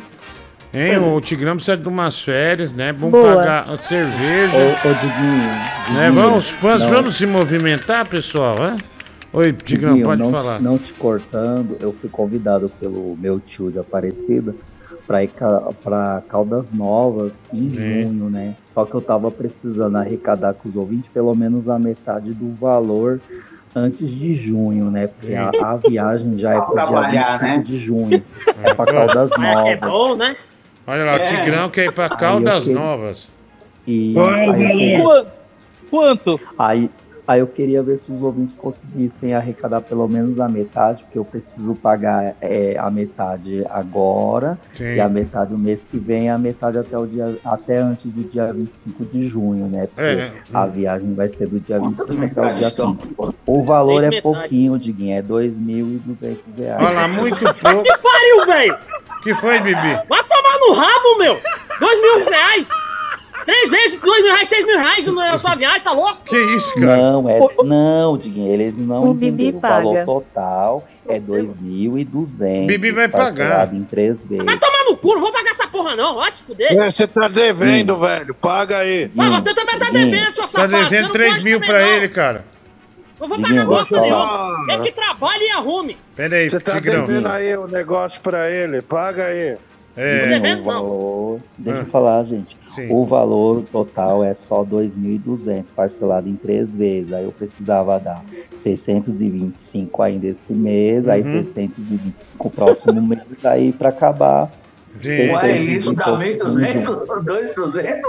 Hein? O Tigrão precisa de umas férias, né? Vamos Boa. pagar a cerveja. Ô, ô Diguinho, né? Diguinho, Vamos, vamos, não- vamos se movimentar, pessoal? é? Oi, Tigrão, pode não, falar. Não te cortando, eu fui convidado pelo meu tio de Aparecida para ir para Caldas Novas em Sim. junho, né? Só que eu tava precisando arrecadar com os ouvintes pelo menos a metade do valor antes de junho, né? Porque a, a viagem já é Pra pro dia trabalhar, 25 né? de junho. É para Caldas Ah, é Novas. bom, né? Olha lá, o É. Tigrão quer ir pra Aí Caldas que- Novas. E é o aí, Quanto? aí, aí eu queria ver se os ouvintes conseguissem arrecadar pelo menos a metade, porque eu preciso pagar é, a metade agora Sim. e a metade o mês que vem, e a metade até o dia até antes do dia 25 de junho, né? Porque É. a viagem vai ser do dia Quantas 25 até o dia metades são? 5. O valor é pouquinho, Diguinho, é 2.200 reais. Olha lá, muito pouco. Que pariu, velho! que foi, Bibi? Vai tomar no rabo, meu! Dois mil reais! Três vezes dois mil reais, seis mil reais na sua viagem, tá louco? Que isso, cara? Não, é, não, Diguinho, eles não O Bibi. O valor paga. total é 2.200. Bibi vai pagar. em três vezes. Vai tomar no cu, não vou pagar essa porra não, vai se fuder. É, Você tá devendo, velho. Paga aí. Mas você também tá devendo, seu Tá safado. você devendo não 3 pode mil pra não. ele, cara. Eu vou pagar bosta você nenhuma. só- É que trabalhe e arrume. Pera aí, Você tá Tigrão. devendo aí o negócio pra ele. Paga aí. É, Diguinho, devendo, o não. Valor, deixa Ah. eu falar, gente. Sim. O valor total é só 2.200, parcelado em três vezes. Aí eu precisava dar 625 ainda esse mês, aí Uhum. 625 o próximo mês, aí pra acabar. Ué, isso dá pouco 1.200? 2.200?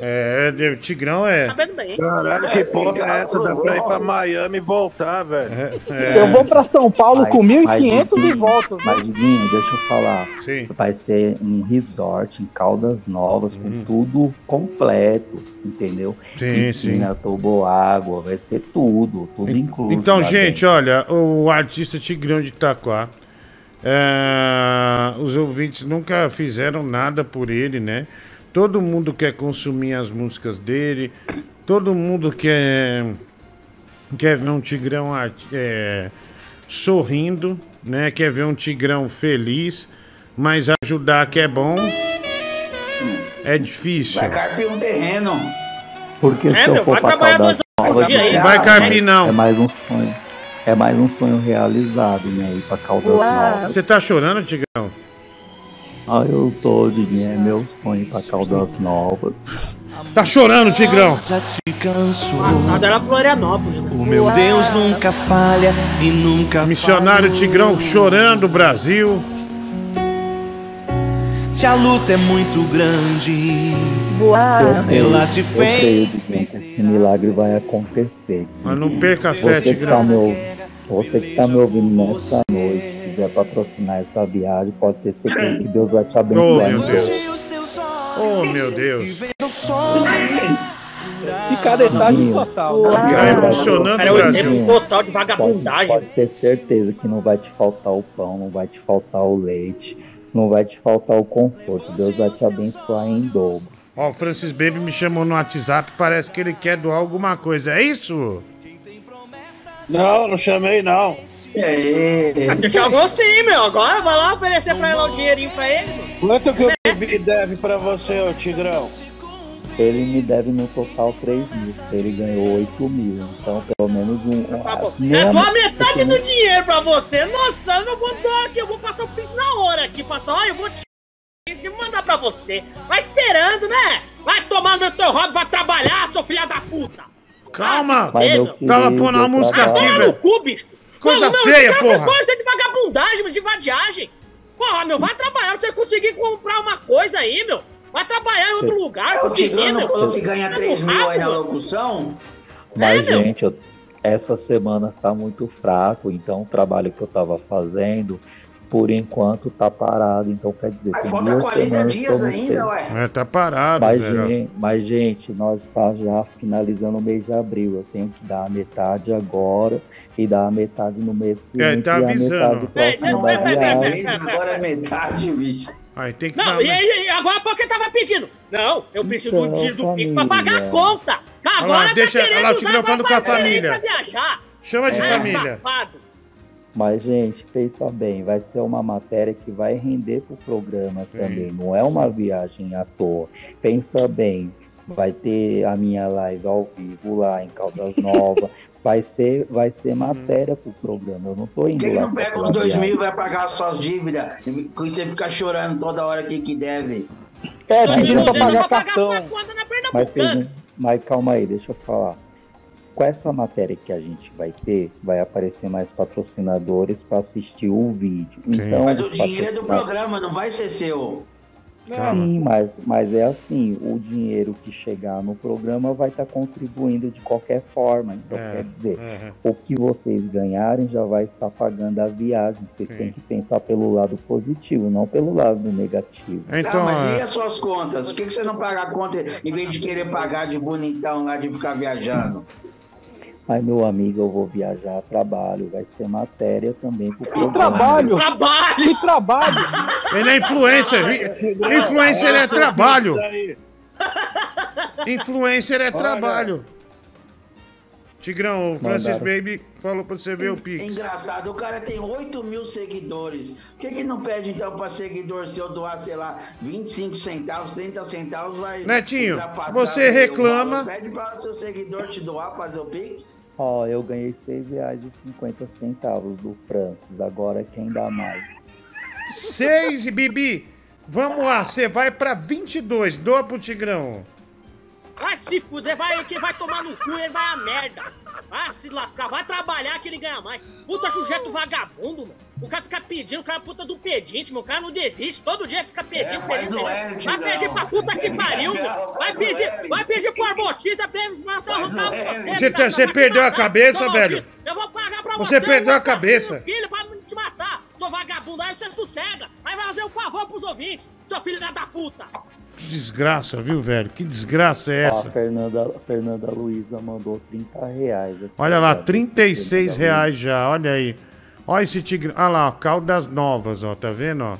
É, Tigrão é. Tá vendo bem. Caralho, que porra é essa? Dá pra ir pra Miami e voltar, velho. é, é. Eu vou pra São Paulo com 1.500 aí- e volto. Mas, Diguinho, deixa eu falar. Sim. Vai ser um resort em Caldas Novas, com tudo completo, entendeu? Uhum. Sim, sim. Piscina, toboágua, vai ser tudo, tudo incluso. Então, lá gente, olha, o artista Tigrão de Itaquá, é, os ouvintes nunca fizeram nada por ele, né? Todo mundo quer consumir as músicas dele. Todo mundo quer, quer ver um Tigrão é, sorrindo, né? Quer ver um Tigrão feliz. Mas ajudar que é bom é difícil. Vai carpir um terreno. Porque É, se eu meu, for vai pra aí. é- Vai carpir, não. É mais um sonho. É mais um sonho realizado, né? Ir pra Caldas Novas. Você tá chorando, Tigrão? Ah, eu tô, Diguinho. É meu sonho pra Caldas Novas. Tá chorando, Tigrão? Já te cansou. Passado era Florianópolis. né? O meu Deus nunca falha e nunca Missionário Tigrão chorando, Brasil. Se a luta é muito grande, creio, ela te eu creio, fez. Diguinho, que esse milagre vai acontecer. Mas não perca Você fé, tá Tigrão. me, ou- você que tá me ouvindo nessa noite, quiser patrocinar essa viagem, pode ter certeza que Deus vai te Oh, abençoar. meu em Deus. Oh, meu Deus. Picaretagem total. Tá emocionando Cara, é o o Brasil. exemplo total de Pode, vagabundagem. pode ter certeza que não vai te faltar o pão, não vai te faltar o leite, não vai te faltar o conforto. Deus vai te abençoar em dobro. Ó, o Francis Baby me chamou no WhatsApp, parece que ele quer doar alguma coisa, é isso? Não, não chamei não. Você chamou sim, meu. Agora vai lá oferecer pra ela o dinheirinho pra ele, mano. Quanto que o Bibi deve pra você, ô Tigrão? Ele me deve no total 3 mil, ele ganhou 8 mil, então pelo menos um. um Tá bom. Eu a- dou a metade do dinheiro pra você. Nossa, eu não vou dar aqui. Eu vou passar o Pix na hora aqui. Passar, ó, eu vou te e mandar pra você. Vai esperando, né? Vai tomar no teu hobby, vai trabalhar, seu filho da puta. Calma! Tava pondo uma música aqui, Toma velho. no cu, bicho. Coisa Não, não, feia, isso é porra. coisa de vagabundagem, de vadiagem. Porra, meu, vai trabalhar. Você conseguir comprar uma coisa aí, meu. Vai trabalhar em outro lugar, O conseguir, meu. falou que ganha Tá 3 no mil aí na locução? Mas, É, gente, eu- essa semana está muito fraco, então o trabalho que eu estava fazendo, por enquanto, tá parado. Então quer dizer, tem falta duas 40 semanas que dias eu não ainda, sei. ué. É, tá parado, Mas, velho. gente, mas, gente, nós está já finalizando o mês de abril. Eu tenho que dar a metade agora e a metade no mês que É, tá e a avisando. metade próxima não, da pera, pera. Agora é metade, bicho. Aí tem que Não, dar. e, aí, agora por que tava pedindo? Não, eu preciso do Então, dinheiro do Pix pra pagar a conta. Olha Agora lá, deixa- tá querendo olha lá usar pra com a família. viajar. Chama de É, família. safado. Mas, gente, pensa bem, vai ser uma matéria que vai render pro programa também. Não é uma viagem à toa. Pensa bem, vai ter a minha live ao vivo lá em Caldas Novas. Vai ser, vai ser matéria pro programa. Eu não tô Por indo que, que lá não pega os 2 viagem. mil e vai pagar suas dívidas? Você fica chorando toda hora que, que deve. É, pedindo pra pagar pra cartão. sua conta na Mas, vocês mas calma aí, deixa eu falar. Com essa matéria que a gente vai ter, vai aparecer mais patrocinadores para assistir o vídeo. Então, Mas o dinheiro é do programa, não vai ser seu. Sim, mas, mas é assim, o dinheiro que chegar no programa vai estar contribuindo de qualquer forma. Então, É, quer dizer, é. o que vocês ganharem já vai estar pagando a viagem. Vocês têm que pensar pelo lado positivo, não pelo lado negativo. Então, ah, mas é. e as suas contas? Por que, que você não paga a conta em vez de querer pagar de bonitão lá de ficar viajando? Mas, meu amigo, eu vou viajar a trabalho, vai ser matéria também pro Que programa. trabalho! Trabalho! Que trabalho! Ele é influencer. Influencer é olha trabalho. Aí. Influencer é trabalho. Tigrão, o Francis Mandaram. Baby falou pra você ver o Pix. Engraçado, o cara tem 8 mil seguidores. Por que, que não pede então pra seguidor se eu doar, sei lá, 25 centavos, 30 centavos, vai. Netinho, você reclama-? Pede para o seu seguidor te doar, fazer o Pix. Ó, eu ganhei R$ 6,50 do Francis. Agora quem dá mais? Seis, Bibi. Vamos lá, você vai pra 22. Doa pro Tigrão. Vai se fuder, vai que vai tomar no cu, ele vai a merda. Vai se lascar, vai trabalhar que ele ganha mais. Puta sujeito vagabundo, mano. O cara fica pedindo, o cara é puta do pedinte, meu. O cara não desiste, todo dia fica pedindo, É, pedindo, Vai Tigrão. pedir pra puta que pariu, meu. Vai pedir, vai pedir pro arbotista, pra arrancar não é, você, Você tá- você vai perdeu a cabeça, velho? Eu vou pagar pra Você você. perdeu a cabeça. Filho, pra te matar, seu vagabundo. Aí você sossega. Aí vai fazer um favor pros ouvintes, seu filho da puta. Que desgraça, viu, velho? Que desgraça é Ó, a essa? Fernanda, a Fernanda Luiza mandou 30 reais. aqui. Olha lá, Agradeço, 36 Fernanda reais já, olha aí. Olha esse tigre. Olha lá, ó, Caldas Novas, ó, tá vendo, ó?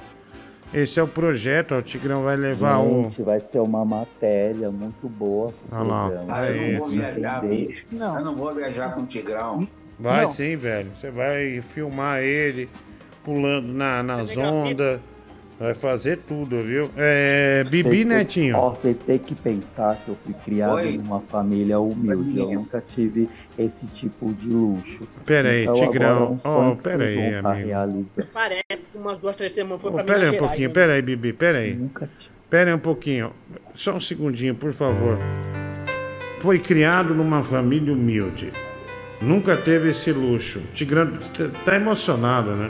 Esse é o projeto, ó, o Tigrão vai levar o. Gente, vai ser uma matéria muito boa. Olha lá. Ah, eu não vou isso. viajar, bicho. Eu não vou viajar com o Tigrão. Vai Não. sim, velho. Você vai filmar ele pulando na, nas ondas. Vai fazer tudo, viu? É. Bibi Netinho. Ó, você tem que pensar que eu fui criado Oi. numa família humilde. Eu nunca tive esse tipo de luxo. Pera aí, Então, Tigrão. é um Ó, sonho que pera vocês aí, vão tá amigo. realizando. Parece que umas duas, três semanas foi Ô, pra pera aí um pouquinho, né? pera aí, Bibi, pera aí. Pera aí um pouquinho. Só um segundinho, por favor. Foi criado numa família humilde. Nunca teve esse luxo. Tigrão tá emocionado, né?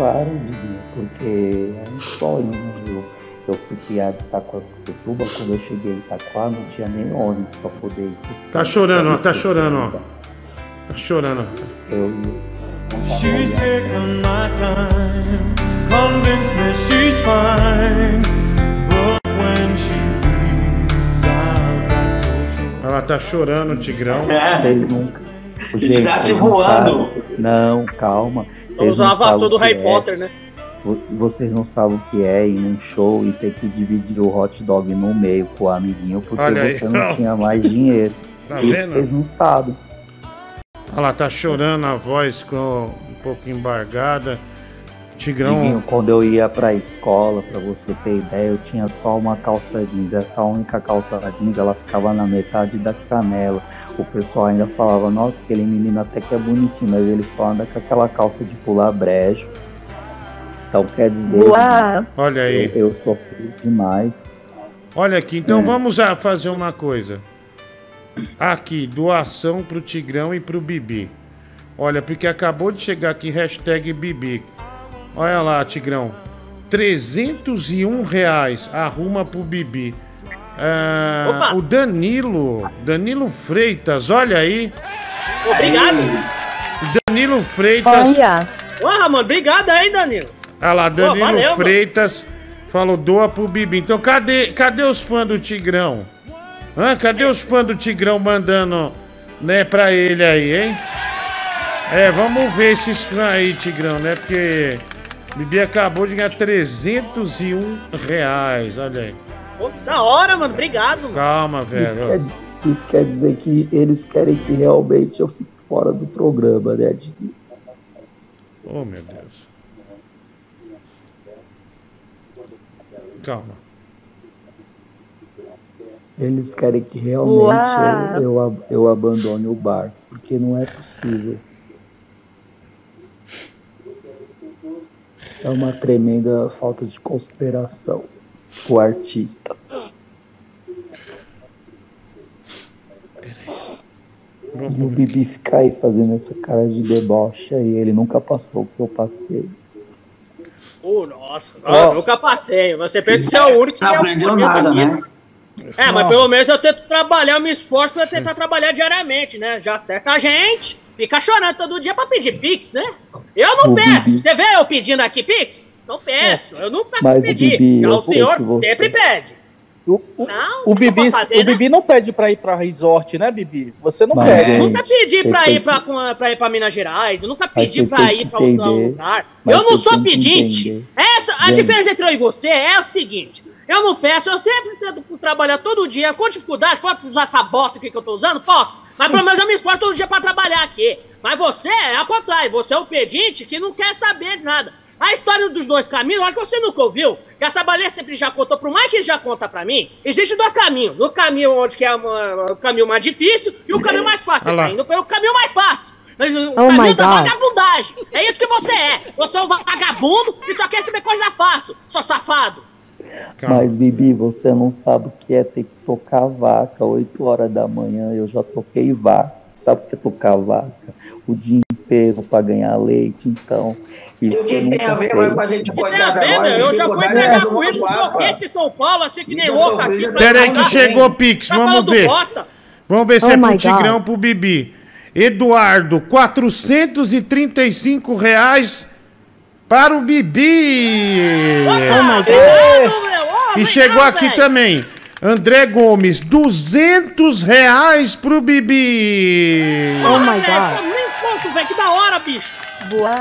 Claro, Diguinho, porque é um sonho, né? Eu, eu fui criado em Itacoaxetuba, quando eu cheguei em Itaquá não tinha nem ônibus pra poder ir. pro Tá chorando, ó, tá chorando, ó. Tá chorando, ó. Eu She's taken my time, convince me she's fine. But when she leaves, I'm not so sure. Ela tá chorando, Tigrão. Vocês nunca. Ele Gente, tá se voando. Não, calma. Vocês não a vassoura sabem do o que Harry é. Potter, né? Vo- Vocês não sabem o que é ir num show e ter que dividir o hot dog no meio com o amiguinho porque Olha aí. você não tinha mais dinheiro. Tá Isso vendo? vocês não sabem. Ela tá chorando, a voz ficou um pouco embargada. Tigrão. Diguinho, quando eu ia pra escola, pra você ter ideia, eu tinha só uma calça jeans. Essa única calça jeans, ela ficava na metade da canela. O pessoal ainda falava, nossa, aquele menino até que é bonitinho, mas ele só anda com aquela calça de pular brejo. Então quer dizer. Olha aí. Eu, eu sofri demais. Olha aqui, então É. vamos a fazer uma coisa. Aqui, doação pro Tigrão e pro Bibi. Olha, porque acabou de chegar aqui, hashtag Bibi. Olha lá, Tigrão. 301 reais arruma pro Bibi. Ah, o Danilo, Danilo Freitas, olha aí. Obrigado. Danilo Freitas. Porra, mano, obrigado aí, Danilo. Olha lá, Danilo valeu, mano. Freitas falou doa pro Bibi. Então cadê, cadê os fãs do Tigrão? Hã? Cadê os fãs do Tigrão mandando, né, pra ele aí, hein? É, vamos ver esses fãs aí, Tigrão, né? Porque Bibi acabou de ganhar 301 reais, olha aí. Pô, da hora, mano, obrigado. Calma, Isso velho. quer, isso quer dizer que eles querem que realmente eu fique fora do programa, né, Diguinho? Oh, meu Deus. Calma. Eles querem que realmente eu, eu, eu abandone o bar, porque não é possível. É uma tremenda falta de consideração o artista. E o Bibi ficar aí fazendo essa cara de deboche aí, ele nunca passou o que eu passei. Ô, nossa, eu nunca passei. Você pensa que você é o único que Não aprendeu nada, né? É, mas pelo menos eu tento trabalhar, eu me esforço pra tentar trabalhar diariamente, né? Já cerca a gente, fica chorando todo dia pra pedir Pix, né? Eu não O peço. Bibi. Você vê eu pedindo aqui Pix? Não peço. Eu nunca Mas o pedi. Bibi, Já eu o senhor você- sempre pede. O, Não, o, Bibi, fazer, o Bibi não pede pra ir pra resort, né, Bibi? Você não Mas, pede. Eu nunca pedi pra ir pra, com- pra ir pra Minas Gerais, eu nunca pedi pra ir pra outro lugar. Eu não sou pedinte. entender. Essa, a diferença entre eu e você é o seguinte: eu não peço, eu sempre tento trabalhar todo dia, com dificuldade, posso usar essa bosta aqui que eu tô usando? Posso. Mas pelo menos eu me esforço todo dia pra trabalhar aqui. Mas você é ao contrário, você é o pedinte que não quer saber de nada. A história dos dois caminhos, eu acho que você nunca ouviu. Que essa baleia sempre já contou, por mais que já conta pra mim, existem dois caminhos. O caminho onde que é uma- o caminho mais difícil e o caminho mais fácil. Você tá indo pelo caminho mais fácil. O Oh caminho da vagabundagem. É isso que você é. Você é um vagabundo que só quer receber coisa fácil, seu safado. Mas, Bibi, você não sabe o que é ter que tocar vaca 8 horas da manhã. Eu já toquei vaca. Sabe o que é tocar vaca? O dia inteiro para ganhar leite, então. Isso E o que eu tem a ver fiz. com a gente boitar agora? eu já fui é do com sou quente em São Paulo, assim que nem Isso, louco aqui. Pera aí que Tá chegou o Pix, vamos falando ver. bosta? Vamos ver se Oh é pro. Tigrão pro Bibi. Eduardo, 435 reais para o Bibi. Oh E chegou aqui também. André Gomes, 200 reais pro Bibi. Oh my God. Nem conto, velho, que da hora, bicho.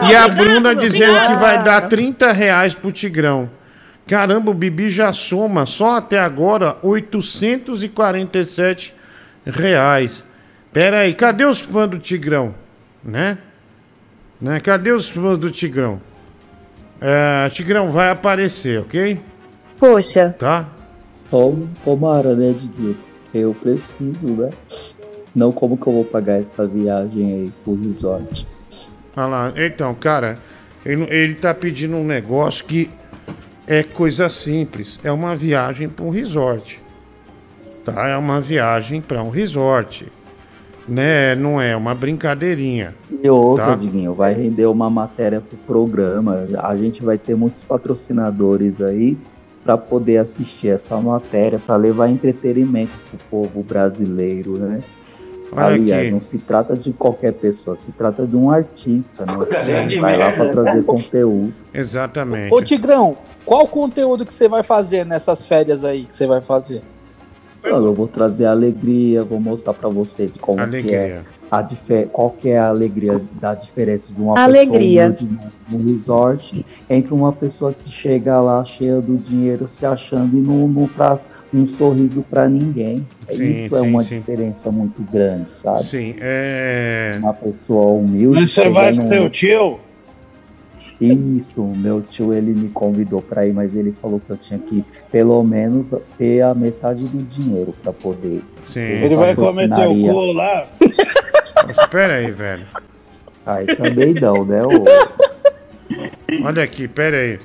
E a Bruna dizendo que vai dar 30 reais pro Tigrão. Caramba, o Bibi já soma só até agora 847 reais. Pera aí, cadê os fãs do Tigrão? Né? né? Cadê os fãs do Tigrão? É, Tigrão vai aparecer, ok? Poxa. Tá? Tom- Tomara, né, Diguinho? Eu preciso, né? Não como que eu vou pagar essa viagem aí pro resort. Olha lá. Então, cara, ele, ele tá pedindo um negócio que é coisa simples. É uma viagem para um resort. Tá? É uma viagem para um resort. Né? Não é uma brincadeirinha. E outra, Tá. Diguinho, vai render uma matéria pro programa. A gente vai ter muitos patrocinadores aí para poder assistir essa matéria, para levar entretenimento pro povo brasileiro, né? Olha Aliás, aqui. não se trata de qualquer pessoa, se trata de um artista, né? Grande vai lá para trazer conteúdo. Exatamente. Ô Tigrão, qual conteúdo que você vai fazer nessas férias aí que você vai fazer? Então, eu vou trazer alegria, vou mostrar para vocês como é a qual que é a alegria da diferença de uma Alegria. pessoa humilde no, resort entre uma pessoa que chega lá cheia do dinheiro se achando e não, não traz um sorriso para ninguém. Sim, Isso é sim, uma sim. diferença muito grande, sabe? Sim, é. Uma pessoa humilde. Você vai com seu tio? Isso, meu tio ele me convidou para ir, mas ele falou que eu tinha que pelo menos ter a metade do dinheiro para poder. Sim. Ele vai comer teu cu lá? Pera aí, velho. Aí também não, né? ô? Olha aqui, pera aí.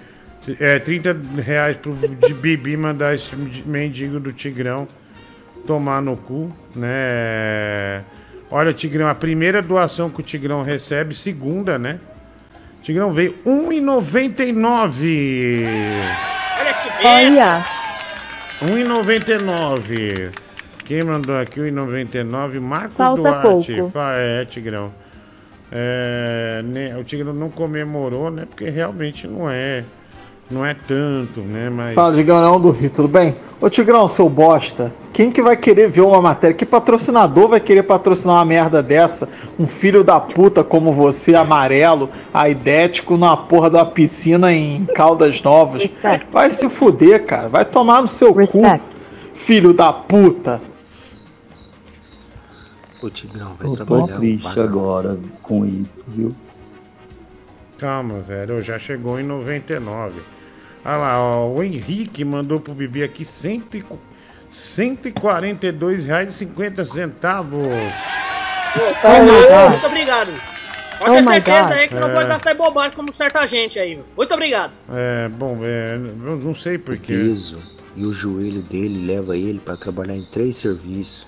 É 30 reais pro de Bibi mandar esse mendigo do Tigrão tomar no cu, né? Olha, Tigrão, a primeira doação que o Tigrão recebe, segunda, né? Tigrão veio 1,99. Olha que Olha. 1,99. Quem mandou aqui 1,99? Marcos Falta Duarte. pouco. É, Tigrão. É, né, o Tigrão não comemorou, né? Porque realmente não é. Não é tanto, né? Mas. Fala, Digão não do Rio, tudo bem? Ô Tigrão, seu bosta, quem que vai querer ver uma matéria? Que patrocinador vai querer patrocinar uma merda dessa? Um filho da puta como você, amarelo, aidético, numa porra da piscina em Caldas Novas. Vai se fuder, cara. Vai tomar no seu cu. Filho da puta. O Tigrão vai Eu tô trabalhar. triste agora com isso, viu? Calma, velho. Já chegou em 99. Olha lá, ó, o Henrique mandou pro Bibi aqui 100 e cu- 142 reais e 50 centavos. Tá Oh. Muito obrigado. Pode Oh ter certeza aí que não É. vou gastar em bobagem como certa gente aí. viu? Muito obrigado. É, bom, é, eu não sei O porquê. peso e o joelho dele leva ele para trabalhar em três serviços: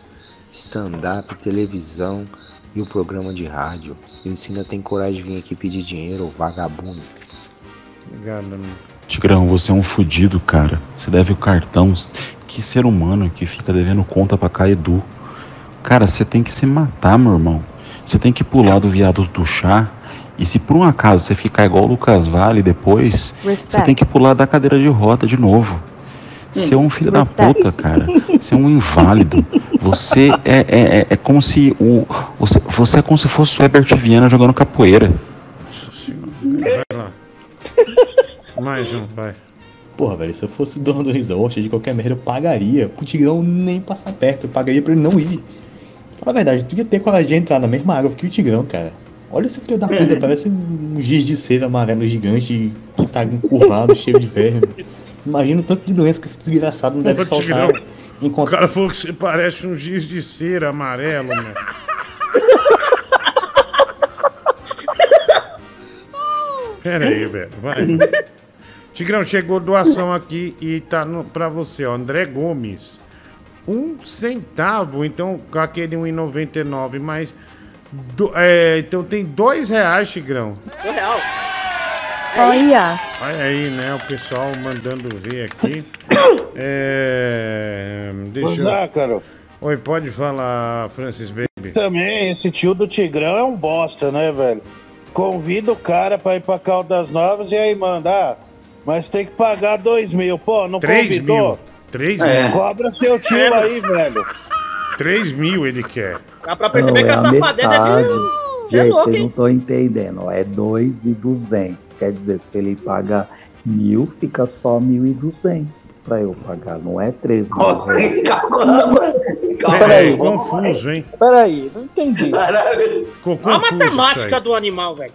stand-up, televisão e o programa de rádio. E você ainda tem coragem de vir aqui pedir dinheiro, ô vagabundo. Obrigado, amigo. Tigrão, você é um fudido, cara. Você deve o cartão. Que ser humano que fica devendo conta pra Caedu. Cara, você tem que se matar, meu irmão. Você tem que pular do viado do chá. E se por um acaso você ficar igual o Lucas Vale depois, você tem que pular da cadeira de roda de novo. Você é um filho da Respect. puta, cara. Você é um inválido. Você é, é, é, é como se o. Você, você é como se fosse o Herbert Viana jogando capoeira. Vai lá. Mais um, vai. Porra, velho, se eu fosse dono do resort, de qualquer merda, eu pagaria. Pro Tigrão nem passar perto, eu pagaria pra ele não ir. Fala a verdade, tu ia ter coragem de entrar na mesma água que o Tigrão, cara. Olha esse filho da puta, parece um giz de cera amarelo gigante que tá encurvado, cheio de verme. Imagina o tanto de doença que esse desgraçado não deve Ô, soltar. Tigrão, O cara falou que você parece um giz de cera amarelo, né? Pera aí, velho. Vai. Tigrão, chegou doação aqui e tá no, pra você, ó. André Gomes. Um centavo, então, com aquele 1,99, mais. do- é, então tem dois reais, Tigrão. Um real. Olha. Olha aí, né? O pessoal mandando ver aqui. É. Deixa Ô, eu... Zácaro. Oi, pode falar, Francis Baby. Também, esse tio do Tigrão é um bosta, né, velho? Convida o cara pra ir pra Caldas Novas e aí manda, ah, mas tem que pagar dois mil. Pô, não Três convidou? mil. Três É. mil. Cobra seu tio aí, velho. Três mil ele quer. Dá pra perceber Não, que é a safadeza é metade. de é Gente, louco, vocês não estão entendendo. É 2,200. Quer dizer, se ele pagar mil, fica só 1.200 para eu pagar. Não é 3 mil. Nossa, que calma. Peraí. Confuso, hein? Peraí, não entendi. Ficou A matemática do animal, velho.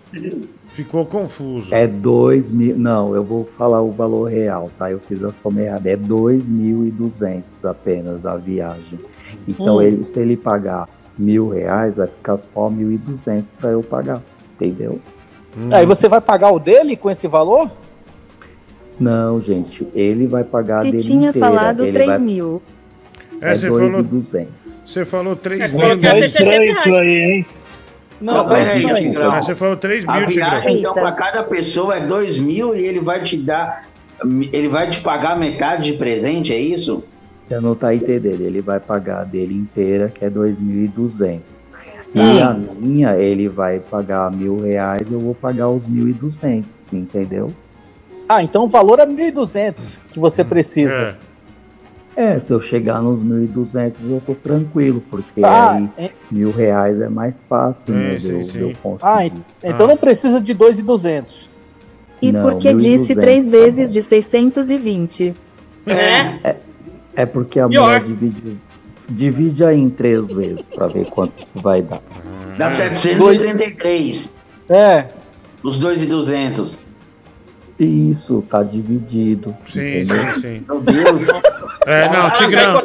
Ficou confuso. É 2 mil. Não, eu vou falar o valor real, tá? Eu fiz a soma errada. É 2.200 apenas a viagem. Então, Hum. ele, se ele pagar mil reais, vai ficar só 1.200 para eu pagar. Entendeu? Aí você vai pagar o dele com esse valor? Não, gente, ele vai pagar a Se dele tinha inteira. falado ele 3 vai... mil. É, É você falou, 2.200. você falou 3 É, mil. falou que ia ser 60 reais. hein? Não, peraí, peraí. Tigrão. Ah, você falou 3 A mil, Tigrão. viagem, então, Eita. para cada pessoa é dois mil e ele vai te dar. Ele vai te pagar metade de presente, é isso? Você não tá entendendo. Ele vai pagar a dele inteira, que é 2.200. E Hum. a minha, ele vai pagar mil reais, eu vou pagar os 1.200, entendeu? Ah, então o valor é 1.200 que você precisa. É. É, se eu chegar nos 1.200 eu tô tranquilo, porque Ah, aí é- mil reais é mais fácil, É, né, sim, sim. Ah, en- então Ah. não precisa de 2.200. E Não, por que 1.200, disse três tá vezes bom. de 620? É. É porque a Pior. mulher divide, divide aí em três vezes pra ver quanto vai dar. Dá 733. É. Os dois e 200. Isso, tá dividido. Sim, entendeu? sim, sim. Meu Deus. É, não, Ah, vai Tigrão.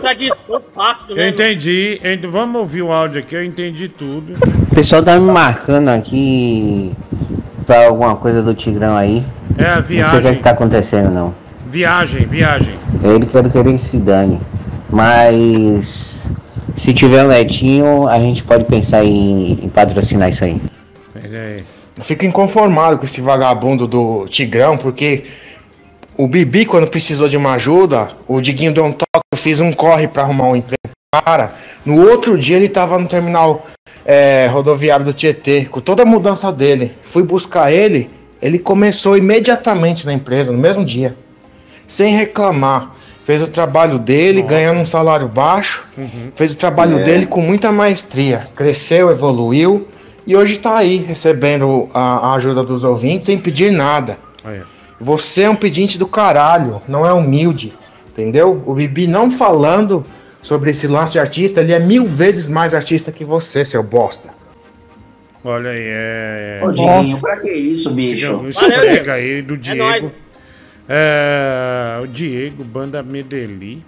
fácil, né? Eu entendi. ent- Vamos ouvir o áudio aqui, eu entendi tudo. O pessoal tá me marcando aqui pra alguma coisa do Tigrão aí. É a Não sei o que, é viagem. que tá acontecendo, não. Viagem, viagem. Ele quer querer que se dane. Mas se tiver um netinho, a gente pode pensar em, em patrocinar isso aí. É, Eu fico inconformado com esse vagabundo do Tigrão, porque o Bibi, quando precisou de uma ajuda, o Diguinho deu um toque, eu fiz um corre pra arrumar um emprego pro cara. No outro dia ele tava no terminal é, rodoviário do Tietê, com toda a mudança dele. Fui buscar ele, ele começou imediatamente na empresa, no mesmo dia. Sem reclamar. Fez o trabalho dele, ganhando um salário baixo. Fez o trabalho É. dele com muita maestria. Cresceu, evoluiu. E hoje tá aí, recebendo a, a ajuda dos ouvintes sem pedir nada. Aí, Você é um pedinte do caralho, não é humilde. Entendeu? O Bibi não falando sobre esse lance de artista, ele é mil vezes mais artista que você, seu bosta. Olha aí, é. Ô, Diguinho, pra que isso, bicho? Esfrega aí do É Diego. nóis. É, o Diego, banda Medeli,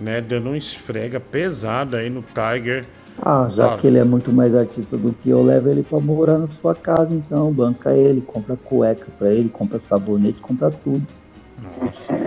né? Dando um esfrega pesado aí no Tiger. Ah, já Ah. que ele é muito mais artista do que eu, levo ele pra morar na sua casa, então. Banca ele, compra cueca pra ele, compra sabonete, compra tudo.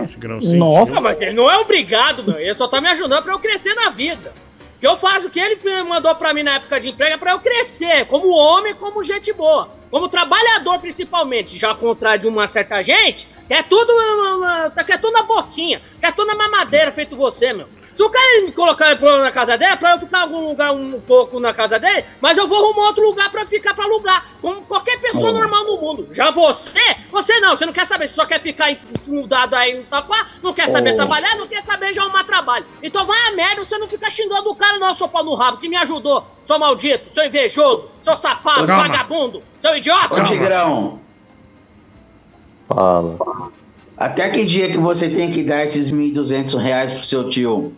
Tigrão Nossa. Ah, mas ele não é obrigado, meu. Ele só tá me ajudando pra eu crescer na vida. Que eu faço o que ele mandou pra mim na época de emprego é pra eu crescer, como homem, como gente boa. Como trabalhador, principalmente. Já ao contrário de uma certa gente, que é tudo, uh, uh, que é tudo na boquinha, que é tudo na mamadeira, feito você, meu. Se o cara me colocar pra- na casa dele, é pra eu ficar em algum lugar um pouco na casa dele, mas eu vou arrumar outro lugar pra ficar pra alugar, como qualquer pessoa normal no mundo. Já você, você não, você não quer saber, você só quer ficar enfundado aí no taquá, não quer saber Oh. trabalhar, não quer saber já arrumar trabalho. Então vai a merda, você não fica xingando o cara, não, seu pau no rabo, que me ajudou, seu maldito, seu invejoso, seu safado, Calma. vagabundo, seu idiota. Ô, Tigrão, Fala. até que dia que você tem que dar esses 1.200 reais pro seu tio?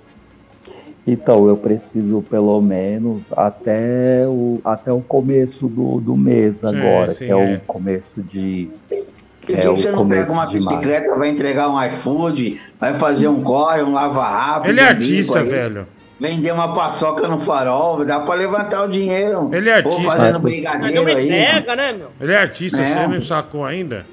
Então, eu preciso pelo menos até o, até o começo do, do mês agora, sim, que é, é. o começo de. Por que É você não pega uma bicicleta, vai entregar um iFood, vai fazer um corre, um lava-rápido? Ele é artista, aí, velho. Vender uma paçoca no farol, dá pra levantar o dinheiro. Ele é artista. Ou fazendo brigadeiro aí. entrega, né, meu? Ele é artista, É. você não sacou ainda?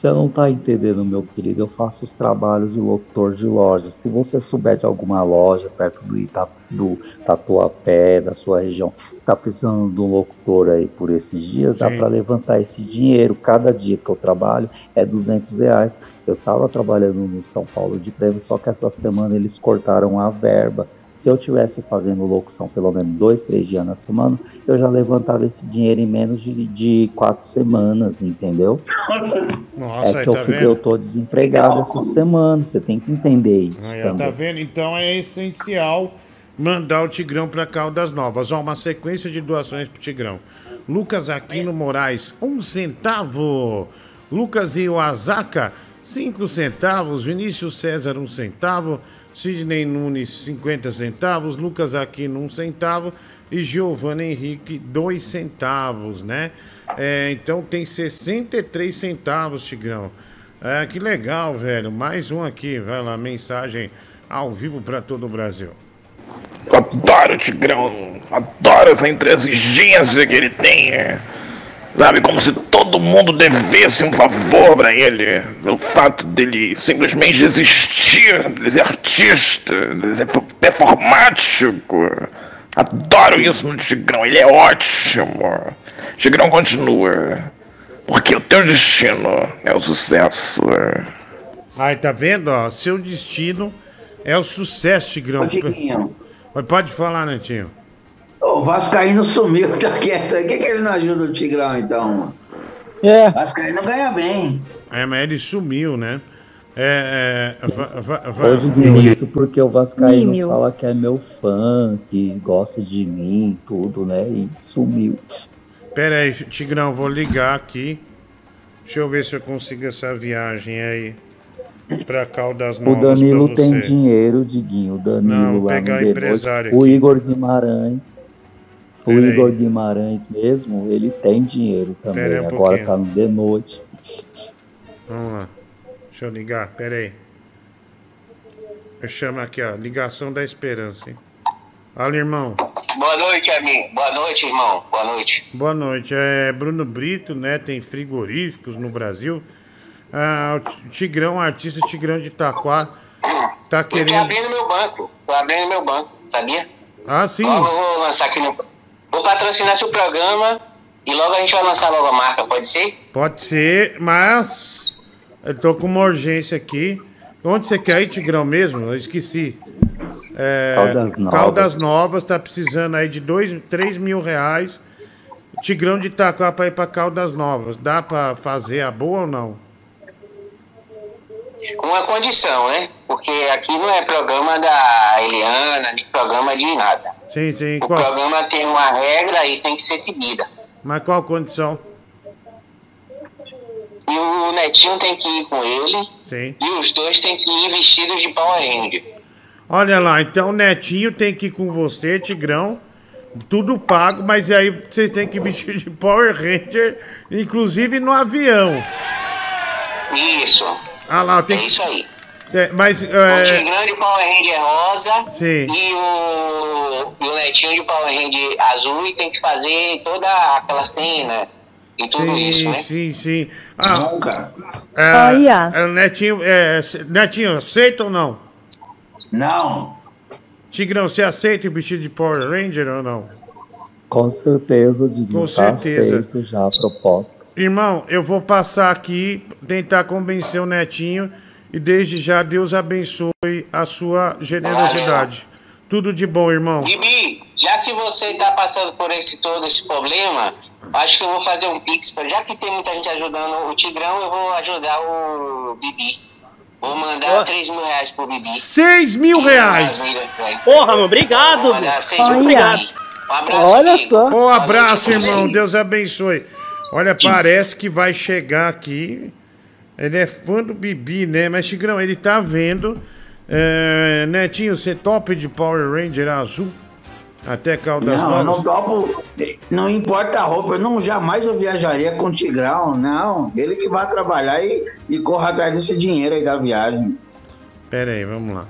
Você não tá entendendo, meu querido. Eu faço os trabalhos de locutor de loja. Se você souber de alguma loja perto do, Ita, do Tatuapé, da sua região, tá precisando de um locutor aí por esses dias, dá Sim. para levantar esse dinheiro. Cada dia que eu trabalho é 200 reais. Eu tava trabalhando no São Paulo de Prêmio, só que essa semana eles cortaram a verba. Se eu tivesse fazendo locução pelo menos dois, três dias na semana, eu já levantava esse dinheiro em menos de, de quatro semanas, entendeu? Nossa, é aí que eu, tá fico- vendo? eu tô desempregado essa semana, você tem que entender isso Aí, tá vendo? Então é essencial mandar o Tigrão para Caldas Novas. Ó, uma sequência de doações pro Tigrão. Lucas Aquino Moraes, um centavo. Lucas Iwasaka, cinco centavos. Vinícius César, um centavo. Sidney Nunes, 50 centavos. Lucas Aquino, um centavo. E Giovanna Henrique, dois centavos, né? É, então tem 63 centavos, Tigrão. É, que legal, velho. Mais um aqui, vai lá, mensagem ao vivo para todo o Brasil. Adoro Tigrão. Adoro essa intransigência que ele tem. Sabe, como se todo mundo devesse um favor pra ele. O fato dele simplesmente existir, dele ser artista, dele ser performático. Adoro isso no Tigrão, ele é ótimo. Tigrão continua. Porque o teu destino é o sucesso. Aí, tá vendo, ó? Seu destino é o sucesso, Tigrão. Ô. Mas Pode falar, Netinho. O Vascaíno sumiu, tá quieto. Por que, que ele não ajuda o Tigrão, então? É. O Vascaíno ganha bem. É, mas ele sumiu, né? É. é va- va- va- Ô, Diguinho, isso porque o Vascaíno Mímio. fala que é meu fã, que gosta de mim, tudo, né? E sumiu. Pera aí, Tigrão, vou ligar aqui. Deixa eu ver se eu consigo essa viagem aí. Pra Caldas O Novas Danilo pra você. tem dinheiro, Diguinho. O Danilo Não, vou lá pegar no o empresário. O. Igor Guimarães. O Pera aí. Igor Guimarães mesmo, ele tem dinheiro também. Um Agora pouquinho. tá no The Noite. Vamos lá. Deixa eu ligar, pera aí. Eu chamo aqui, ó. Ligação da esperança, hein? Alô, irmão. Boa noite, amigo. Boa noite, irmão. Boa noite. Boa noite. É Bruno Brito, né? Tem frigoríficos no Brasil. Ah, o Tigrão, artista Tigrão de Itaquá, tá Eu tô querendo. abrindo meu banco. Tô abrindo meu banco, sabia? Ah, sim. Logo eu vou lançar aqui no. Vou patrocinar seu programa e logo a gente vai lançar logo a marca, pode ser? Pode ser, mas eu tô com uma urgência aqui. Onde você quer ir, Tigrão mesmo? Eu esqueci. É, Caldas Novas. Caldas Novas tá precisando aí de dois, três mil reais. Tigrão de Itaquá pra ir pra Caldas Novas. Dá pra fazer a boa ou não? Com uma condição, né? Porque aqui não é programa da Eliana, nem programa de nada. Sim, sim. O Qual- programa tem uma regra e tem que ser seguida. Mas qual condição? E o Netinho tem que ir com ele Sim. e os dois têm que ir vestidos de Power Ranger. Olha lá, então o Netinho tem que ir com você, Tigrão. Tudo pago, mas aí vocês têm que vestir de Power Ranger, inclusive no avião. Isso. Ah lá, tem É isso aí. É, mas. O É... Tigrão de Power Ranger rosa Sim. e o, e o Netinho de Power Ranger azul e tem que fazer toda aquela cena e tudo isso, Sim, né? sim, sim. Ah, Nunca. é, Olha. é, o Netinho, é, Netinho, aceita ou não? Não. Tigrão, você aceita o vestido de Power Ranger ou não? Com certeza, Diguinho. Com tá certeza. aceito já a proposta. Irmão, eu vou passar aqui, tentar convencer o Netinho e desde já Deus abençoe a sua generosidade. Tudo de bom, irmão. Bibi, já que você tá passando por esse todo esse problema, acho que eu vou fazer um pix, já que tem muita gente ajudando o Tigrão, eu vou ajudar o Bibi. Vou mandar 3 mil reais pro Bibi. 6 mil reais! Porra, mano, obrigado. Vou mandar 6 mil Olha. obrigado. Um abraço, Olha só. Um abraço, irmão. Deus abençoe. Olha, parece que vai chegar aqui. Ele é fã do Bibi, né? Mas, Tigrão, ele tá vendo. É, Netinho, você top de Power Ranger azul? Até Caldas Não, eu não topo. Não importa a roupa, eu não, jamais eu viajaria com o Tigrão, não. Ele que vai trabalhar e, e corra atrás desse dinheiro aí da viagem. Pera aí, vamos lá.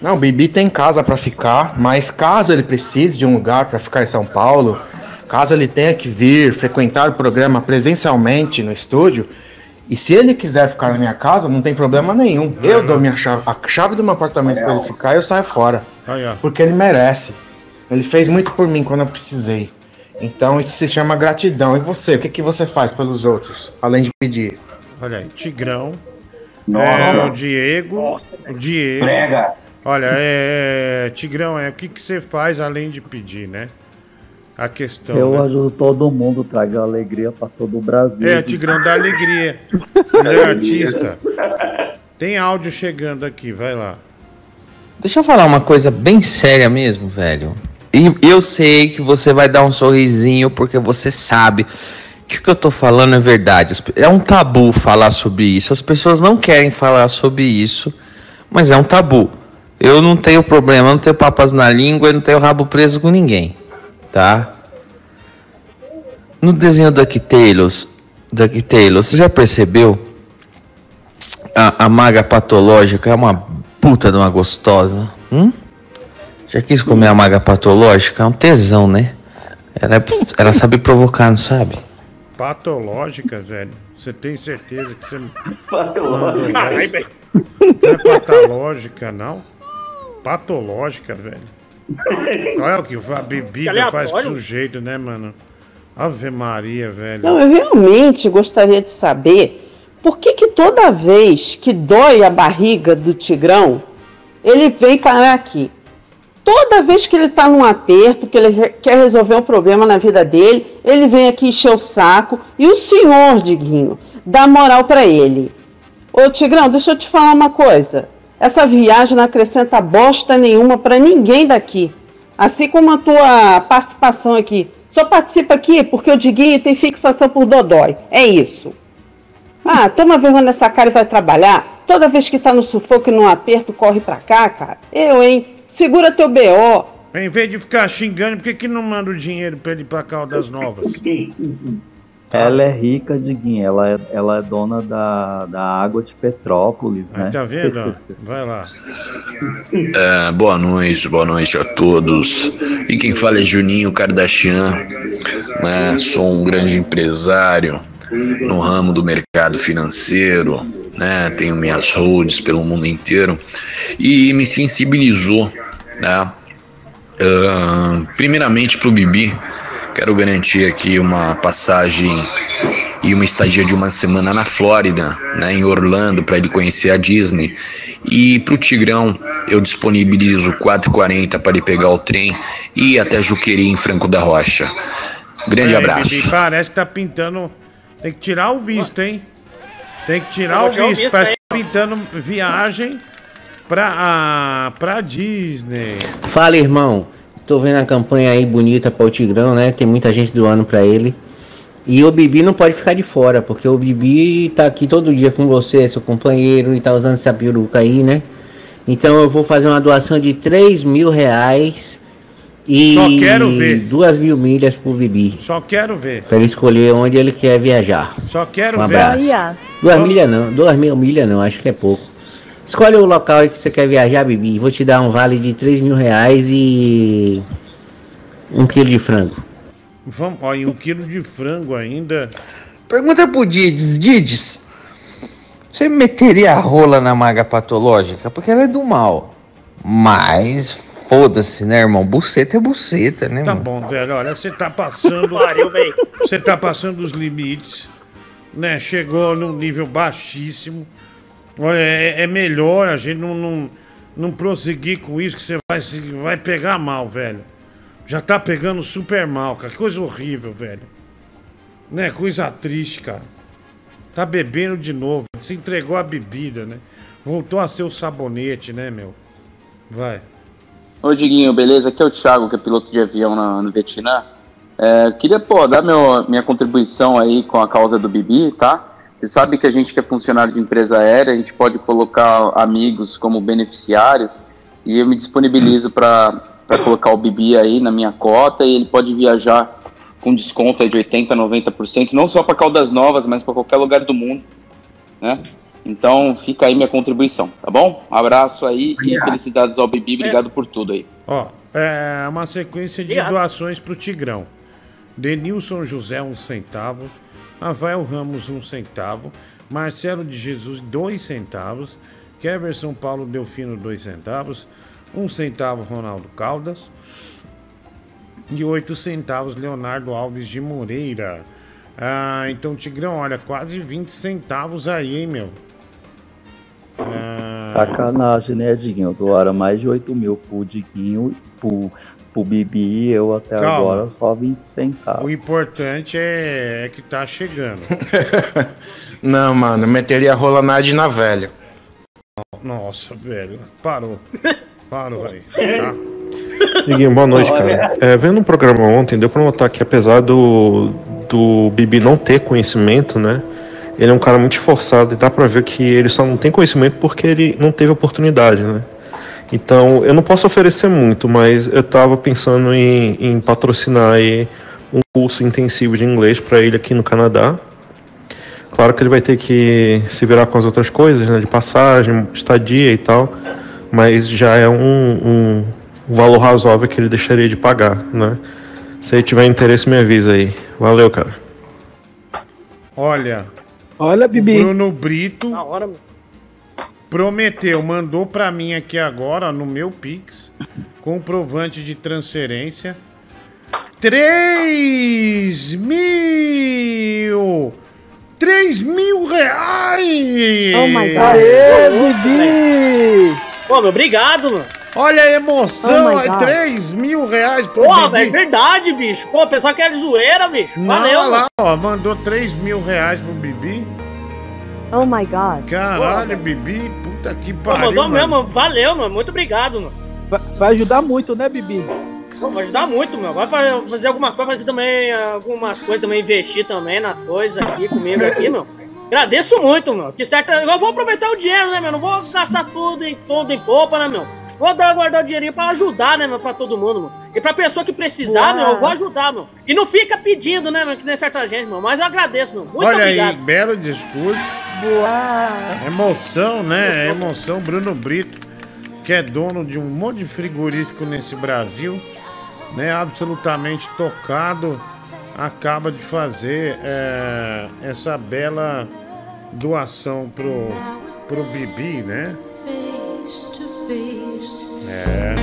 Não, o Bibi tem casa pra ficar, mas caso ele precise de um lugar pra ficar em São Paulo, caso ele tenha que vir frequentar o programa presencialmente no estúdio, e se ele quiser ficar na minha casa, não tem problema nenhum. Eu dou minha chave, a chave do meu apartamento pra ele ficar e eu saio fora. Ó. Porque ele merece. Ele fez muito por mim quando eu precisei. Então isso se chama gratidão. E você, o que, que você faz pelos outros, além de pedir? Olha aí, Tigrão. Nossa. É, o Diego. O Diego. Prega. Olha, é. Tigrão, é o que, que você faz além de pedir, né? A questão. Eu né? ajudo todo mundo, trago alegria pra todo o Brasil. É, Tigrão da Alegria. Ele é artista. Tem áudio chegando aqui, vai lá. Deixa eu falar uma coisa bem séria mesmo, velho. E eu sei que você vai dar um sorrisinho porque você sabe que o que eu tô falando é verdade. É um tabu falar sobre isso. As pessoas não querem falar sobre isso, mas é um tabu. Eu não tenho problema, eu não tenho papas na língua, eu não tenho rabo preso com ninguém, tá? No desenho DuckTales, DuckTales, você já percebeu? A, a maga patológica é uma puta de uma gostosa. Hum? Já quis comer a maga patológica? É um tesão, né? Ela, é- ela sabe provocar, não sabe? Patológica, velho. Você tem certeza que você. Patológica. Não é patológica, não? Patológica, velho. Olha o que a bebida faz com o sujeito, né, mano? Ave Maria, velho. Não, eu realmente gostaria de saber por que, que toda vez que dói a barriga do Tigrão, ele vem parar aqui. Toda vez que ele tá num aperto, que ele quer resolver um problema na vida dele, ele vem aqui encher o saco e o senhor, Diguinho, dá moral pra ele. Ô Tigrão, deixa eu te falar uma coisa. Essa viagem não acrescenta bosta nenhuma pra ninguém daqui. Assim como a tua participação aqui. Só participa aqui porque o Diguinho tem fixação por Dodói. É isso. Ah, toma vergonha nessa cara e vai trabalhar. Toda vez que tá no sufoco e num aperto, corre pra cá, cara. Eu, hein? Segura teu BO. Em vez de ficar xingando, por que, que não manda o dinheiro pra ele ir pra Caldas Novas? Ela é rica, Diguinho. Ela é, ela é dona da, da água de Petrópolis, né? Tá vendo? Vai lá. É, boa noite, boa noite a todos. E quem fala é Juninho Kardashian. né? Sou um grande empresário no ramo do mercado financeiro, né? Tenho minhas holds pelo mundo inteiro e me sensibilizou, né? Ah, primeiramente para o Bibi, quero garantir aqui uma passagem e uma estadia de uma semana na Flórida, né, em Orlando, para ele conhecer a Disney. E para o Tigrão, eu disponibilizo 4h40 para ele pegar o trem e ir até Juqueri, em Franco da Rocha. Grande É, abraço. Bibi, parece que tá pintando. Tem que tirar o visto, hein? Tem que tirar o tirar o visto. visto Parece aí. que tá pintando viagem pra, ah, pra Disney. Fala, irmão. Tô vendo a campanha aí bonita para o Tigrão, né? Tem muita gente doando para ele. E o Bibi não pode ficar de fora, porque o Bibi tá aqui todo dia com você, seu companheiro, e tá usando essa peruca aí, né? Então eu vou fazer uma doação de 3 mil reais e Só quero ver. duas mil milhas pro Bibi. Só quero ver. Pra ele escolher onde ele quer viajar. Só quero Um ver. abraço. Duas milhas não, duas mil milhas não, acho que é pouco. Escolhe o local aí que você quer viajar, Bibi. Vou te dar um vale de 3 mil reais e um quilo de frango. Vamos, ó, e um quilo de frango ainda. Pergunta pro Dides, Dides, você meteria a rola na maga patológica? Porque ela é do mal. Mas, foda-se, né, irmão? Buceta é buceta, né, Tá mano? bom, velho. Olha, você tá passando. Você tá passando os limites, né? Chegou num nível baixíssimo. Olha, é, é melhor a gente não, não, não prosseguir com isso, que você vai, se- vai pegar mal, velho. Já tá pegando super mal, cara. Que coisa horrível, velho. Né? Coisa triste, cara. Tá bebendo de novo. Se entregou a bebida, né? Voltou a ser o sabonete, né, meu? Vai. Ô Diguinho, beleza? Aqui é o Thiago, que é piloto de avião no Vietnã. É, queria, pô, dar meu, minha contribuição aí com a causa do Bibi, tá? Você sabe que a gente que é funcionário de empresa aérea, a gente pode colocar amigos como beneficiários e eu me disponibilizo para colocar o Bibi aí na minha cota e ele pode viajar com desconto de 80%, 90%, não só para Caldas Novas, mas para qualquer lugar do mundo, né? Então fica aí minha contribuição, tá bom? Um abraço aí e felicidades ao Bibi, obrigado por tudo aí. Ó, é uma sequência de Obrigado. doações pro Tigrão. Denilson José, um centavo. Rafael Ramos, um centavo. Marcelo de Jesus, dois centavos. Keverson Paulo Delfino, dois centavos. Um centavo, Ronaldo Caldas. E oito centavos, Leonardo Alves de Moreira. Ah, então, Tigrão, olha, quase 20 centavos aí, hein, meu? Ah, Sacanagem, né, Diguinho? Doaram mais de 8 mil pro Diguinho, pro, pro Bibi eu até Calma. agora só 20 centavos. o importante é, é que tá chegando. Não, mano, meteria a rola na Edna velha. Nossa, velho, parou. Parou aí. Tá? Diguinho, boa noite, cara. É, vendo o programa ontem, deu pra notar que apesar do, do Bibi não ter conhecimento, né? Ele é um cara muito esforçado e dá pra ver que ele só não tem conhecimento porque ele não teve oportunidade, né? Então, eu não posso oferecer muito, mas eu tava pensando em, em patrocinar aí um curso intensivo de inglês para ele aqui no Canadá. Claro que ele vai ter que se virar com as outras coisas, né? De passagem, estadia e tal. Mas já é um, um valor razoável que ele deixaria de pagar, né? Se ele tiver interesse, me avisa aí. Valeu, cara. Olha. Olha, Bibi. O Bruno Brito Na hora, meu. Prometeu, mandou pra mim aqui agora, no meu Pix, comprovante de transferência. 3 mil! 3 mil reais! Oh my God. Aê, Bibi! Pô, meu, obrigado, mano. Olha a emoção, Oh my é God. 3 mil reais pro Pô, Bibi. é verdade, bicho. Pô, pensava que era zoeira, bicho. Não, Valeu, olha lá, ó, mandou 3 mil reais pro Bibi. Oh my god. Caralho, Bibi, puta que Pô, pariu, mandou mano. mesmo. Valeu, mano. Muito obrigado, mano. Vai, vai ajudar muito, né, Bibi? Pô, vai ajudar muito, meu. Vai fa- fazer algumas coisas, fazer também algumas coisas, também investir também nas coisas aqui comigo aqui, meu. Agradeço muito, meu. Que certo, eu vou aproveitar o dinheiro, né, meu? Não vou gastar tudo em tudo em poupa, né, meu? Vou dar, guardar o dinheirinho pra ajudar, né, meu, pra todo mundo, meu. E pra pessoa que precisar, Uau. meu, eu vou ajudar, meu. E não fica pedindo, né, meu, que nem certa gente, meu. Mas eu agradeço, meu. Muito Olha obrigado. aí, belo discurso. Emoção, né? Emoção. Bruno Brito, que é dono de um monte de frigorífico nesse Brasil, né? Absolutamente tocado, acaba de fazer é, essa bela doação pro, pro Bibi, né? É.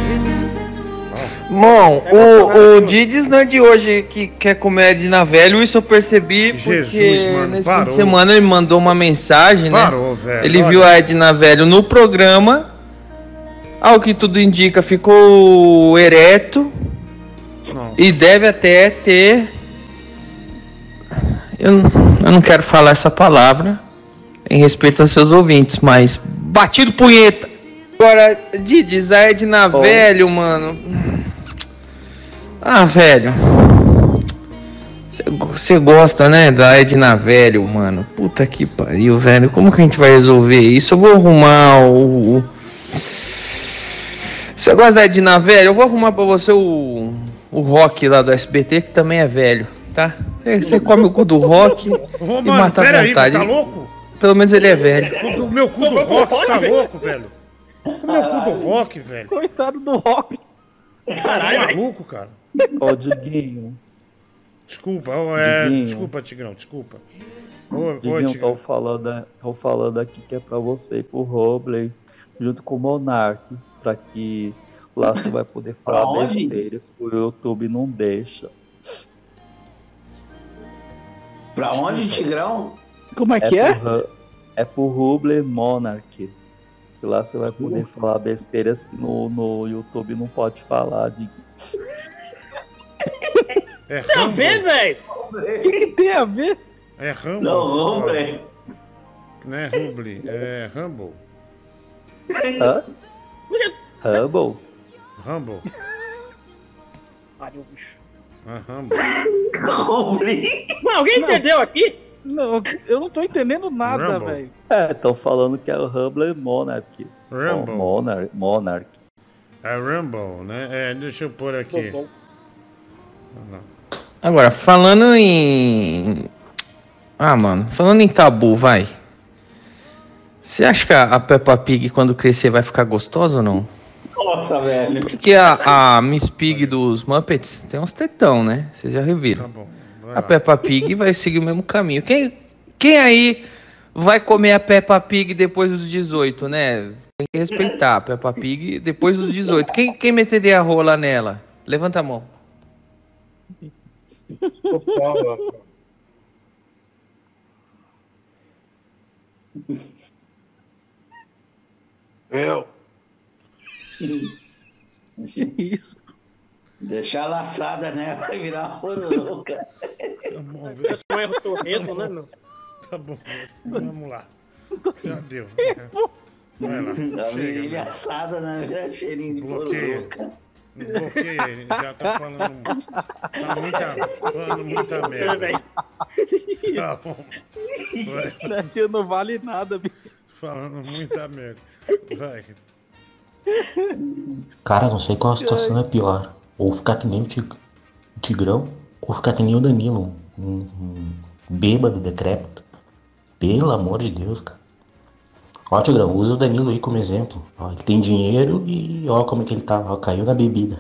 Bom, o, o Didis não é de hoje que quer comer Edna Velho, isso eu percebi porque Jesus, mano, nesse fim parou. de semana ele mandou uma mensagem, né? Parou, velho, Ele olha. viu a Edna Velho no programa, ao que tudo indica, ficou ereto e deve até ter. Eu, não- eu não quero falar essa palavra em respeito aos seus ouvintes, mas batido punheta. Agora, Didis, a Edna Velho, mano. Ah, velho. Você gosta, né, da Edna Velho, mano? Puta que pariu, velho. Como que a gente vai resolver isso? Eu vou arrumar o. Você gosta da Edna Velho? Eu vou arrumar pra você o. O Rock lá do SBT, que também é velho, tá? Você come o cu do Rock Ô, e mano, mata pera a aí, vontade. tá louco? Pelo menos ele é velho. O meu cu do rock está louco, velho. O meu cu do rock, velho. Coitado do Rock. Caralho, maluco, cara. Ô, Diguinho. Desculpa, ô, é, Diguinho. desculpa, Tigrão, desculpa. Ô, ô, Diguinho, Tigrão. tô falando, tô falando aqui que é pra você e pro Robley, junto com o Monark, pra que lá você vai poder falar besteiras, o YouTube não deixa. Pra onde, Tigrão? Como é que é? pro É pro Ruble Monarch. Que lá você vai poder falar besteiras que no, no YouTube não pode falar. De... É Tem a ver, velho? O que, que tem a ver? É Rambo. Não, Rumble. Não é Rumble, é Rumble. Hã? Hubble? Rumble. Pariu, bicho. Ah, Rumble. Mas alguém entendeu aqui? Não, eu não tô entendendo nada, Rumble. velho. É, estão falando que é o Hubble Monarch. Rumble. Oh, Monarch. Monarch. É Rumble, né? É, deixa eu pôr aqui. Agora, falando em. Ah, mano, falando em tabu, vai. Você acha que a a Peppa Pig, quando crescer, vai ficar gostosa ou não? Nossa, velho. Porque a, a Miss Pig dos Muppets tem uns tetão, né? Vocês já reviram. Tá bom. A Peppa Pig vai seguir o mesmo caminho. Quem, quem aí vai comer a Peppa Pig depois dos 18, né? Tem que respeitar a Peppa Pig depois dos 18. Quem, quem meteria a rola nela? Levanta a mão. Eu. Isso. Deixar laçada, né? Vai virar uma pororoca. Esse é um erro torreto, né, meu? Tá bom, vamos lá. Já deu. Vai lá, chega. virilha assada, né? Já cheirinho de Bloqueia. pororoca. Bloqueia ele, já tá falando. Tá muita, falando muita merda. Tá bom. Vai. Netinho não vale nada, bicho. Falando muita merda. Vai. Cara, não sei qual a situação é pior. Ou ficar que nem o Tig- o Tigrão, ou ficar que nem o Danilo, um, um bêbado decrépito. Pelo amor de Deus, cara. Ó, Tigrão, usa o Danilo aí como exemplo. Ó, ele tem dinheiro e ó como é que ele tá. Ó, caiu na bebida.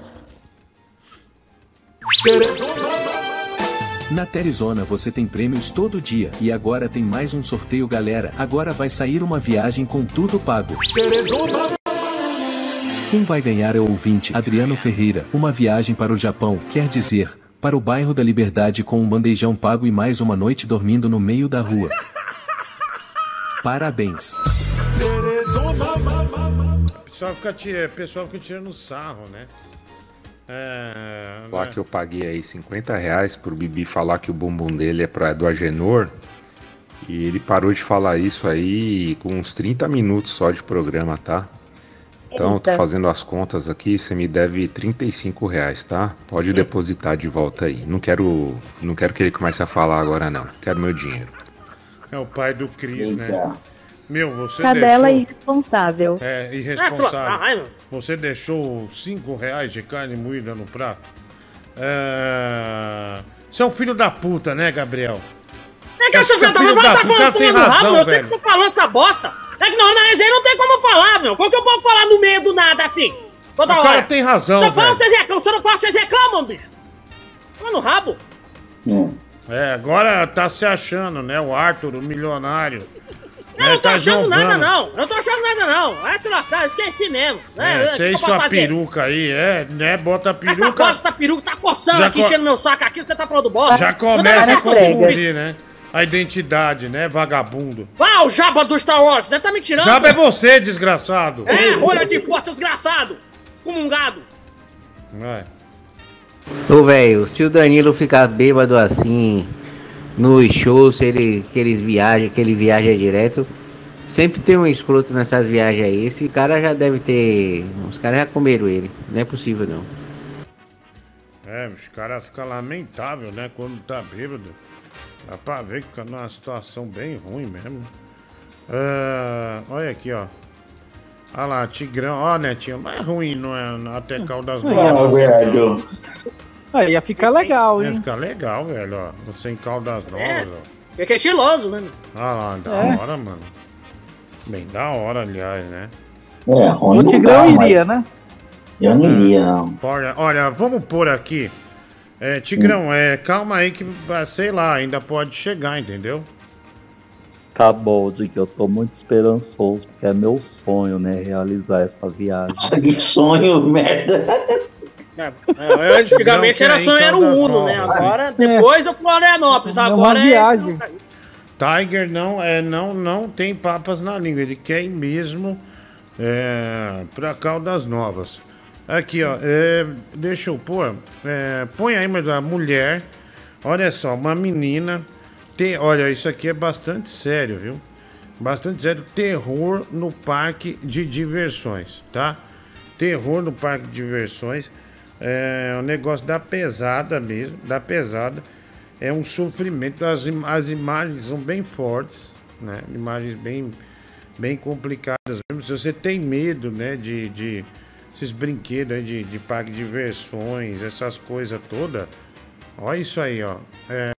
Na Terizona você tem prêmios todo dia e agora tem mais um sorteio galera. Agora vai sair uma viagem com tudo pago. Quem vai ganhar é o ouvinte Adriano Ferreira, uma viagem para o Japão, quer dizer, para o bairro da Liberdade com um bandejão pago e mais uma noite dormindo no meio da rua. Parabéns. O pessoal fica, é, pessoal fica tirando sarro, né? É. Lá né? que eu paguei aí 50 reais pro Bibi falar que o bumbum dele é pra, do Agenor. E ele parou de falar isso aí com uns 30 minutos só de programa, tá? Então, eu tô fazendo as contas aqui, você me deve 35 reais, tá? Pode depositar de volta aí. Não quero, não quero que ele comece a falar agora, não. Quero meu dinheiro. É o pai do Cris, né? Meu, você Cadela deixou... irresponsável. É, Ah, irresponsável. vai. Você deixou 5 reais de carne moída no prato? É... Você é um filho da puta, né, Gabriel? É que Esse essa filha da filho puta da tá puta falando tem razão, rabo. Eu velho. sempre tô falando essa bosta. É que na hora da resenha não tem como falar, meu. Como que eu posso falar no meio do nada assim? Toda O hora. cara tem razão, Se eu falo, velho. vocês reclamam. Se eu não falo, vocês reclamam, bicho. Toma no rabo. É, agora tá se achando, né? O Arthur, o milionário. Eu É, não tô tá achando jogando. nada, não. Eu não tô achando nada, não. Vai se lascar, eu esqueci mesmo. É, que e eu sua fazer? peruca aí, é, né? Bota a Essa peruca. bosta, essa peruca tá coçando Já aqui, co- enchendo meu saco aqui, você tá falando bosta. Já Eu começa a confundir, né? A identidade, né? Vagabundo. Ah, o jaba do Star Wars, você tá me tirando? Jaba é você, desgraçado. É, rolha de força, desgraçado. Excomungado. É. Ô, velho, se o Danilo ficar bêbado assim nos shows, se ele, que eles viajam, que ele viaja direto, sempre tem um escroto nessas viagens aí. Esse cara já deve ter. Os caras já comeram ele. Não é possível, não. É, os caras ficam lamentável, né? Quando tá bêbado. Dá pra ver que fica numa situação bem ruim mesmo. Ah, olha aqui, ó. Olha lá, Tigrão. Ó, Netinho, mas é ruim, não é? Até Caldas Não, Novas. velho. Aí ia ficar legal, Ia hein? ficar legal, velho, ó. Você em Caldas Novas, ó. Porque é estiloso, né? Ah lá, da É. hora, mano. Bem da hora, aliás, né? É, ruim O Tigrão dá, iria, mas né? Eu não iria, não. Olha, olha, vamos pôr aqui. É, Tigrão, é, calma aí que, ah, sei lá, ainda pode chegar, entendeu? Tá bom, Dick, eu tô muito esperançoso, porque é meu sonho, né, realizar essa viagem. Nossa, que sonho, merda. É, é, antigamente era sonho, era o Uno, né? Agora, depois eu Florianópolis. Agora é. Tiger não, é, não, não tem papas na língua. Ele quer ir mesmo é, pra Caldas Novas. Aqui, ó. é, deixa eu pôr. é, põe aí, mas a mulher. Olha só, uma menina. Tem, olha, isso aqui é bastante sério, viu? Bastante sério. Terror no parque de diversões, tá? Terror no parque de diversões. É um negócio da pesada mesmo, da pesada. É um sofrimento. As, as imagens são bem fortes, né? Imagens bem, bem complicadas. Mesmo se você tem medo, né? De, de esses brinquedos aí de, de parque de diversões, essas coisas todas. Olha isso aí, ó. É,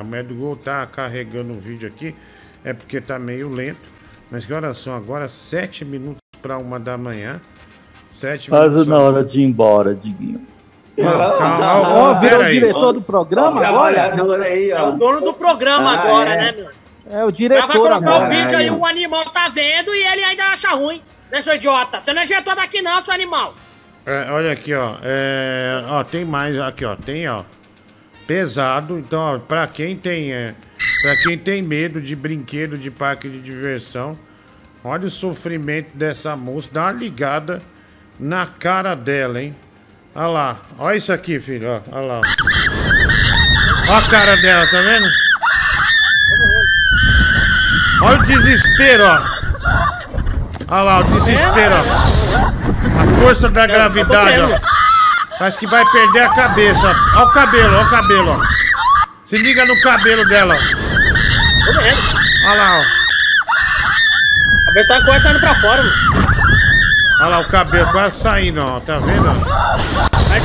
o Medgol tá carregando o vídeo aqui. É porque tá meio lento. Mas que horas são agora? Sete minutos para uma da manhã. Sete Quase minutos. na hora de ir embora, Diguinho. Não, calma, Ó, ó, virou pera aí. diretor do programa agora? É o dono do programa Ah, agora, é. né, meu? É o Ela vai diretor colocar agora. o vídeo aí, o animal tá vendo e ele ainda acha ruim. Né, seu idiota? Você não é diretor daqui não, seu animal. É, olha aqui, ó. É, ó, tem mais aqui, ó. Tem, ó. Pesado. Então, ó, pra quem tem. É, pra quem tem medo de brinquedo de parque de diversão, olha o sofrimento dessa moça. Dá uma ligada na cara dela, hein? Olha lá. Olha isso aqui, filho. Olha lá. Olha a cara dela, tá vendo? Olha o desespero, ó. Olha lá, o desespero, ó. A força da gravidade, ó. Parece que vai perder a cabeça. Olha o cabelo, olha o cabelo, ó. Se liga no cabelo dela, ó. Olha lá, ó. A cabelo tá quase saindo pra fora, mano. Olha lá o cabelo quase saindo, ó. Tá vendo?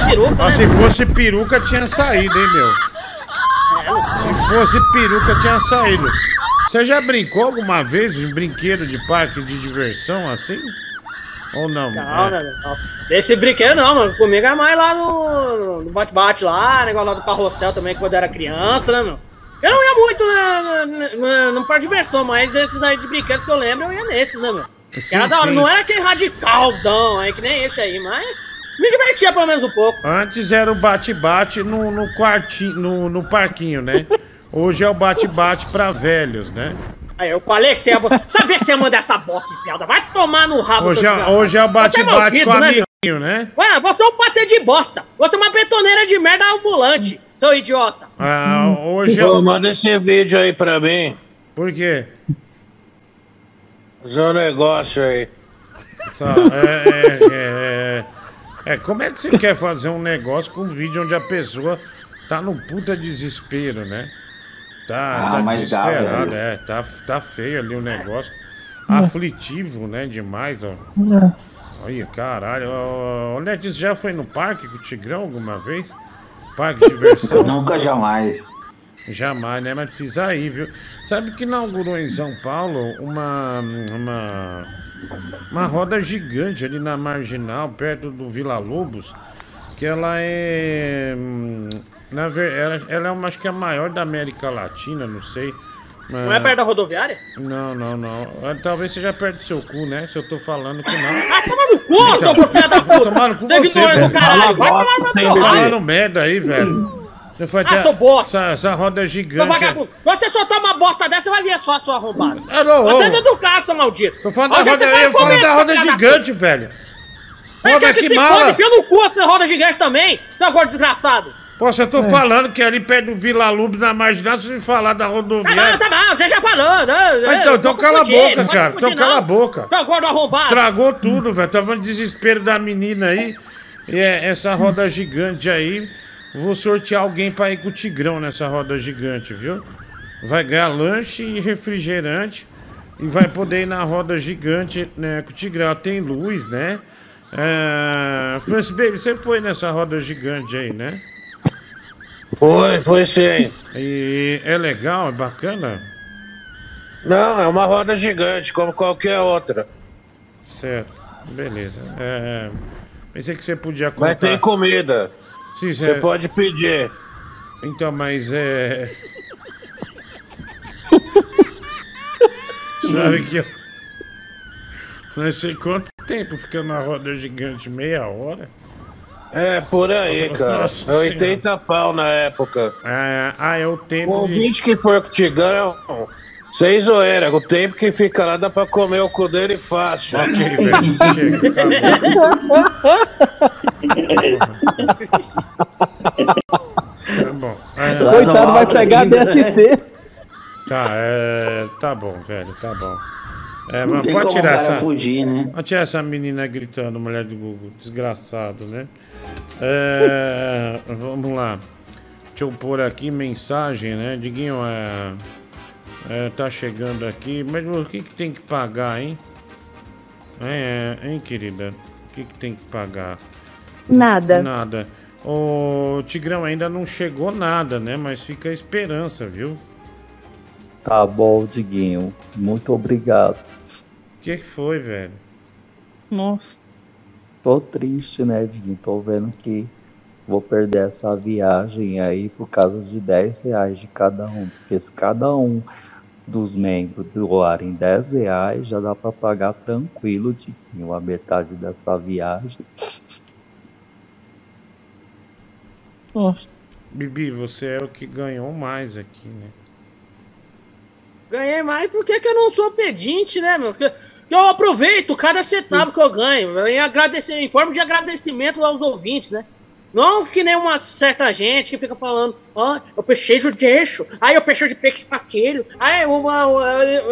peruca, Ó, né? se fosse peruca, tinha saído, hein, meu? Se fosse peruca, tinha saído. Você já brincou alguma vez em brinquedo de parque de diversão assim? Ou não? Não, É. não. Desse brinquedo não, mano. Comigo é mais lá no bate-bate lá, negócio lá do carrossel também, quando eu era criança, né, meu? Eu não ia muito na, na, no parque de diversão, mas desses aí de brinquedos que eu lembro, eu ia nesses, né, meu? Sim, era hora, não era aquele radicalzão aí, que nem esse aí, mas me divertia pelo menos um pouco. Antes era o bate-bate no, no quartinho, no, no parquinho, né? Hoje é o bate-bate pra velhos, né? Aí eu falei que você ia. Sabia que você ia mandar essa bosta enfiada. Vai tomar no rabo, Hoje é, hoje é o bate-bate com o né, amiguinho, né? Ué, você é um patê de bosta. Você é uma betoneira de merda ambulante, seu idiota. Ah, hoje é Ô, o... manda esse vídeo aí pra mim. Por quê? Fazer um negócio aí. Tá, é, é, é, é, é, como é que você quer fazer um negócio com um vídeo onde a pessoa tá num puta desespero, né? Tá, Ah, tá mas dá, desesperado, velho. é, tá, tá feio ali o negócio. Aflitivo, né, demais, ó. Olha, caralho, Netinho, você já foi no parque com o Tigrão alguma vez? Parque de diversão? Nunca, jamais. Jamais, né? Mas precisa ir, viu? Sabe que inaugurou em São Paulo uma, uma, uma roda gigante ali na Marginal, perto do Vila Lobos, que ela é... Na ver, ela, ela é uma, acho que é a maior da América Latina, não sei. Não é perto da rodoviária? Não, não, não. Ah, Talvez seja perto do seu cu, né? Se eu tô falando que não. Ah, toma no cu, seu filho da puta! Tomar no cu Você você, velho. tomar Tô seu rabo! falando merda aí, velho. Eu falei, Ah, seu bosta! Essa, essa roda Seu gigante. vagabundo! Você soltar uma bosta dessa, vai ver só, sua arrombada! Alô, Você é do carro, seu maldito! Tô falando da Você roda, eu falando da roda da gigante, velho. Mas Roda que que se mala. pelo cu essa roda gigante também, seu gordo desgraçado! Poxa, eu tô falando que ali perto do Vila Lubes, na marginal, você falar da Tá bom, rodoviária. tá bom, você já falou, né? Ah, então, então Não cala a boca, não cara. confundir, Então cala não. a boca. Arrombado! Estragou tudo, velho. Tava no desespero da menina aí. E é, essa roda gigante aí. Vou sortear alguém pra ir com o Tigrão nessa roda gigante, viu? Vai ganhar lanche e refrigerante. E vai poder ir na roda gigante né, com o Tigrão. Ela Tem luz, né? É... Francis Baby, você foi nessa roda gigante aí, né? Foi, foi sim. E é legal, é bacana? Não, é uma roda gigante, como qualquer outra. Certo, beleza. É, pensei que você podia contar. Mas tem comida. Sim, Você é- pode pedir. Então, mas é. Sabe que eu. Não sei quanto tempo ficando na roda gigante, meia hora? É, por aí, cara. Nossa É 80 pau na época. É, ah, é o tempo. O de- ouvinte que for com o Tigrão, sem zoeira, o tempo que fica lá dá pra comer o cu dele fácil. Ok, velho, chega, Tá bom. É, Coitado, vai pegar DST. Tá, é. Tá bom, velho, tá bom. É, Não mas tem pode tirar essa. fugir, né? Pode tirar essa menina gritando, mulher do Google. Desgraçado, né? É, vamos lá. Deixa eu pôr aqui mensagem, né? Diguinho, é, é, tá chegando aqui. Mas o que, que tem que pagar, hein? É, hein, querida? O que, que tem que pagar? Nada. Nada. O Tigrão ainda não chegou nada, né? Mas fica a esperança, viu? Tá bom, Diguinho. Muito obrigado. O que, que foi, velho? Nossa. Tô triste, né, Diguinho? Tô vendo que vou perder essa viagem aí por causa de 10 reais de cada um. Porque se cada um dos membros doarem 10 reais, já dá pra pagar tranquilo, Diguinho, a metade dessa viagem. Nossa. Bibi, você é o que ganhou mais aqui, né? Ganhei mais porque que eu não sou pedinte, né, meu? Eu aproveito cada centavo que eu ganho em, agradecer, em forma de agradecimento aos ouvintes, né? Não que nem uma certa gente que fica falando, ó, eu peixei de eixo, aí eu peixei de peixe paqueiro, aí uma,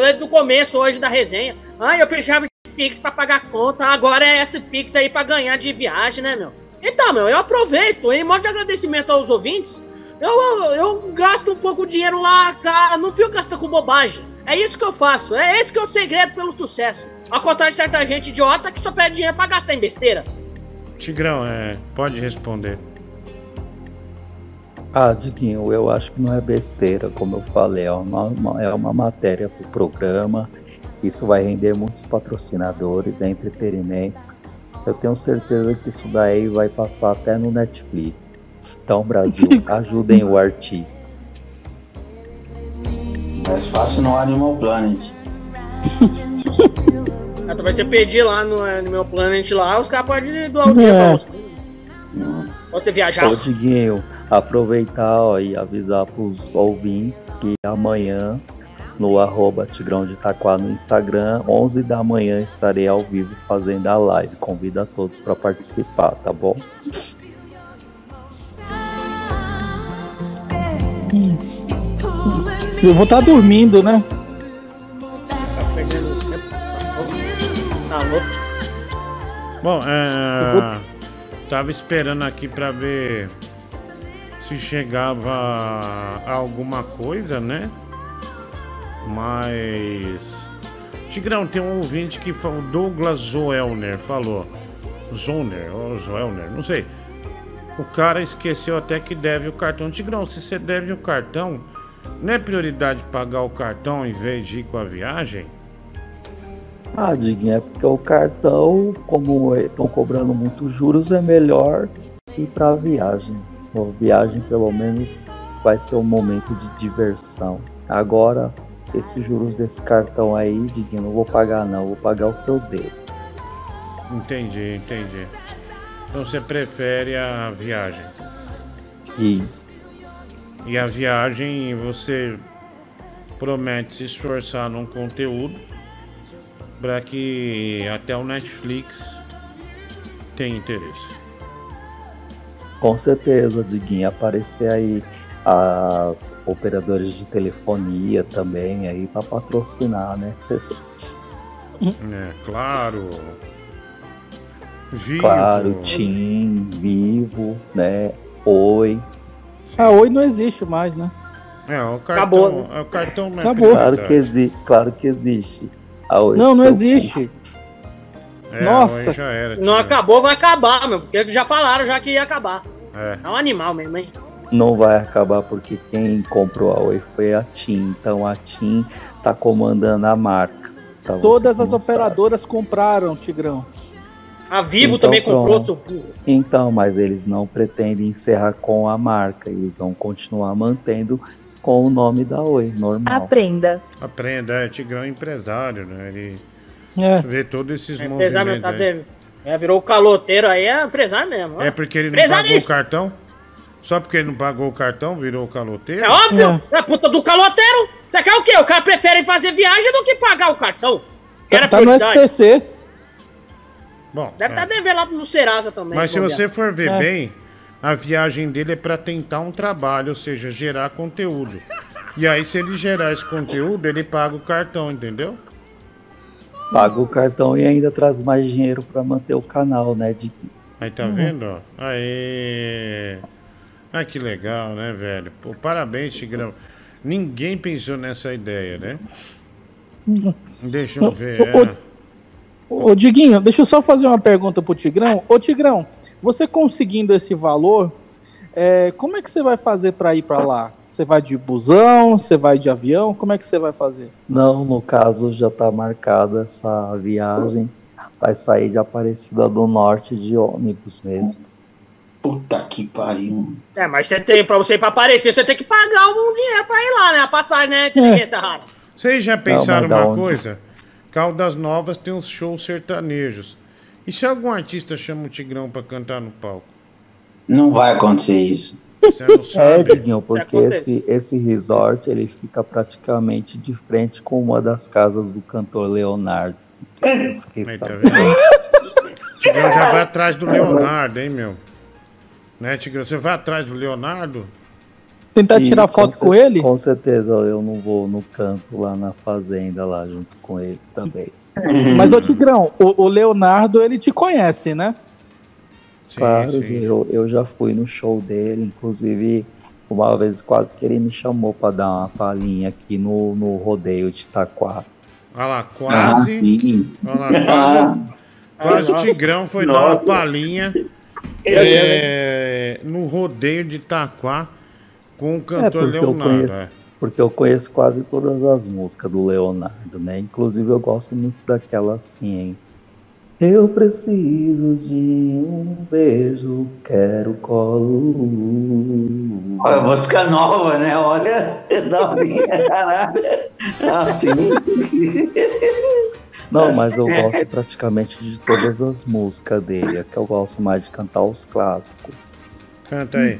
é do começo hoje da resenha, aí eu peixava de Pix pra pagar conta, agora é esse Pix aí pra ganhar de viagem, né, meu? Então, meu, eu aproveito, em modo de agradecimento aos ouvintes, eu, eu, eu gasto um pouco de dinheiro lá, não fico gastando com bobagem. É isso que eu faço, é esse que é o segredo pelo sucesso. Ao contrário de certa gente idiota que só pede dinheiro pra gastar em besteira. Tigrão, é, pode responder. Ah, Diguinho, eu acho que não é besteira, como eu falei, é uma, uma- é uma matéria pro programa. Isso vai render muitos patrocinadores, é entretenimento. Eu tenho certeza que isso daí vai passar até no Netflix. Então, Brasil, ajudem o artista. Mais fácil no Animal Planet. Ah, tu vai ser pedir lá no, meu Planet lá, os caras podem doar o dinheiro É. pra você. Pra você viajar. Ô, Diguinho, aproveitar ó, e avisar pros ouvintes que amanhã, no arroba Tigrão de Itaquá no Instagram, 11 da manhã estarei ao vivo fazendo a live. Convido a todos para participar, tá bom? Eu vou estar dormindo, né? Tá perdendo tempo. Tá louco. Bom, é, tava esperando aqui pra ver se chegava alguma coisa, né? Mas. Tigrão, tem um ouvinte que falou, Douglas Zoelner falou. Zoner, ou Zoelner, não sei. O cara esqueceu até que deve o cartão. Tigrão, se você deve o cartão, não é prioridade pagar o cartão em vez de ir com a viagem? Ah, Diguinho, é porque o cartão, como estão cobrando muitos juros, é melhor ir pra viagem. A viagem, pelo menos, vai ser um momento de diversão. Agora, esses juros desse cartão aí, Diguinho, não vou pagar não, vou pagar o que eu. Entendi, entendi. Então você prefere a viagem. Isso. E a viagem você promete se esforçar num conteúdo para que até o Netflix tenha interesse. Com certeza, Diguinho, aparecer aí as operadoras de telefonia também aí para patrocinar, né? É, claro. Vivo. Claro, Tim, Vivo, né? Oi. Ah, oi não existe mais, né? É, o cartão, Acabou, é o cartão não é Acabou. Claro que, exi claro que existe. A Oi Não, não existe. É, Nossa. era. Não acabou, vai acabar, meu. Porque já falaram já que ia acabar. É. É um animal mesmo, hein? Não vai acabar porque quem comprou a Oi foi a TIM. Então a TIM tá comandando a marca. Todas as operadoras compraram, Tigrão. A Vivo Então, também comprou, pronto. seu burro. Então, mas eles não pretendem encerrar com a marca. Eles vão continuar mantendo com o nome da Oi, normal. Aprenda. Aprenda, é Tigrão é empresário, né? Ele É. vê todos esses É movimentos tá? É, virou o caloteiro aí, é empresário mesmo. ó. É porque ele não pagou o cartão? Só porque ele não pagou o cartão, virou caloteiro? É óbvio, é. puta do caloteiro. Você quer o quê? O cara prefere fazer viagem do que pagar o cartão. Que era Tá no prioridade. SPC. Bom, Deve é. estar devendo lá no Serasa também. Mas se você for ver É. bem, a viagem dele é pra tentar um trabalho, ou seja, gerar conteúdo. E aí, se ele gerar esse conteúdo, ele paga o cartão, entendeu? Paga o cartão e ainda traz mais dinheiro para manter o canal, né? De... Aí tá Uhum. vendo, ó? Aê! Ai, que legal, né, velho? Pô, parabéns, Tigrão. Ninguém pensou nessa ideia, né? Deixa eu ver. É. ô, Diguinho, deixa eu só fazer uma pergunta pro Tigrão. Ô, Tigrão, você conseguindo esse valor, é, como é que você vai fazer pra ir pra lá? Você vai de busão? Você vai de avião? Como é que você vai fazer? Não, no caso já tá marcada essa viagem. Vai sair de Aparecida do Norte de ônibus mesmo. Puta que pariu. É, mas você tem, pra você ir pra aparecer, você tem que pagar um dinheiro pra ir lá, né? A passagem, né? Inteligência rara. Vocês já pensaram da uma onde? coisa? Caldas Novas tem uns shows sertanejos. E se algum artista chama o Tigrão pra cantar no palco? Não vai acontecer isso. Você não É, sabe? Diguinho, porque esse, esse resort ele fica praticamente de frente com uma das casas do cantor Leonardo. Fiquei Aí, tá vendo? Tigrão já vai atrás do Leonardo, hein, meu? Né, Tigrão? Você vai atrás do Leonardo? Tentar tirar foto com, cer- ele? Com certeza, eu não vou no canto lá na fazenda, lá junto com ele também. Mas, ô Tigrão, o, o Leonardo, ele te conhece, né? claro, Eu, eu já fui no show dele, inclusive uma vez quase que ele me chamou pra dar uma palhinha aqui no, no rodeio de Itaquá. Olha lá, quase. Olha lá, quase. Quase o Tigrão foi dar uma palhinha é, no rodeio de Itaquá com o cantor porque eu Leonardo. conheço- é. Porque eu conheço quase todas as músicas do Leonardo, né? Inclusive eu gosto muito daquela assim, hein? Eu preciso de um beijo, quero colo. Olha, música nova, né? Olha, novinha, caralho. Assim. Não, mas eu gosto praticamente de todas as músicas dele. É que eu gosto mais de cantar os clássicos. Canta aí.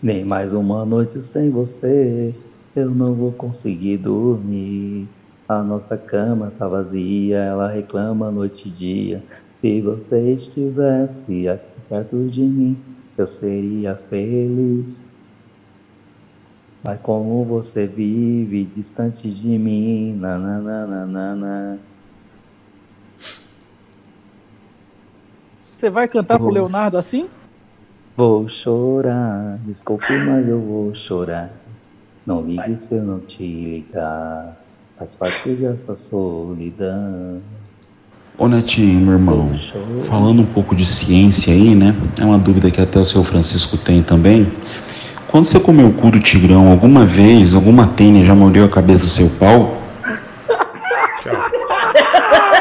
Nem mais uma noite sem você, eu não vou conseguir dormir. A nossa cama tá vazia, ela reclama noite e dia. Se você estivesse aqui perto de mim, eu seria feliz. Mas como você vive distante de mim, nananana. Você vai cantar pro. Leonardo assim? Vou chorar, desculpe, mas eu vou chorar. Não ligue se eu não te ligar. Faz parte dessa solidão. Ô Netinho, meu irmão, falando um pouco de ciência aí, né? É uma dúvida que até o seu Francisco tem também. Quando você comeu o cu do tigrão, alguma vez, alguma tênia já mordeu a cabeça do seu pau?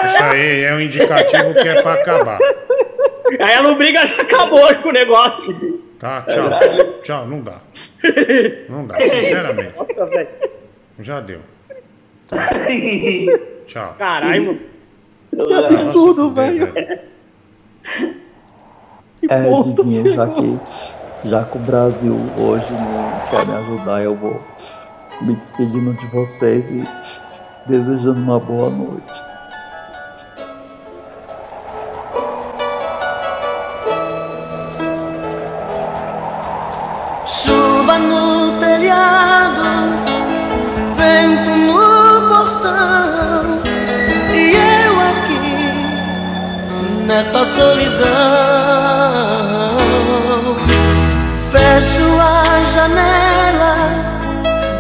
Isso aí é um indicativo que é pra acabar. Aí a lubriga já acabou com o negócio. Tá, tchau. Tchau, não dá. Não dá, sinceramente. Nossa, velho. Já deu. Tchau. Caralho, mano. Que absurdo, velho. É, ponto Diguinho, já que, já que o Brasil hoje não quer me ajudar, eu vou me despedindo de vocês e desejando uma boa noite. Nesta solidão. Fecho a janela,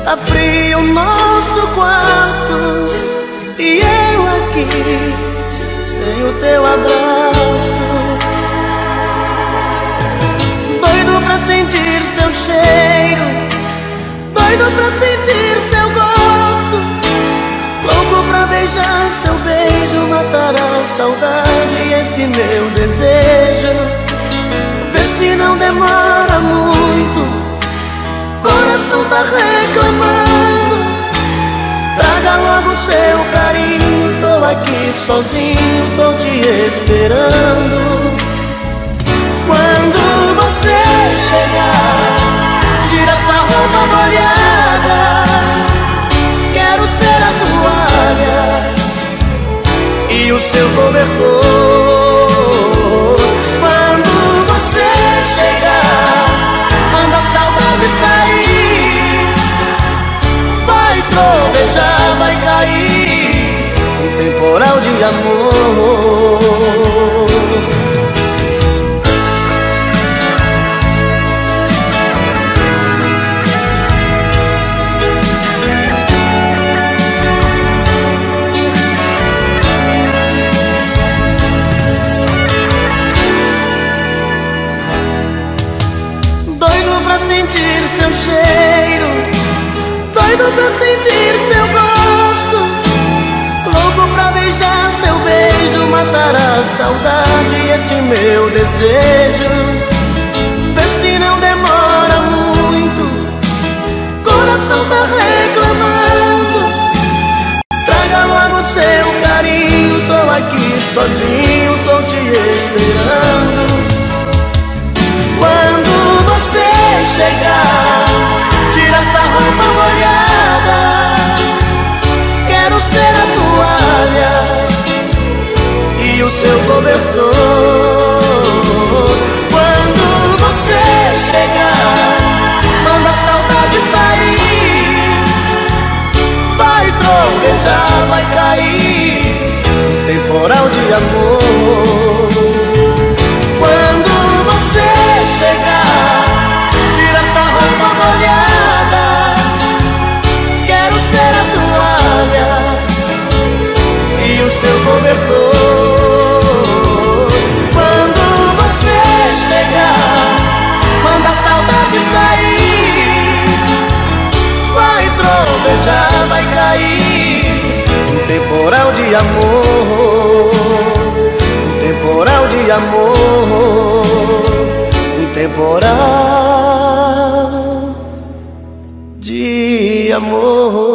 tá frio o nosso quarto, e eu aqui sem o teu abraço. Doido pra sentir seu cheiro, doido pra sentir seu pra beijar seu beijo, matar a saudade esse meu desejo. Vê se não demora muito, coração tá reclamando. Traga logo seu carinho, tô aqui sozinho, tô te esperando. Quando você chegar, tira essa roupa molhada. Seu cobertor. Quando você chegar, manda a saudade sair. Vai trovejar, vai cair um temporal de amor. Pra sentir seu gosto, louco pra beijar seu beijo, matar a saudade e esse meu desejo. Vê se não demora muito, coração tá reclamando. Traga logo seu carinho, tô aqui sozinho, tô te esperando. Quando você chegar, tira essa roupa molhada. Ser a toalha e o seu cobertor. Quando você chegar, manda a saudade sair. Vai trovejar, vai cair. Temporal de amor. De amor, um temporal de amor, um temporal de amor.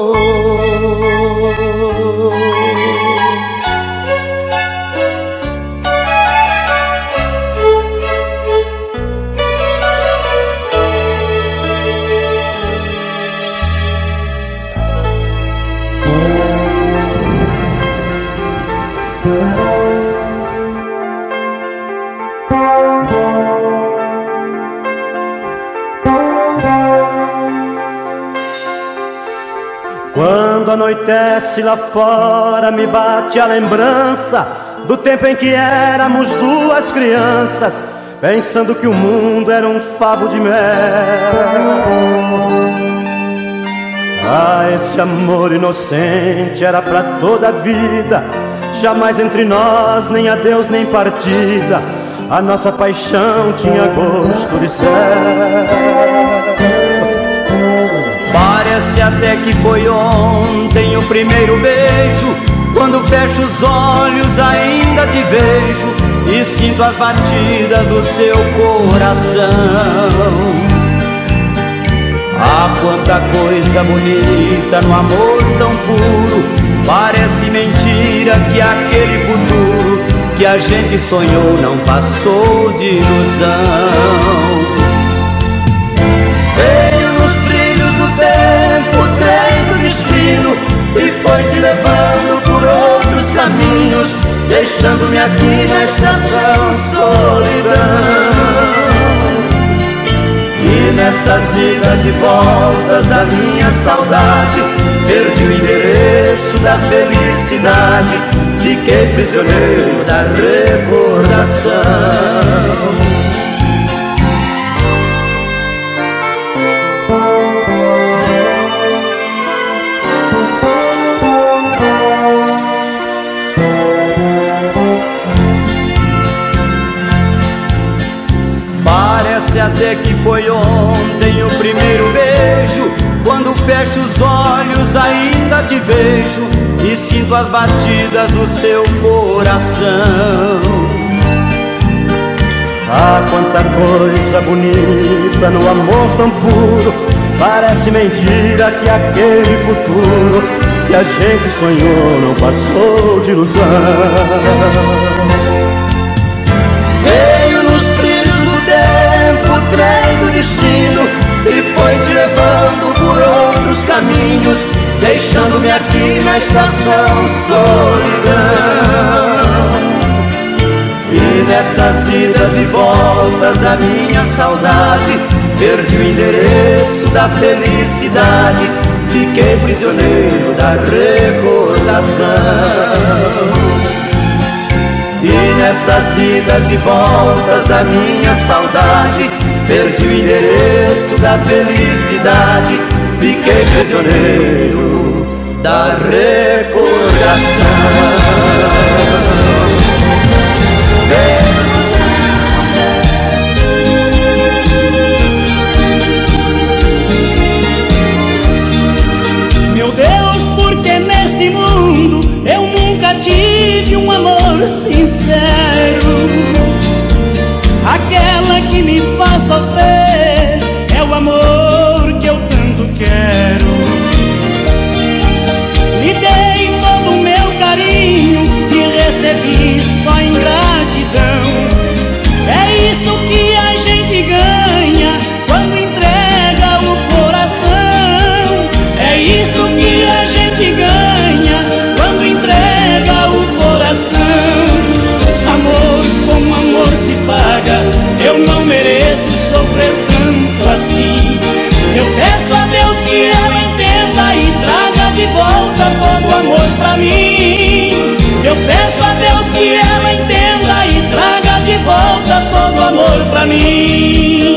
Anoitece lá fora, me bate a lembrança do tempo em que éramos duas crianças, pensando que o mundo era um favo de mel. Ah, esse amor inocente era pra toda a vida, jamais entre nós, nem adeus, nem partida. A nossa paixão tinha gosto de céu. Parece até que foi ontem o primeiro beijo. Quando fecho os olhos, ainda te vejo e sinto as batidas do seu coração. Ah, quanta coisa bonita no amor tão puro. Parece mentira que aquele futuro que a gente sonhou não passou de ilusão. Destino E foi te levando por outros caminhos Deixando-me aqui na estação solidão. E nessas idas e voltas da minha saudade Perdi o endereço da felicidade Fiquei prisioneiro da recordação Parece até que foi ontem o primeiro beijo. Quando fecho os olhos, ainda te vejo e sinto as batidas do seu coração. Ah, quanta coisa bonita no amor tão puro. Parece mentira que aquele futuro que a gente sonhou não passou de ilusão. Destino E foi te levando por outros caminhos Deixando-me aqui na estação solidão. E nessas idas e voltas da minha saudade Perdi o endereço da felicidade Fiquei prisioneiro da recordação. E nessas idas e voltas da minha saudade, perdi o endereço da felicidade, fiquei prisioneiro da Meu e recebi amor para mí.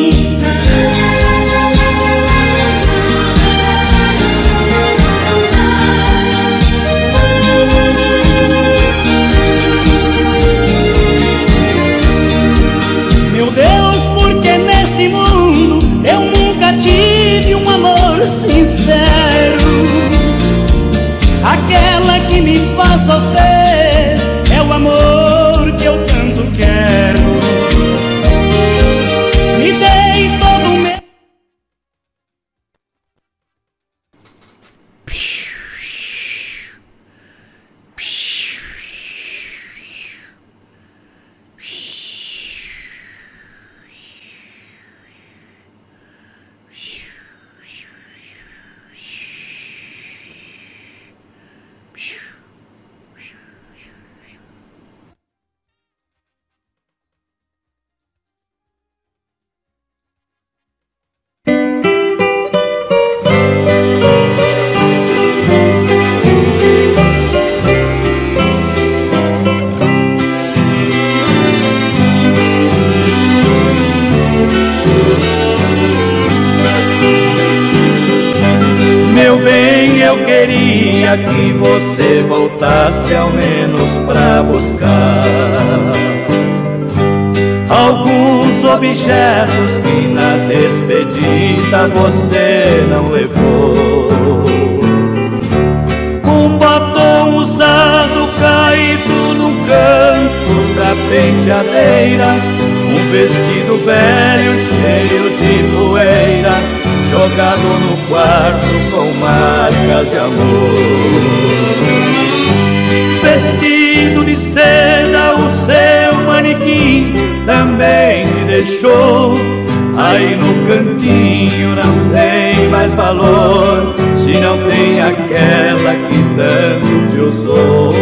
Não tem aquela que tanto te usou.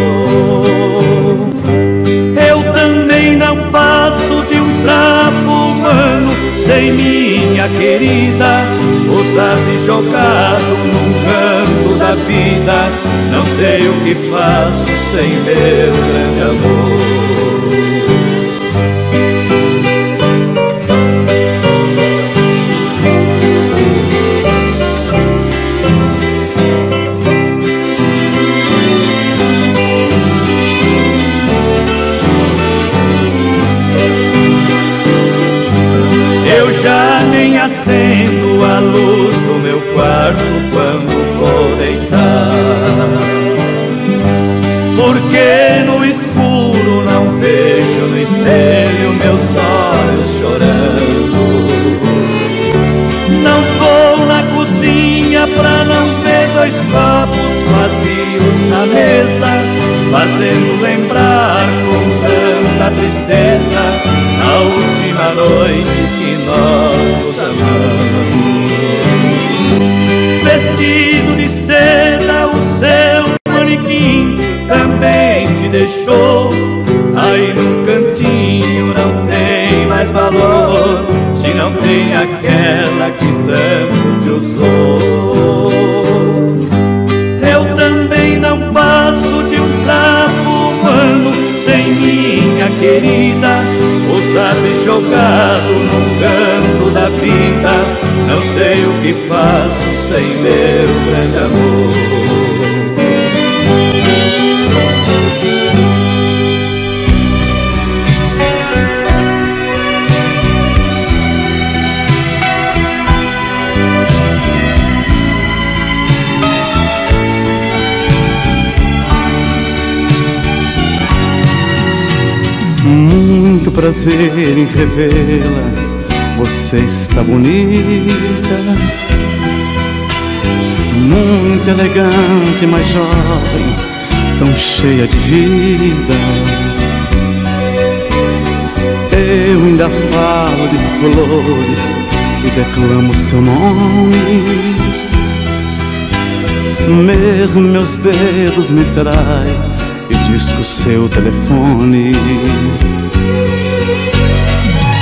Eu também não passo de um trapo humano sem minha querida, usado e jogado num canto da vida. Não sei o que faço sem meu grande amor. A luz do meu quarto quando vou deitar. Porque no escuro não vejo no espelho meus olhos chorando. Não vou na cozinha pra não ver dois copos vazios na mesa, fazendo lembrar com tanta tristeza a última noite que nós nos amamos. Querida, usado e jogado num canto da vida. Não sei o que faço sem meu grande amor. Prazer em revê-la, você está bonita, muito elegante, mas jovem, tão cheia de vida. Eu ainda falo de flores e declamo seu nome. Mesmo meus dedos me traem e disco seu telefone.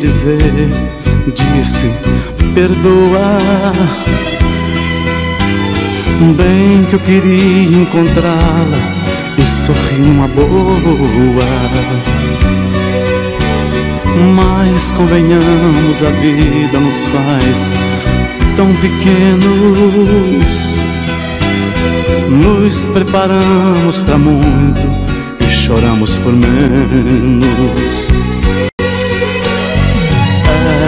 Dizer, disse, perdoar. Bem que eu queria encontrá-la e sorrir numa boa. Mas convenhamos, a vida nos faz tão pequenos. Nos preparamos para muito e choramos por menos.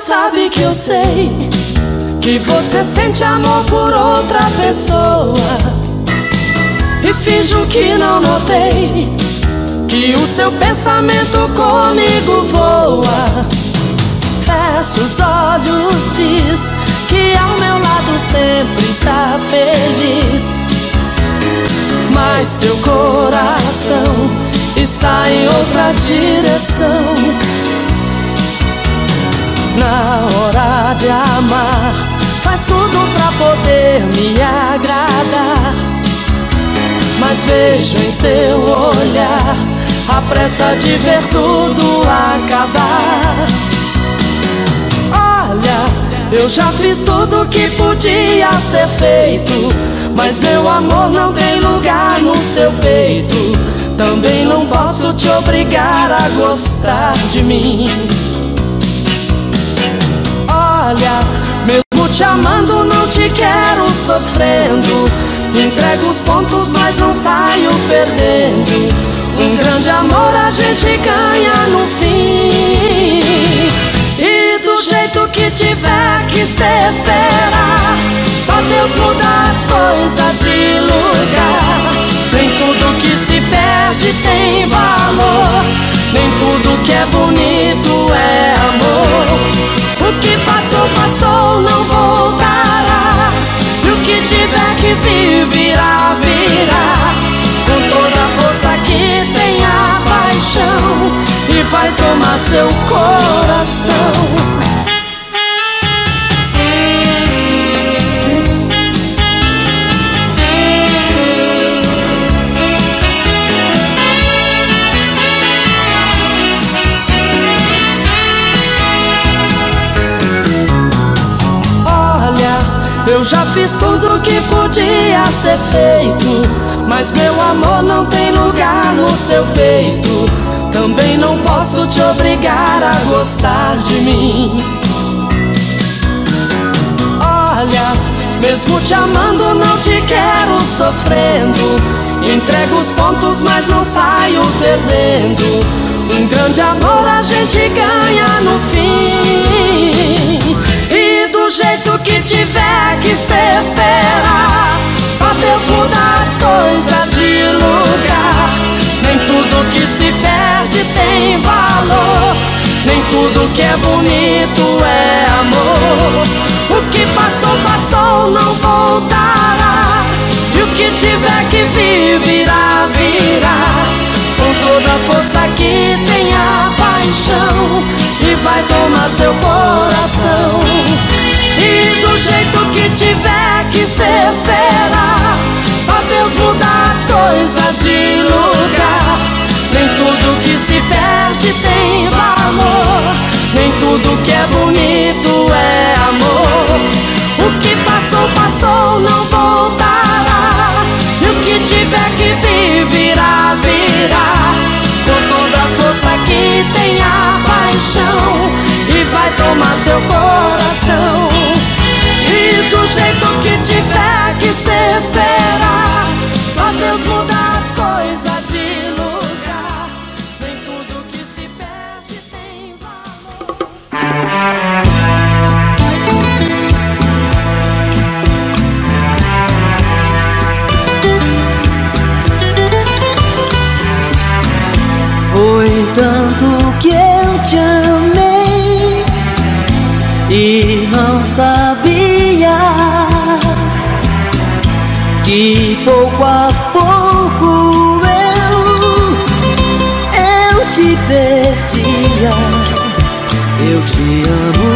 sabe que eu sei que você sente amor por outra pessoa. E finjo que não notei que o seu pensamento comigo voa. Fecha os olhos, diz que ao meu lado sempre está feliz. Mas seu coração está em outra direção. Na hora de amar, faz tudo pra poder me agradar. Mas vejo em seu olhar a pressa de ver tudo acabar. Olha, eu já fiz tudo que podia ser feito, mas meu amor não tem lugar no seu peito. Também não posso te obrigar a gostar de mim. Te amando, não te quero sofrendo. Entrego os pontos, mas não saio perdendo. Um grande amor a gente ganha no fim. E do jeito que tiver que ser, será. Só Deus muda as coisas de lugar. Nem tudo que se perde tem valor. Nem tudo que é bonito é amor. Vai tomar seu coração. Eu já fiz tudo que podia ser feito, mas meu amor não tem lugar no seu peito. Também não posso te obrigar a gostar de mim. Olha, mesmo te amando, não te quero sofrendo. Entrego os pontos, mas não saio perdendo. Um grande amor a gente ganha no fim. E do jeito que tiver que ser, será. Só Deus muda tudo que se perde tem valor. Nem tudo que é bonito é amor. O que passou, passou, não voltará. E o que tiver que vir, virá, virá. Com toda a força que tem a paixão. E vai tomar seu coração. Tudo que é bonito é amor. O que passou, passou, não voltará. E o que tiver que vir, virá, virá. Com toda a força que tem a paixão. E vai tomar seu coração. Te amo.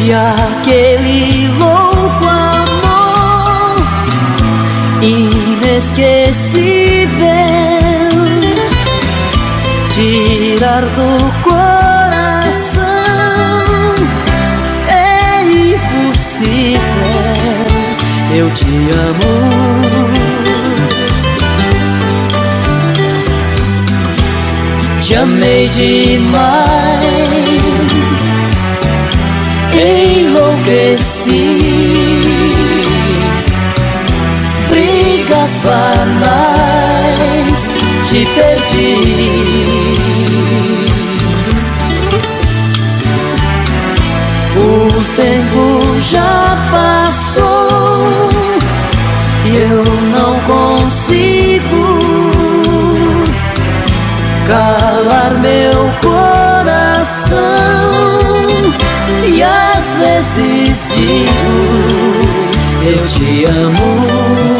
E aquele louco amor inesquecível tirar do coração é impossível. Eu te amo. Amei demais, enlouqueci brigas banais te perdi. O tempo já coração e às vezes digo eu te amo.